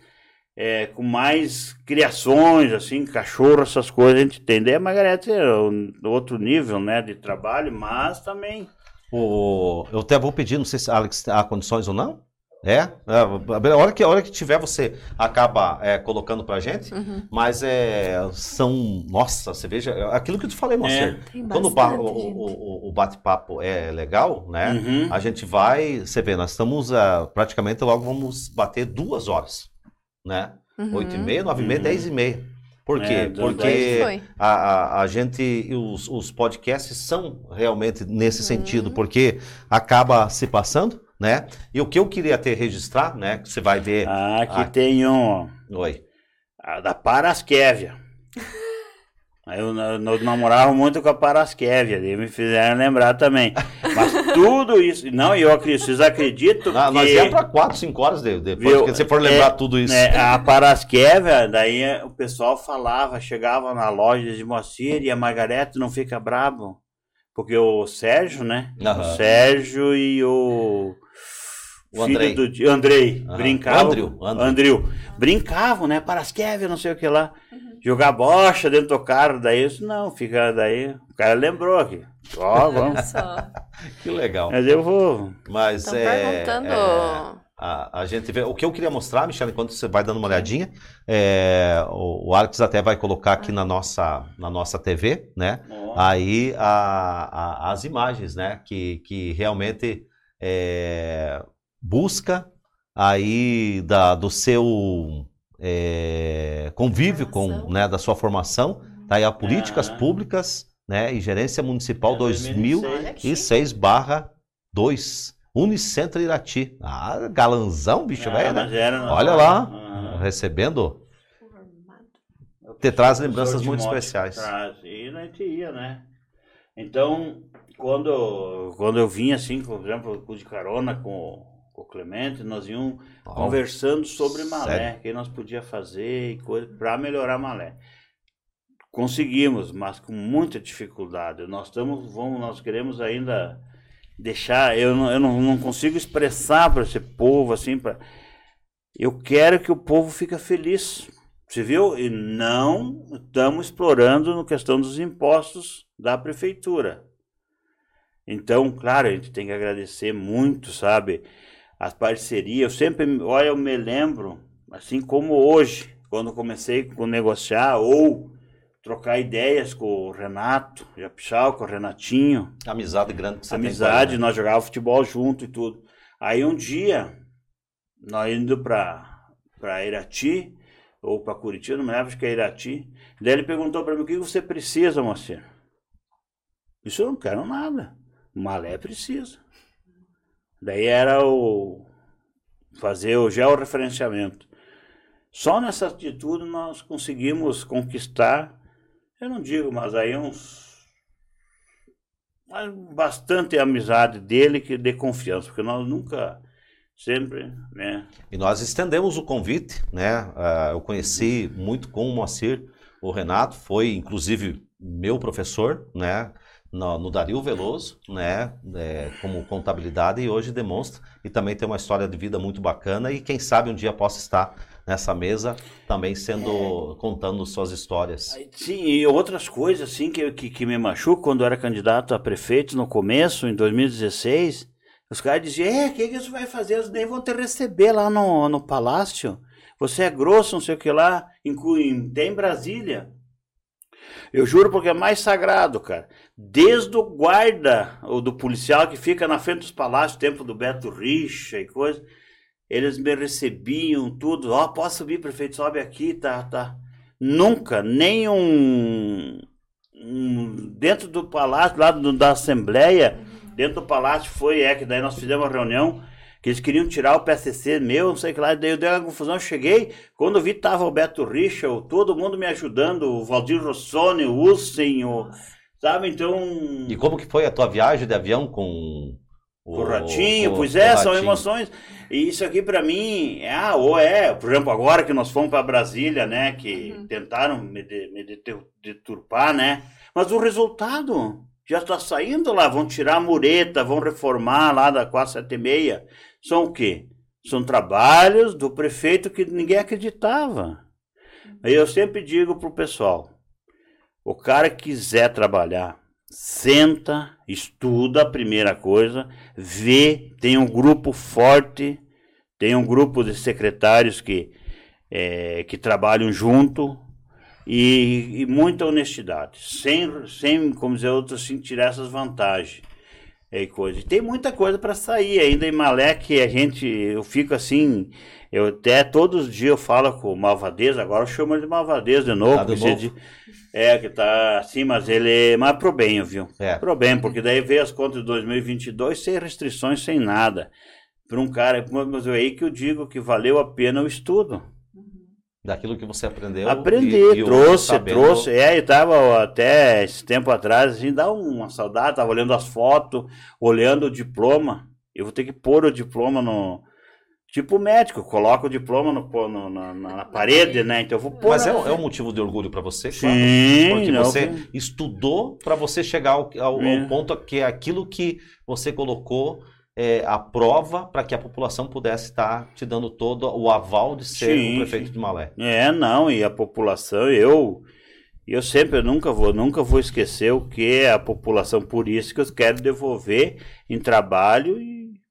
é, com mais criações, assim, cachorro, essas coisas a gente tem. Daí a Margarete é um outro nível, né, de trabalho, mas também O, eu até vou pedir, não sei se Alex há condições ou não. É? É, a hora que, a hora que tiver, você acaba é, colocando pra gente. Uhum. Mas é, são. Nossa, você veja. é Aquilo que eu te falei, Moacir. Tem Quando bastante, o- o- o- bate-papo é legal, né? Uhum. A gente vai. Você vê, nós estamos ah, praticamente logo vamos bater duas horas. Né? Uhum. Oito e meia, nove e meia, Uhum. dez e meia. Por quê? É, Porque a, a, a gente, e os, os podcasts são realmente nesse sentido, porque acaba se passando, né? E o que eu queria ter registrar, né? Que você vai ver. Ah, aqui tem um, Oi. a da Paraskévia. Aí eu, eu, namorava muito com a Paraskévia, e me fizeram lembrar também. Mas tudo isso, não, eu acredito, vocês acreditam Ah, que... nós ia para quatro, cinco horas de, depois, Viu? que se for lembrar É, tudo isso. né, a Paraskévia, daí o pessoal falava, chegava na loja de Moacir e a Margarete não fica brabo. Porque o Sérgio, né? Aham. O Sérgio e o. O Andrei. filho do Di- Andrei. Aham. Brincavam. Andrew, Andrew. Andrew. Brincavam, né? Paraskévia, não sei o que lá. Jogar bocha dentro do carro, daí isso não, fica daí. O cara lembrou aqui. Ó, vamos. Olha só. Que legal. Mas eu vou. Mas Estão é, perguntando. é, a, a gente vê. O que eu queria mostrar, Michelle, enquanto você vai dando uma olhadinha, é, o, o Alex até vai colocar aqui na nossa, na nossa TV, né? Aí a- a- as imagens, né? Que, que realmente é, busca aí da, do seu é, convívio com, né, da sua formação, tá aí a políticas Ah. públicas, né? E gerência municipal É 2000 Olha aqui. e 6 barra 2. Unicentro Irati. Ah, galanzão, bicho, Ah, velho, né? era na- Olha lá, Ah. recebendo. Te traz lembranças muito especiais. Traz, e a gente ia, né? Então, quando, quando eu vinha assim, por exemplo, de carona com, com o Clemente, nós íamos conversando sobre Malé, o que nós podia fazer e coisa para melhorar Malé. Conseguimos, mas com muita dificuldade. Nós estamos, vamos, nós queremos ainda deixar, eu não, eu não, não consigo expressar para esse povo assim, para eu quero que o povo fique feliz. Você viu? E não estamos explorando no questão dos impostos da prefeitura. Então, claro, a gente tem que agradecer muito, sabe? As parcerias. Eu sempre, olha, eu me lembro, assim como hoje, quando comecei a negociar ou trocar ideias com o Renato, Japichal, com o Renatinho, Amizade grande que você amizade, tem com nós jogávamos futebol junto e tudo. Aí um dia, nós indo pra, pra Irati, ou pra Curitiba, não me lembro, acho que é Irati. Daí ele perguntou pra mim, o que você precisa, Moacir? Isso eu não quero nada. Malé precisa. Daí era o fazer o georreferenciamento. Só nessa atitude nós conseguimos conquistar, eu não digo, mas aí uns mas bastante amizade dele que de confiança, porque nós nunca, sempre, né? E nós estendemos o convite, né? Ah, eu conheci muito com o Moacir, o Renato, foi inclusive meu professor, né? No, no Dario Veloso, né? É, como contabilidade, e hoje demonstra. E também tem uma história de vida muito bacana. E quem sabe um dia possa estar nessa mesa também sendo. contando suas histórias. Sim, e outras coisas assim que, que, que me machucam quando eu era candidato a prefeito no começo, em 2016, os caras diziam, é, o que, que você vai fazer? Eles nem vão te receber lá no, no palácio. Você é grosso, não sei o que lá, em, em, tem em Brasília. Eu juro porque é mais sagrado, cara. Desde o guarda, ou do policial que fica na frente dos palácios, tempo do Beto Richa e coisa, eles me recebiam tudo. Ó, oh, posso subir, prefeito, sobe aqui, tá, tá. Nunca, nem um, dentro do palácio, lá da Assembleia, dentro do palácio foi, é, que daí nós fizemos uma reunião, que eles queriam tirar o PCC meu, não sei o que lá, daí eu dei uma confusão, eu cheguei, quando eu vi tava o Beto Richa, todo mundo me ajudando, o Valdir Rossoni, o Ussen, o, sabe, então... E como que foi a tua viagem de avião com... O, o Ratinho, pois é, são emoções. E isso aqui para mim, é, ah, ou é, por exemplo, agora que nós fomos para Brasília, né, que uhum. tentaram me, de, me deturpar, né, mas o resultado já está saindo lá, vão tirar a mureta, vão reformar lá da 476. São o quê? São trabalhos do prefeito que ninguém acreditava. Aí eu sempre digo pro pessoal, o cara quiser trabalhar, senta, estuda a primeira coisa, vê, tem um grupo forte, tem um grupo de secretários que, é, que trabalham junto, e, e, muita honestidade, sem, sem, como dizer, outros, assim, tirar essas vantagens. E coisa. E tem muita coisa para sair ainda em Malé que a gente, eu fico assim, eu até todos os dias eu falo com o Malvadez, agora eu chamo ele de Malvadez de novo. Tá de novo. é, que tá assim, mas ele, mas pro bem, viu? É. Pro bem, porque daí veio as contas de 2022 sem restrições, sem nada. Para um cara, mas é aí que eu digo que valeu a pena o estudo daquilo que você aprendeu. Aprendi, e, trouxe, sabendo... trouxe. É, e tava até esse tempo atrás, assim, dá uma saudade, tava olhando as fotos, olhando o diploma. Eu vou ter que pôr o diploma no. Tipo médico, coloca o diploma no, no na, na, parede, né? Então eu vou pôr. Mas é, é um motivo de orgulho para você, claro. Sim, porque não, você que... estudou para você chegar ao, ao, é. ao ponto que é aquilo que você colocou é, a prova para que a população pudesse estar te dando todo o aval de ser sim, o prefeito sim. de Malé. É, não, e a população, eu eu sempre nunca vou, nunca vou esquecer o que é a população, por isso que eu quero devolver em trabalho e,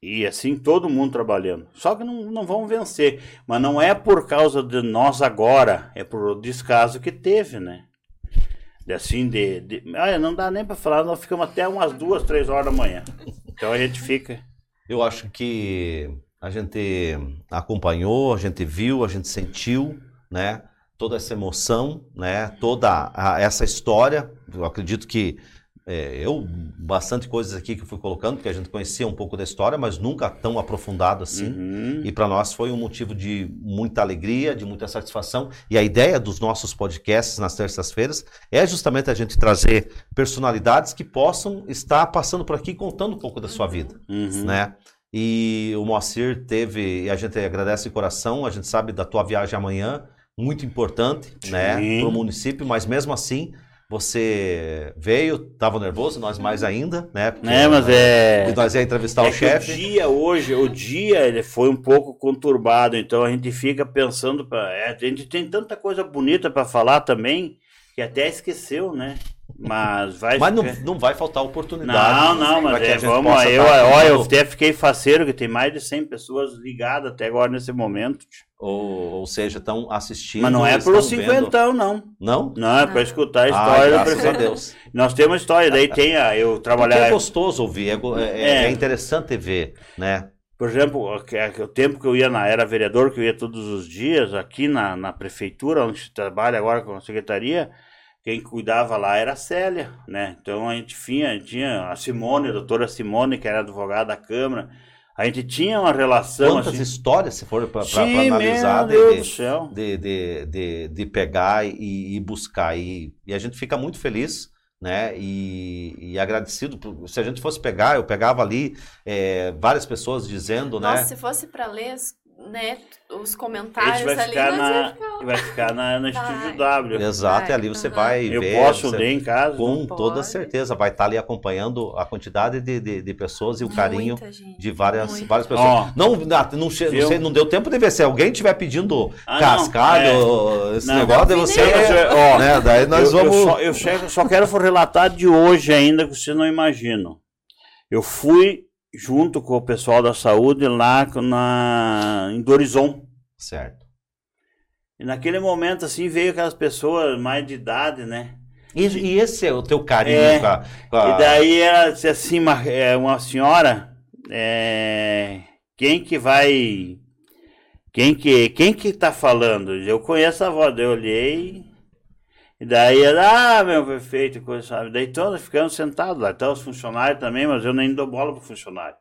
e assim todo mundo trabalhando. Só que não, não vão vencer, mas não é por causa de nós agora, é por descaso que teve, né? De assim, de, de. Olha, não dá nem para falar, nós ficamos até umas duas, três horas da manhã. Então a gente fica. Eu acho que a gente acompanhou, a gente viu, a gente sentiu, né? Toda essa emoção, né? Toda a, essa história. Eu acredito que é, eu, bastante coisas aqui que eu fui colocando, porque a gente conhecia um pouco da história, mas nunca tão aprofundado assim. Uhum. E para nós foi um motivo de muita alegria, de muita satisfação. E a ideia dos nossos podcasts nas terças-feiras é justamente a gente trazer personalidades que possam estar passando por aqui contando um pouco da sua vida, uhum. né? E o Moacir teve, e a gente agradece de coração, a gente sabe da tua viagem amanhã, muito importante, né, Sim. né, para o município, mas mesmo assim você veio, estava nervoso, nós mais ainda, né? Porque, é, mas é. Nós ia entrevistar é o chefe. O dia hoje, o dia ele foi um pouco conturbado, então a gente fica pensando, pra, é, a gente tem tanta coisa bonita para falar também que até esqueceu, né? Mas vai. Mas não, não vai faltar oportunidade. Não, não, mas é, vamos. Eu, olha, eu até fiquei faceiro que tem mais de 100 pessoas ligadas até agora nesse momento. Ou, ou seja, estão assistindo. Mas não é pelo cinquentão, não. Não? Não, é para escutar a história ah, do A Deus. Nós temos história, daí tem a. Eu trabalhar. É gostoso ouvir, é, é, é, é interessante ver, né? Por exemplo, o tempo que eu ia na era vereador, que eu ia todos os dias aqui na, na prefeitura, onde se trabalha agora com a secretaria, quem cuidava lá era a Célia, né? Então a gente tinha, tinha a Simone, a doutora Simone, que era advogada da Câmara, a gente tinha uma relação. Quantas assim... histórias, se for para analisar, de, de, de, de, de, pegar e, e buscar. E, e, a gente fica muito feliz. Né? E, e agradecido. Por, se a gente fosse pegar, eu pegava ali é, várias pessoas dizendo, Nossa, né? se fosse para ler né, os comentários vai ali, ficar na, ficar... vai ficar na, no Estúdio W. Exato, e ali você uhum. vai Eu ver. Eu posso ler em casa? Com toda certeza, vai estar ali acompanhando a quantidade de, de, de pessoas e o carinho de várias, várias pessoas. Oh, não, não, não, sei, não deu tempo de ver se alguém estiver pedindo ah, cascalho, é. esse não, negócio, de você... Ó, né, daí nós eu, vamos... Eu só, eu só quero relatar de hoje ainda, que vocês não imaginam. Eu fui junto com o pessoal da saúde lá na, em Dorizon. Certo. E naquele momento, assim, veio aquelas pessoas mais de idade, né? E, e esse é o teu carinho É, com a, com a- E daí disse assim, uma, é, uma senhora, é, quem que vai, quem que, quem que tá falando? Eu conheço a voz, eu olhei, e daí ah, meu prefeito, coisa, sabe? Daí todos ficamos sentados lá, então os funcionários também, mas eu nem dou bola pro funcionário.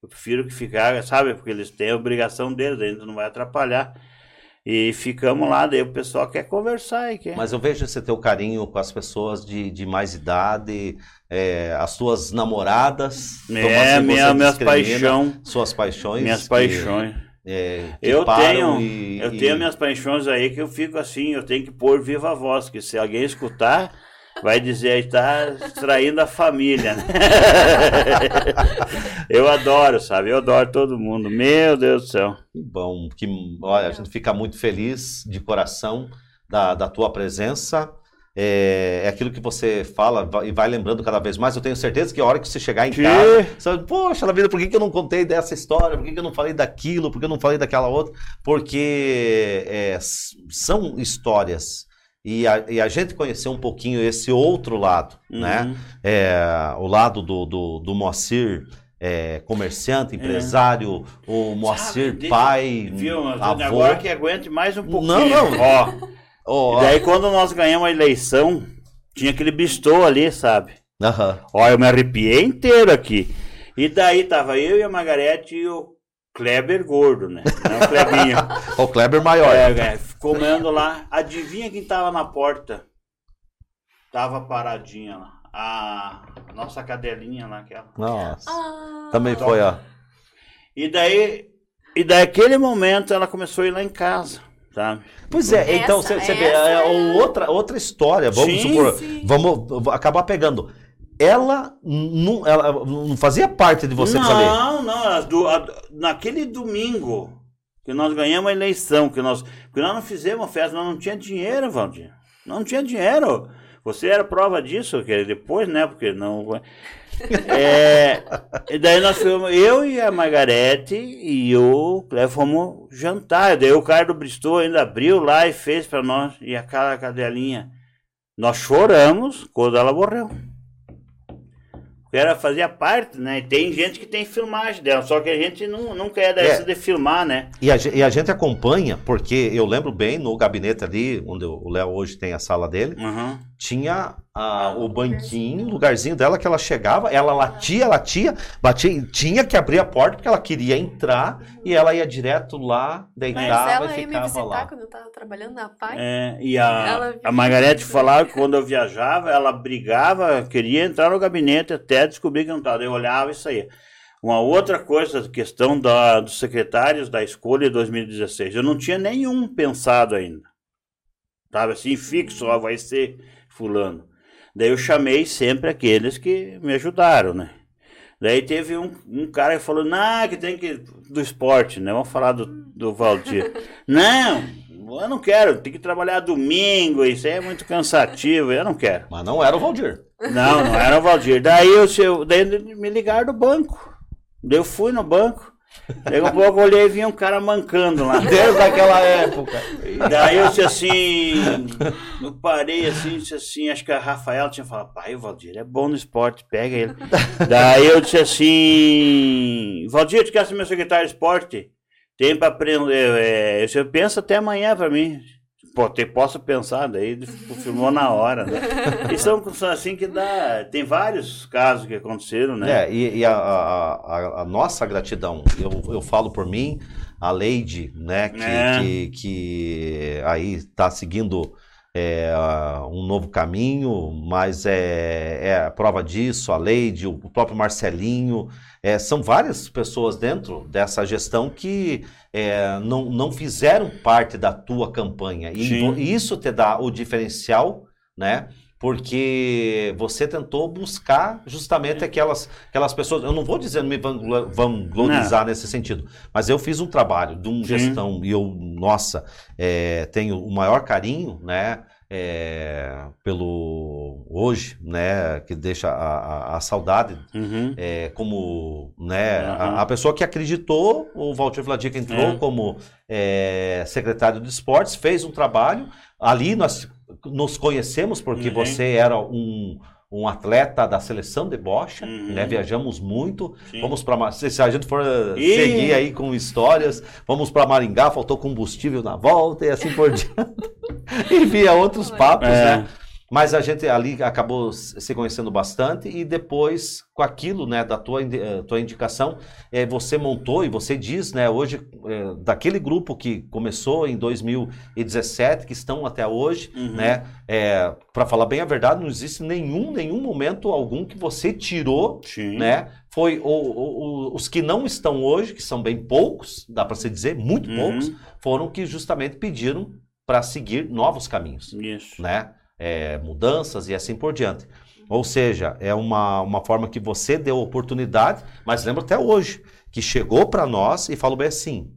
Eu prefiro que ficar, sabe? Porque eles têm a obrigação deles, a gente não vai atrapalhar. E ficamos lá, daí o pessoal quer conversar e quer. Mas eu vejo esse teu carinho com as pessoas de, de mais idade, é, as tuas namoradas. é, minha, você minhas paixões. Suas paixões. Minhas que, paixões. É, Eu tenho, e- eu e- tenho minhas paixões aí que eu fico assim, eu tenho que pôr viva voz, que se alguém escutar, vai dizer aí tá traindo a família, né? eu adoro, sabe? Eu adoro todo mundo. Meu Deus do céu. Que bom, que olha, a gente fica muito feliz de coração da, da tua presença. É, é aquilo que você fala e vai lembrando cada vez mais. Eu tenho certeza que a hora que você chegar em Que? casa, você vai, poxa, na vida, por que, que eu não contei dessa história? Por que, que eu não falei daquilo? Por que eu não falei daquela outra? Porque é, são histórias. E a, e a gente conheceu um pouquinho esse outro lado, né? Uhum. É, o lado do, do, do Moacir, é, comerciante, empresário, o Moacir, Sabe, pai, Viu? Avô. Agora que aguente mais um pouquinho. Não, não. Ó, Ó, e daí quando nós ganhamos a eleição, tinha aquele bistô ali, sabe? aham. Ó, eu me arrepiei inteiro aqui. E daí tava eu e a Margarete e o Kleber gordo, né? Não o Klebinho. O Kleber maior. É, é, comendo lá. Adivinha quem tava na porta? Tava paradinha lá. A nossa cadelinha lá, aquela. Nossa. Ah, Também foi, ó. E daí, e daquele momento ela começou a ir lá em casa, sabe? Pois é, então Essa- você vê, essa é é- outra, outra história, vamos Sim, supor, sim. vamos acabar pegando. Ela não, ela não fazia parte de vocês ali. não, não, as do- a- naquele domingo que nós ganhamos a eleição, que nós, porque nós não fizemos festa, nós não tinha dinheiro, Valdir. Não tinha dinheiro. Você era prova disso, que depois, né? Porque não. É, e daí nós fomos, eu e a Margarete e o Cleber fomos jantar. Daí o cara do Bristol ainda abriu lá e fez pra nós. E aquela cadelinha. Nós choramos quando ela morreu. Porque ela fazia parte, né? E tem gente que tem filmagem dela, só que a gente não, não quer dessa É. de filmar, né? E a, e a gente acompanha, porque eu lembro bem, no gabinete ali, onde o Léo hoje tem a sala dele, Uhum. tinha ah, o banquinho, o lugarzinho dela que ela chegava, ela latia, latia, batia, tinha que abrir a porta porque ela queria entrar e ela ia direto lá, Mas deitava ela e ia me ficava visitar lá. quando eu tava trabalhando na PAI. É, e a, a Margarete falava que quando eu viajava, ela brigava, queria entrar no gabinete até descobrir que não estava. Eu olhava e saía. Uma outra coisa, questão da, dos secretários da escolha de 2016. Eu não tinha nenhum pensado ainda. Tava assim, fixo, ó, vai ser fulano. Daí eu chamei sempre aqueles que me ajudaram, né? Daí teve um, um cara que falou, não, que tem que. do esporte, né? Vamos falar do, do Valdir. não, eu não quero, tem que trabalhar domingo, isso aí é muito cansativo, eu não quero. Mas não era o Valdir. Não, não era o Valdir. Daí, eu, eu, daí me ligaram do banco. Daí eu fui no banco. Daí um pouco eu olhei e vinha um cara mancando lá. Desde aquela época. Daí eu disse assim, eu parei assim, disse assim, acho que a Rafaela tinha falado, pai, o Valdir é bom no esporte, pega ele. Daí eu disse assim, Valdir, tu quer ser meu secretário de esporte? Tem pra aprender, é, você pensa até amanhã pra mim. Pô, te, posso pensar, daí confirmou na hora, né? E são assim que dá, tem vários casos que aconteceram, né? É, e, e a, a- a- nossa gratidão, eu, eu falo por mim, a Leide, né, que, É. que, que aí está seguindo é, um novo caminho, mas é, é a prova disso, a Leide, o próprio Marcelinho, é, são várias pessoas dentro dessa gestão que é, não, não fizeram parte da tua campanha. E vo- isso te dá o diferencial, né? Porque você tentou buscar justamente aquelas, aquelas pessoas. Eu não vou dizer me vanglo- vanglorizar nesse sentido, mas eu fiz um trabalho de uma gestão e eu, nossa, é, tenho o maior carinho, né? É, pelo hoje, né, que deixa a, a, a saudade Uhum. é, como né, Aham. a, a pessoa que acreditou, o Walter Vladica entrou É. como é, secretário de esportes, fez um trabalho. Ali nós nos conhecemos porque Uhum. você era um, um atleta da seleção de bocha, Uhum. né? Viajamos muito. Sim. Vamos para se, se a gente for eh, Ih! seguir aí com histórias, vamos para Maringá, faltou combustível na volta e assim por diante. e via outros papos, É. né? Mas a gente ali acabou se conhecendo bastante e depois, com aquilo, né, da tua, eh, tua indicação, eh, você montou e você diz, né, hoje, eh, daquele grupo que começou em 2017, que estão até hoje, Uhum. né, para falar bem a verdade, não existe nenhum, nenhum momento algum que você tirou, Sim. né, foi o- o- o- os que não estão hoje, que são bem poucos, dá para se dizer, muito Uhum. poucos, foram que justamente pediram para seguir novos caminhos Isso. né? É, mudanças e assim por diante. Ou seja, é uma, uma forma que você deu oportunidade, mas lembra até hoje, que chegou para nós e falou bem assim: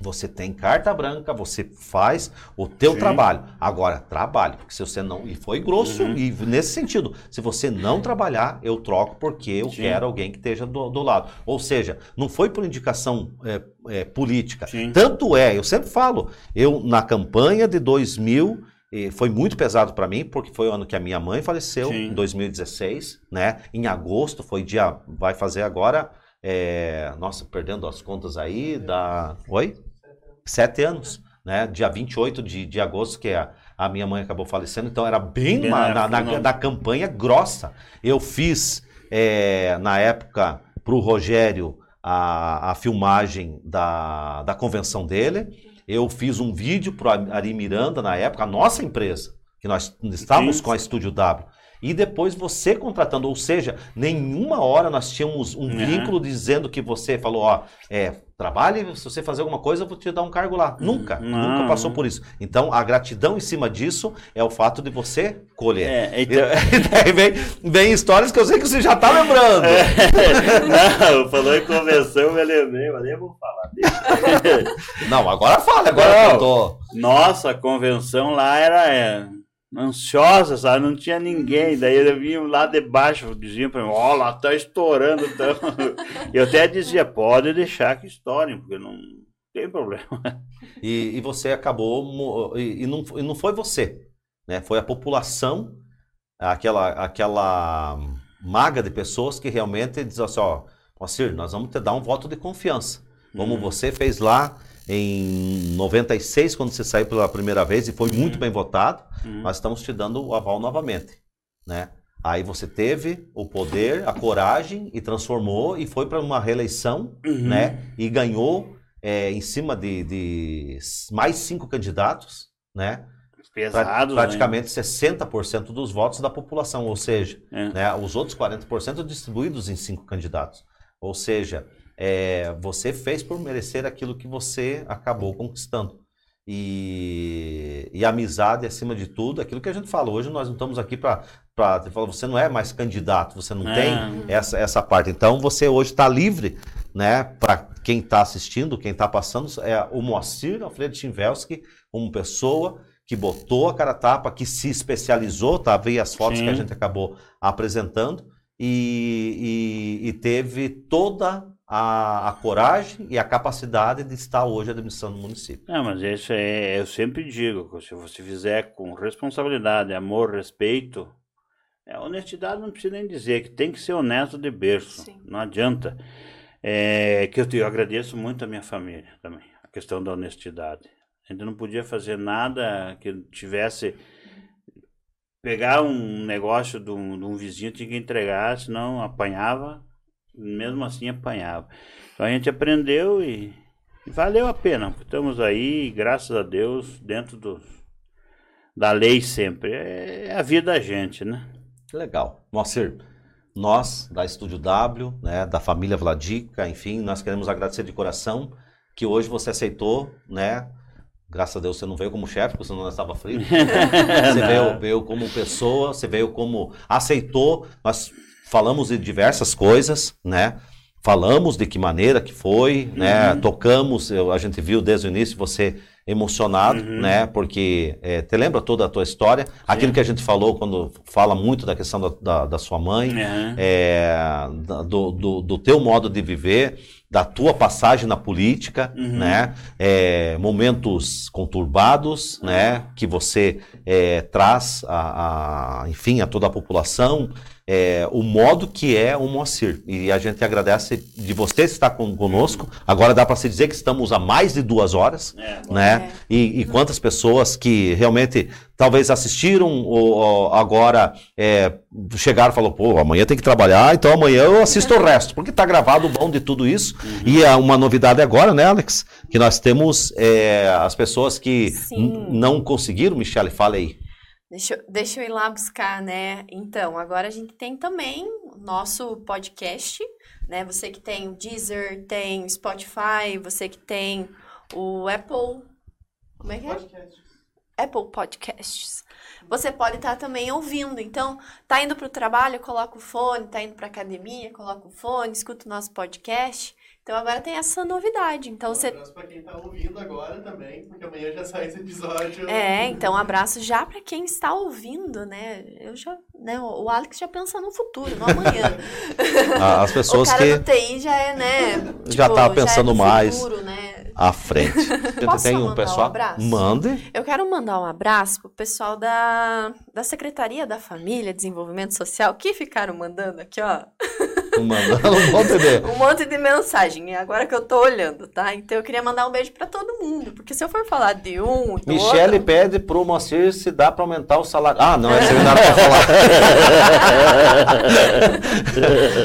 você tem carta branca, você faz o teu Sim. trabalho. Agora, trabalhe, porque se você não. E foi grosso, Uhum. e nesse sentido, se você não trabalhar, eu troco porque eu Sim. quero alguém que esteja do, do lado. Ou seja, não foi por indicação é, é, política. Sim. Tanto é, eu sempre falo, eu na campanha de 2000 eh, foi muito pesado para mim, porque foi o ano que a minha mãe faleceu, Sim. em 2016, né? Em agosto, foi dia, vai fazer agora, é, nossa, perdendo as contas aí, da, oi? Sete anos, né? Dia 28 de, de agosto, que a, a minha mãe acabou falecendo, então era bem Bem na, na na, na- na campanha grossa. Eu fiz, é, na época, pro Rogério, a, a filmagem da, da convenção dele, eu fiz um vídeo pro Ari Miranda na época, a nossa empresa, que nós estávamos Sim. com a Estúdio W. E depois você contratando, ou seja, nenhuma hora nós tínhamos um Uhum. vínculo dizendo que você falou, ó, é, trabalhe, se você fazer alguma coisa, eu vou te dar um cargo lá. Nunca, Uhum. Não. nunca passou por isso. Então, a gratidão em cima disso é o fato de você colher. É, então, E vem, vem histórias que eu sei que você já tá lembrando. não, falou em convenção, eu me lembrei, mas nem vou falar. Não, agora fala, agora Não. eu tô. Nossa, a convenção lá era é, ansiosa, sabe? Não tinha ninguém. Daí eles vinham lá debaixo, diziam pra mim, ó, lá tá estourando. Então... Eu até dizia, pode deixar que estourem, porque não tem problema. E, e você acabou. E, e não, e não foi você, né? Foi a população, aquela, aquela maga de pessoas que realmente diz assim: ó, Moacir, nós vamos te dar um voto de confiança. Como Uhum. você fez lá em 96, quando você saiu pela primeira vez e foi muito bem votado, Uhum. nós estamos te dando o aval novamente, né? Aí você teve o poder, a coragem e transformou e foi para uma reeleição, Uhum. né? E ganhou é, em cima de, de mais cinco candidatos, né? Pesados, praticamente 60% dos votos da população, ou seja, né? É. né, os outros 40% distribuídos em cinco candidatos. Ou seja, é, você fez por merecer aquilo que você acabou conquistando. E, e amizade acima de tudo, aquilo que a gente fala. Hoje nós não estamos aqui para falar, você não é mais candidato, você não É. tem essa, essa parte. Então você hoje está livre, né? Para quem está assistindo, quem está passando, é o Moacir Alfredo Chinvelski, como pessoa que botou a cara tapa, que se especializou, tá? Vi as fotos Sim. que a gente acabou apresentando e, e- e teve toda a, a coragem e a capacidade de estar hoje administrando o município. Não, mas isso é, eu sempre digo, que se você fizer com responsabilidade, amor, respeito, é, honestidade não precisa nem dizer, que tem que ser honesto de berço, Sim. não adianta. É, que eu, te, eu agradeço muito a minha família também, a questão da honestidade. A gente não podia fazer nada que tivesse... Pegar um negócio de um, de um vizinho, tinha que entregar, senão apanhava, mesmo assim apanhava. Então a gente aprendeu e, e valeu a pena. Estamos aí, graças a Deus, dentro do, da lei sempre. É a vida da gente, né? Que legal. Moacir, nós da Estúdio W, né, da família Vladica, enfim, nós queremos agradecer de coração que hoje você aceitou, né? Graças a Deus você não veio como chefe, porque senão nós estava frito. Você veio, veio como pessoa, você veio como aceitou. Nós falamos de diversas coisas, né? Falamos de que maneira que foi, né? Uhum. Tocamos, eu- a gente viu desde o início você emocionado, Uhum. né? Porque é, te lembra toda a tua história, aquilo que a gente falou quando fala muito da questão da, da, da sua mãe, Aham. é, do, do, do teu modo de viver, da tua passagem na política, Uhum. né? É, momentos conturbados, né? Que você é, traz, a, a- enfim, a toda a população, é, o modo que é o Moacir. E a gente agradece de você estar con- conosco. Agora dá para se dizer que estamos há mais de duas horas É. né? E, e quantas pessoas que realmente talvez assistiram ou, ou agora é, chegaram e falaram, pô, amanhã tem que trabalhar, então amanhã eu assisto o resto, porque tá gravado o bom de tudo isso. E é uma novidade agora, né, Alex? Que nós temos é, as pessoas que não conseguiram, Michele, fala aí. Deixa, eu- deixa eu ir lá buscar, né? Então, agora a gente tem também o nosso podcast, né? Você que tem o Deezer, tem o Spotify, você que tem o Apple. Como é que é? Apple Podcasts. Você pode estar também ouvindo. Então, tá indo para o trabalho, coloca o fone, tá indo para academia, coloca o fone, escuta o nosso podcast. Então agora tem essa novidade. Então Um você abraço pra quem tá ouvindo agora também, porque amanhã já sai esse episódio. É, então um abraço já para quem está ouvindo, né? Eu já, né, o Alex já pensa no futuro, no amanhã. A- As o pessoas cara que do TI já é, né? Já tipo, tá é pensando do mais. Futuro, né? à frente. Posso tem um mandar um pessoal. abraço? Mande. Eu quero mandar um abraço pro pessoal da, da Secretaria da Família, Desenvolvimento Social, que ficaram mandando aqui, ó, Mandando um bom TV. um monte de mensagem. E agora que eu tô olhando, tá? Então eu queria mandar um beijo pra todo mundo, porque se eu for falar de um, do Michele outro, pede pro Moacir se dá para aumentar o salário. Ah, não, esse não dá pra falar.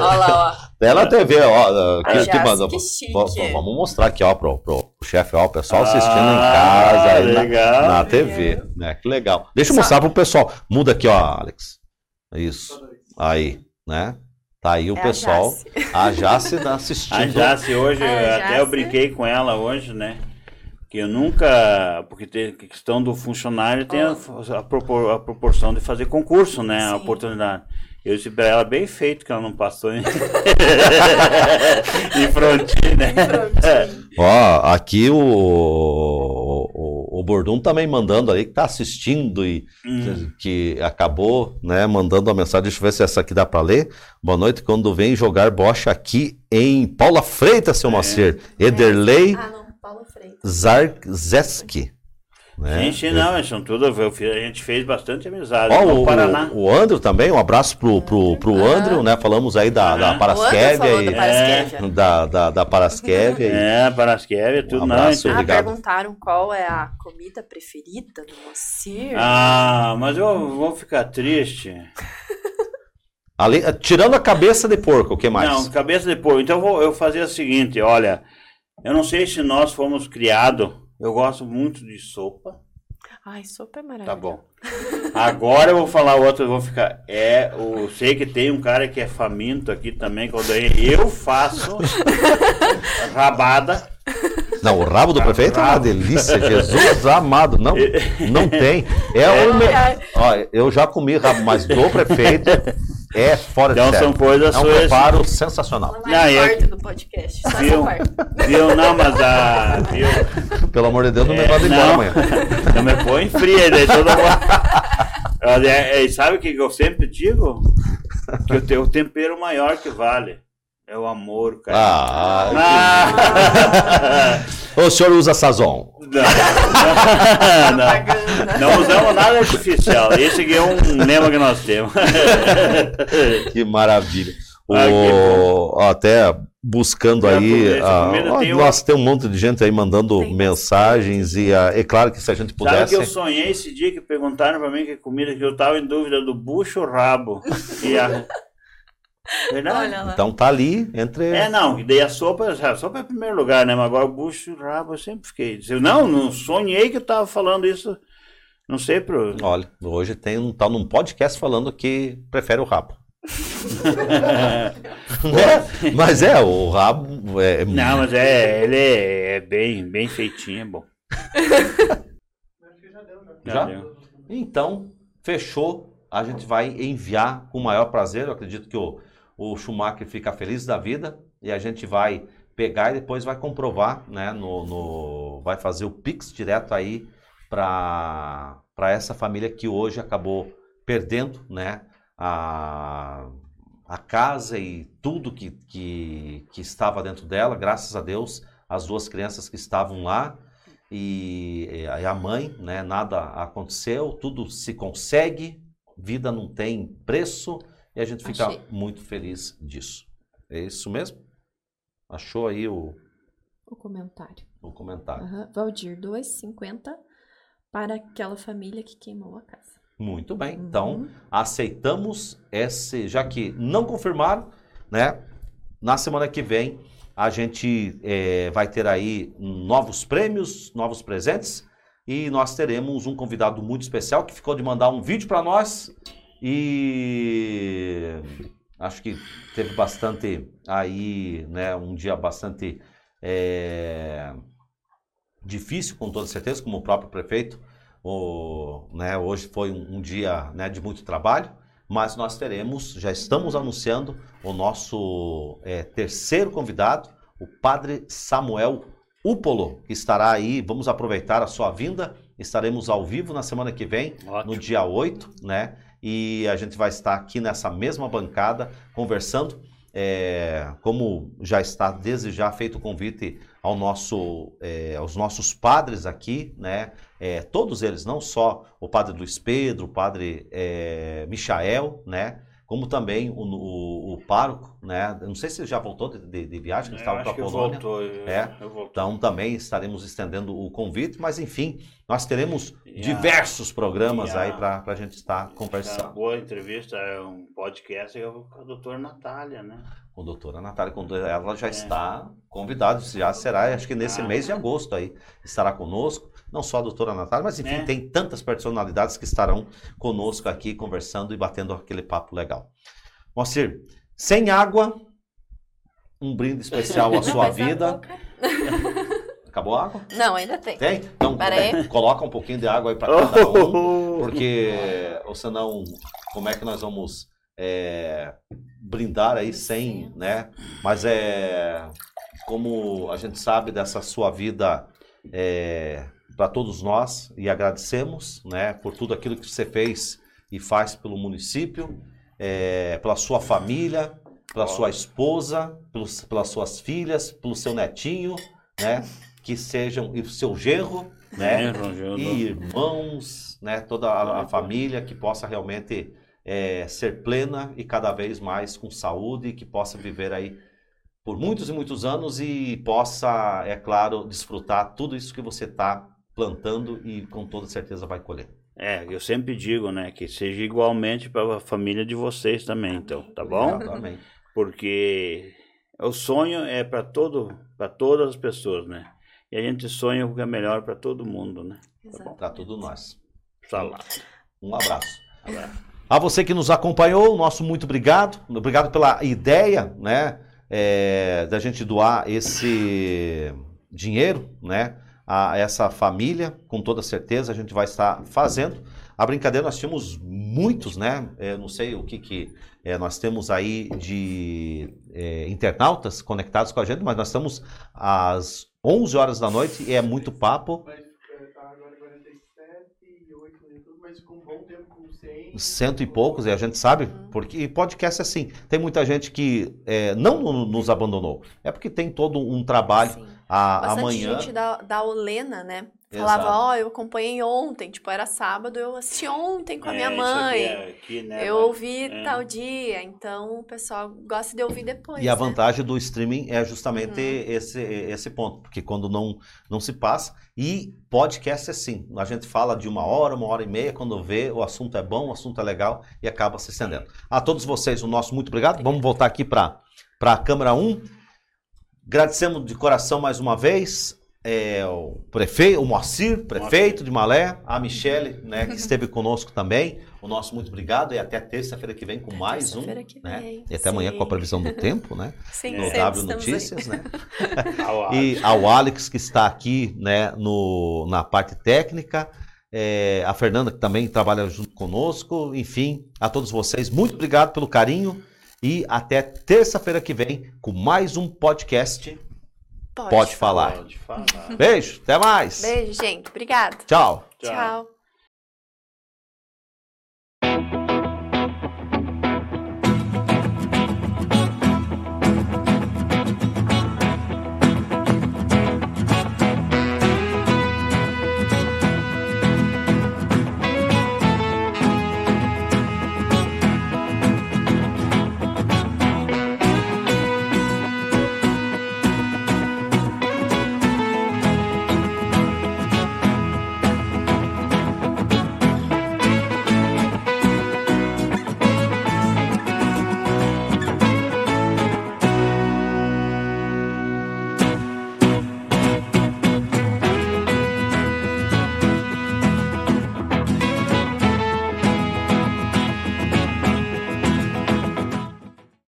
Olha lá, ó. Tela TV, ó, que, que manda. que chique. Vamos mostrar aqui, ó, pro, pro chefe, ó, o pessoal assistindo em Ah, casa, aí na- legal. na, TV, né? Que legal. Deixa eu Só- mostrar pro pessoal. Muda aqui, ó, Alex. Isso. Aí, né? Tá aí o É a pessoal. A Jace tá assistindo. A Jace hoje, A eu- até eu Jace. brinquei com ela hoje, né? Que eu nunca. Porque tem a questão do funcionário tem a, a propor- a proporção de fazer concurso, né? A Sim. oportunidade. Eu disse pra ela, bem feito que ela não passou em, em frontinho, né? Ó, aqui o Bordum também mandando aí, que tá assistindo e Hum. que acabou, né, mandando uma mensagem. Deixa eu ver se essa aqui dá para ler. Boa noite, quando vem jogar bocha aqui em Paula Freitas, seu É. Macer. Ederley Ah, não, Paulo Freitas. Zarzeski. Né? Gente, não, são tudo. A gente fez bastante amizade Ó, o, Paraná. o Andrew também, um abraço pro, pro, pro Aham. Andrew, né? Falamos aí da, da. O André Parasquevia e da Parasquevia. da, da, da Parasquevia. e- É, Parasquevia, tudo Um não. abraço. então- Ah, Obrigado. perguntaram qual é a comida preferida do Moacir. Ah, mas eu vou ficar triste. Ali, tirando a cabeça de porco, o que mais? Não, cabeça de porco. Então eu vou eu fazer o seguinte, olha, eu não sei se nós fomos criados, eu gosto muito de sopa, Ai, sopa é maravilhosa. tá bom. Agora eu vou falar outro, eu vou ficar, é, eu sei que tem um cara que é faminto aqui também, quando eu faço rabada, Não, o rabo do prefeito é uma delícia, Jesus amado. Não, não tem. É o me... ai. Ó, eu já comi rabo, mas do prefeito é fora de então são coisas É um suas. preparo sensacional. Não, mais e é- parte do podcast. Só Viu? Viu? Não, mas a. Viu? Pelo amor de Deus, não me É, manda embora não. amanhã. Não me põe fria, daí toda Olha, é, é, sabe o que eu sempre digo? Que eu tenho o tempero maior que vale. É o amor, cara. Ah, Ah. O senhor usa Sazon. Não, não, não usamos nada artificial. Esse aqui é um lema que nós temos. Que maravilha. Ah, O, até buscando aí. essa ah, ó, nossa, tem um monte de gente aí mandando Tem mensagens. E ah, é claro que se a gente Sabe pudesse. que eu sonhei esse dia que perguntaram pra mim que comida que eu tava em dúvida do bucho ou rabo. E a... Verdade? Olha lá. Então tá ali entre. É, não, e daí a sopa, a sopa é primeiro lugar, né? Mas agora o bucho e o rabo eu sempre fiquei. Eu, não, não sonhei que eu tava falando isso. Não sei pro. Olha, hoje tem um tá num podcast falando que prefere o rabo. Né? Mas é, o rabo é. Não, mas é, ele é, é bem, bem feitinho, é bom. Acho que já deu, já. Já? deu. Então, fechou. A gente vai enviar com o maior prazer. Eu acredito que o, o Schumacher fica feliz da vida. E a gente vai pegar e depois vai comprovar, né? No, no- vai fazer o Pix direto aí para essa família que hoje acabou perdendo, né? A, a casa e tudo que, que, que estava dentro dela, graças a Deus, as duas crianças que estavam lá e, e a mãe, né? Nada aconteceu, tudo se consegue, vida não tem preço e a gente fica Achei. muito feliz disso. É isso mesmo? Achou aí o, O comentário. o comentário. Aham. Valdir, 2,50 para aquela família que queimou a casa. Muito bem. Então, Uhum. aceitamos esse, já que não confirmaram, né? Na semana que vem a gente eh, vai ter aí novos prêmios, novos presentes e nós teremos um convidado muito especial que ficou de mandar um vídeo para nós e acho que teve bastante aí, né? Um dia bastante eh, difícil, com toda certeza, como o próprio prefeito o, né, hoje foi um, um dia né, de muito trabalho, mas nós teremos, já estamos anunciando o nosso é, terceiro convidado, o Padre Samuel Upolo, que estará aí. Vamos aproveitar a sua vinda. Estaremos ao vivo na semana que vem, Ótimo. no dia 8, né? E a gente vai estar aqui nessa mesma bancada conversando. é, como já está desde já feito o convite ao nosso, é, aos nossos padres aqui, né? É, todos eles, não só o padre Luiz Pedro, o padre é, Michael, né? Como também o, o, o pároco, né? Eu não sei se ele já voltou de, de- de viagem, ele Eu estava para a que Polônia. voltou. eu- É. eu voltou. Então também estaremos estendendo o convite, mas enfim, nós teremos E a- diversos programas a- aí para a gente estar conversando boa entrevista, é um podcast é com a doutora Natália, né? com a doutora Natália, ela já está convidada, já será, acho que nesse Ah. mês de agosto aí, estará conosco, não só a doutora Natália, mas enfim, É. tem tantas personalidades que estarão conosco aqui conversando e batendo aquele papo legal. Moacir, sem água, um brinde especial à sua vida. Acabou a água? Não, ainda tem. Tem? Então, Pera aí. coloca um pouquinho de água aí para cada um. Porque, ou senão, como é que nós vamos é, brindar aí sem, né? Mas é como a gente sabe dessa sua vida para todos nós e agradecemos, né? Por tudo aquilo que você fez e faz pelo município, é, pela sua família, pela sua esposa, pelos, pelas suas filhas, pelo seu netinho, né? Que sejam e o seu genro, né? É, e irmãos, né, toda a, a família que possa realmente é, ser plena e cada vez mais com saúde, que possa viver aí por muitos e muitos anos e possa, é claro, desfrutar tudo isso que você está plantando e com toda certeza vai colher. É, eu sempre digo, né, que seja igualmente para a família de vocês também, então, tá bom? Amém. Porque o sonho é para todo, para todas as pessoas, né? E a gente sonha o que é melhor para todo mundo, né? Exato. Para todos nós. Salário. Um abraço. Abraço. A você que nos acompanhou, nosso muito obrigado. Obrigado pela ideia, né, é, da gente doar esse dinheiro, né, a essa família. Com toda certeza a gente vai estar fazendo. A brincadeira nós tínhamos muitos, né? é, não sei o que que é, nós temos aí de é, internautas conectados com a gente, mas nós estamos às 11 horas da noite e é muito papo. Vai estar agora 47 e 8 minutos, mas com um bom tempo, com 100. cento e poucos, e a gente sabe, porque podcast é assim, tem muita gente que é, não no- nos abandonou, é porque tem todo um trabalho Sim. a, Bastante amanhã. gente da, da Olena, né? Falava, ó, eu acompanhei ontem, tipo, era sábado, eu assisti ontem com a minha É, isso mãe. aqui é- aqui, né, Eu ouvi é. tal dia, então o pessoal gosta de ouvir depois. E a né? vantagem do streaming é justamente Uhum. esse, esse ponto, porque quando não, não se passa. E podcast é assim: a gente fala de uma hora, uma hora e meia, quando vê o assunto é bom, o assunto é legal e acaba se estendendo. A todos vocês, o nosso muito obrigado. Vamos voltar aqui para a câmera 1. Agradecemos de coração mais uma vez. É, o prefeito, o Moacir, prefeito de Malé, a Michele, né, que esteve conosco também. O nosso muito obrigado e até terça-feira que vem com mais um. Que né? vem, E até amanhã sim. com a previsão do tempo, né? Sim, No W estamos aí. Notícias, né? Ao. E ao Alex que está aqui, né, no, na parte técnica, é, a Fernanda que também trabalha junto conosco, enfim, a todos vocês, muito obrigado pelo carinho e até terça-feira que vem com mais um podcast Pode falar. Pode falar. Beijo, até mais. Beijo, gente. Obrigada. Tchau. Tchau. Tchau.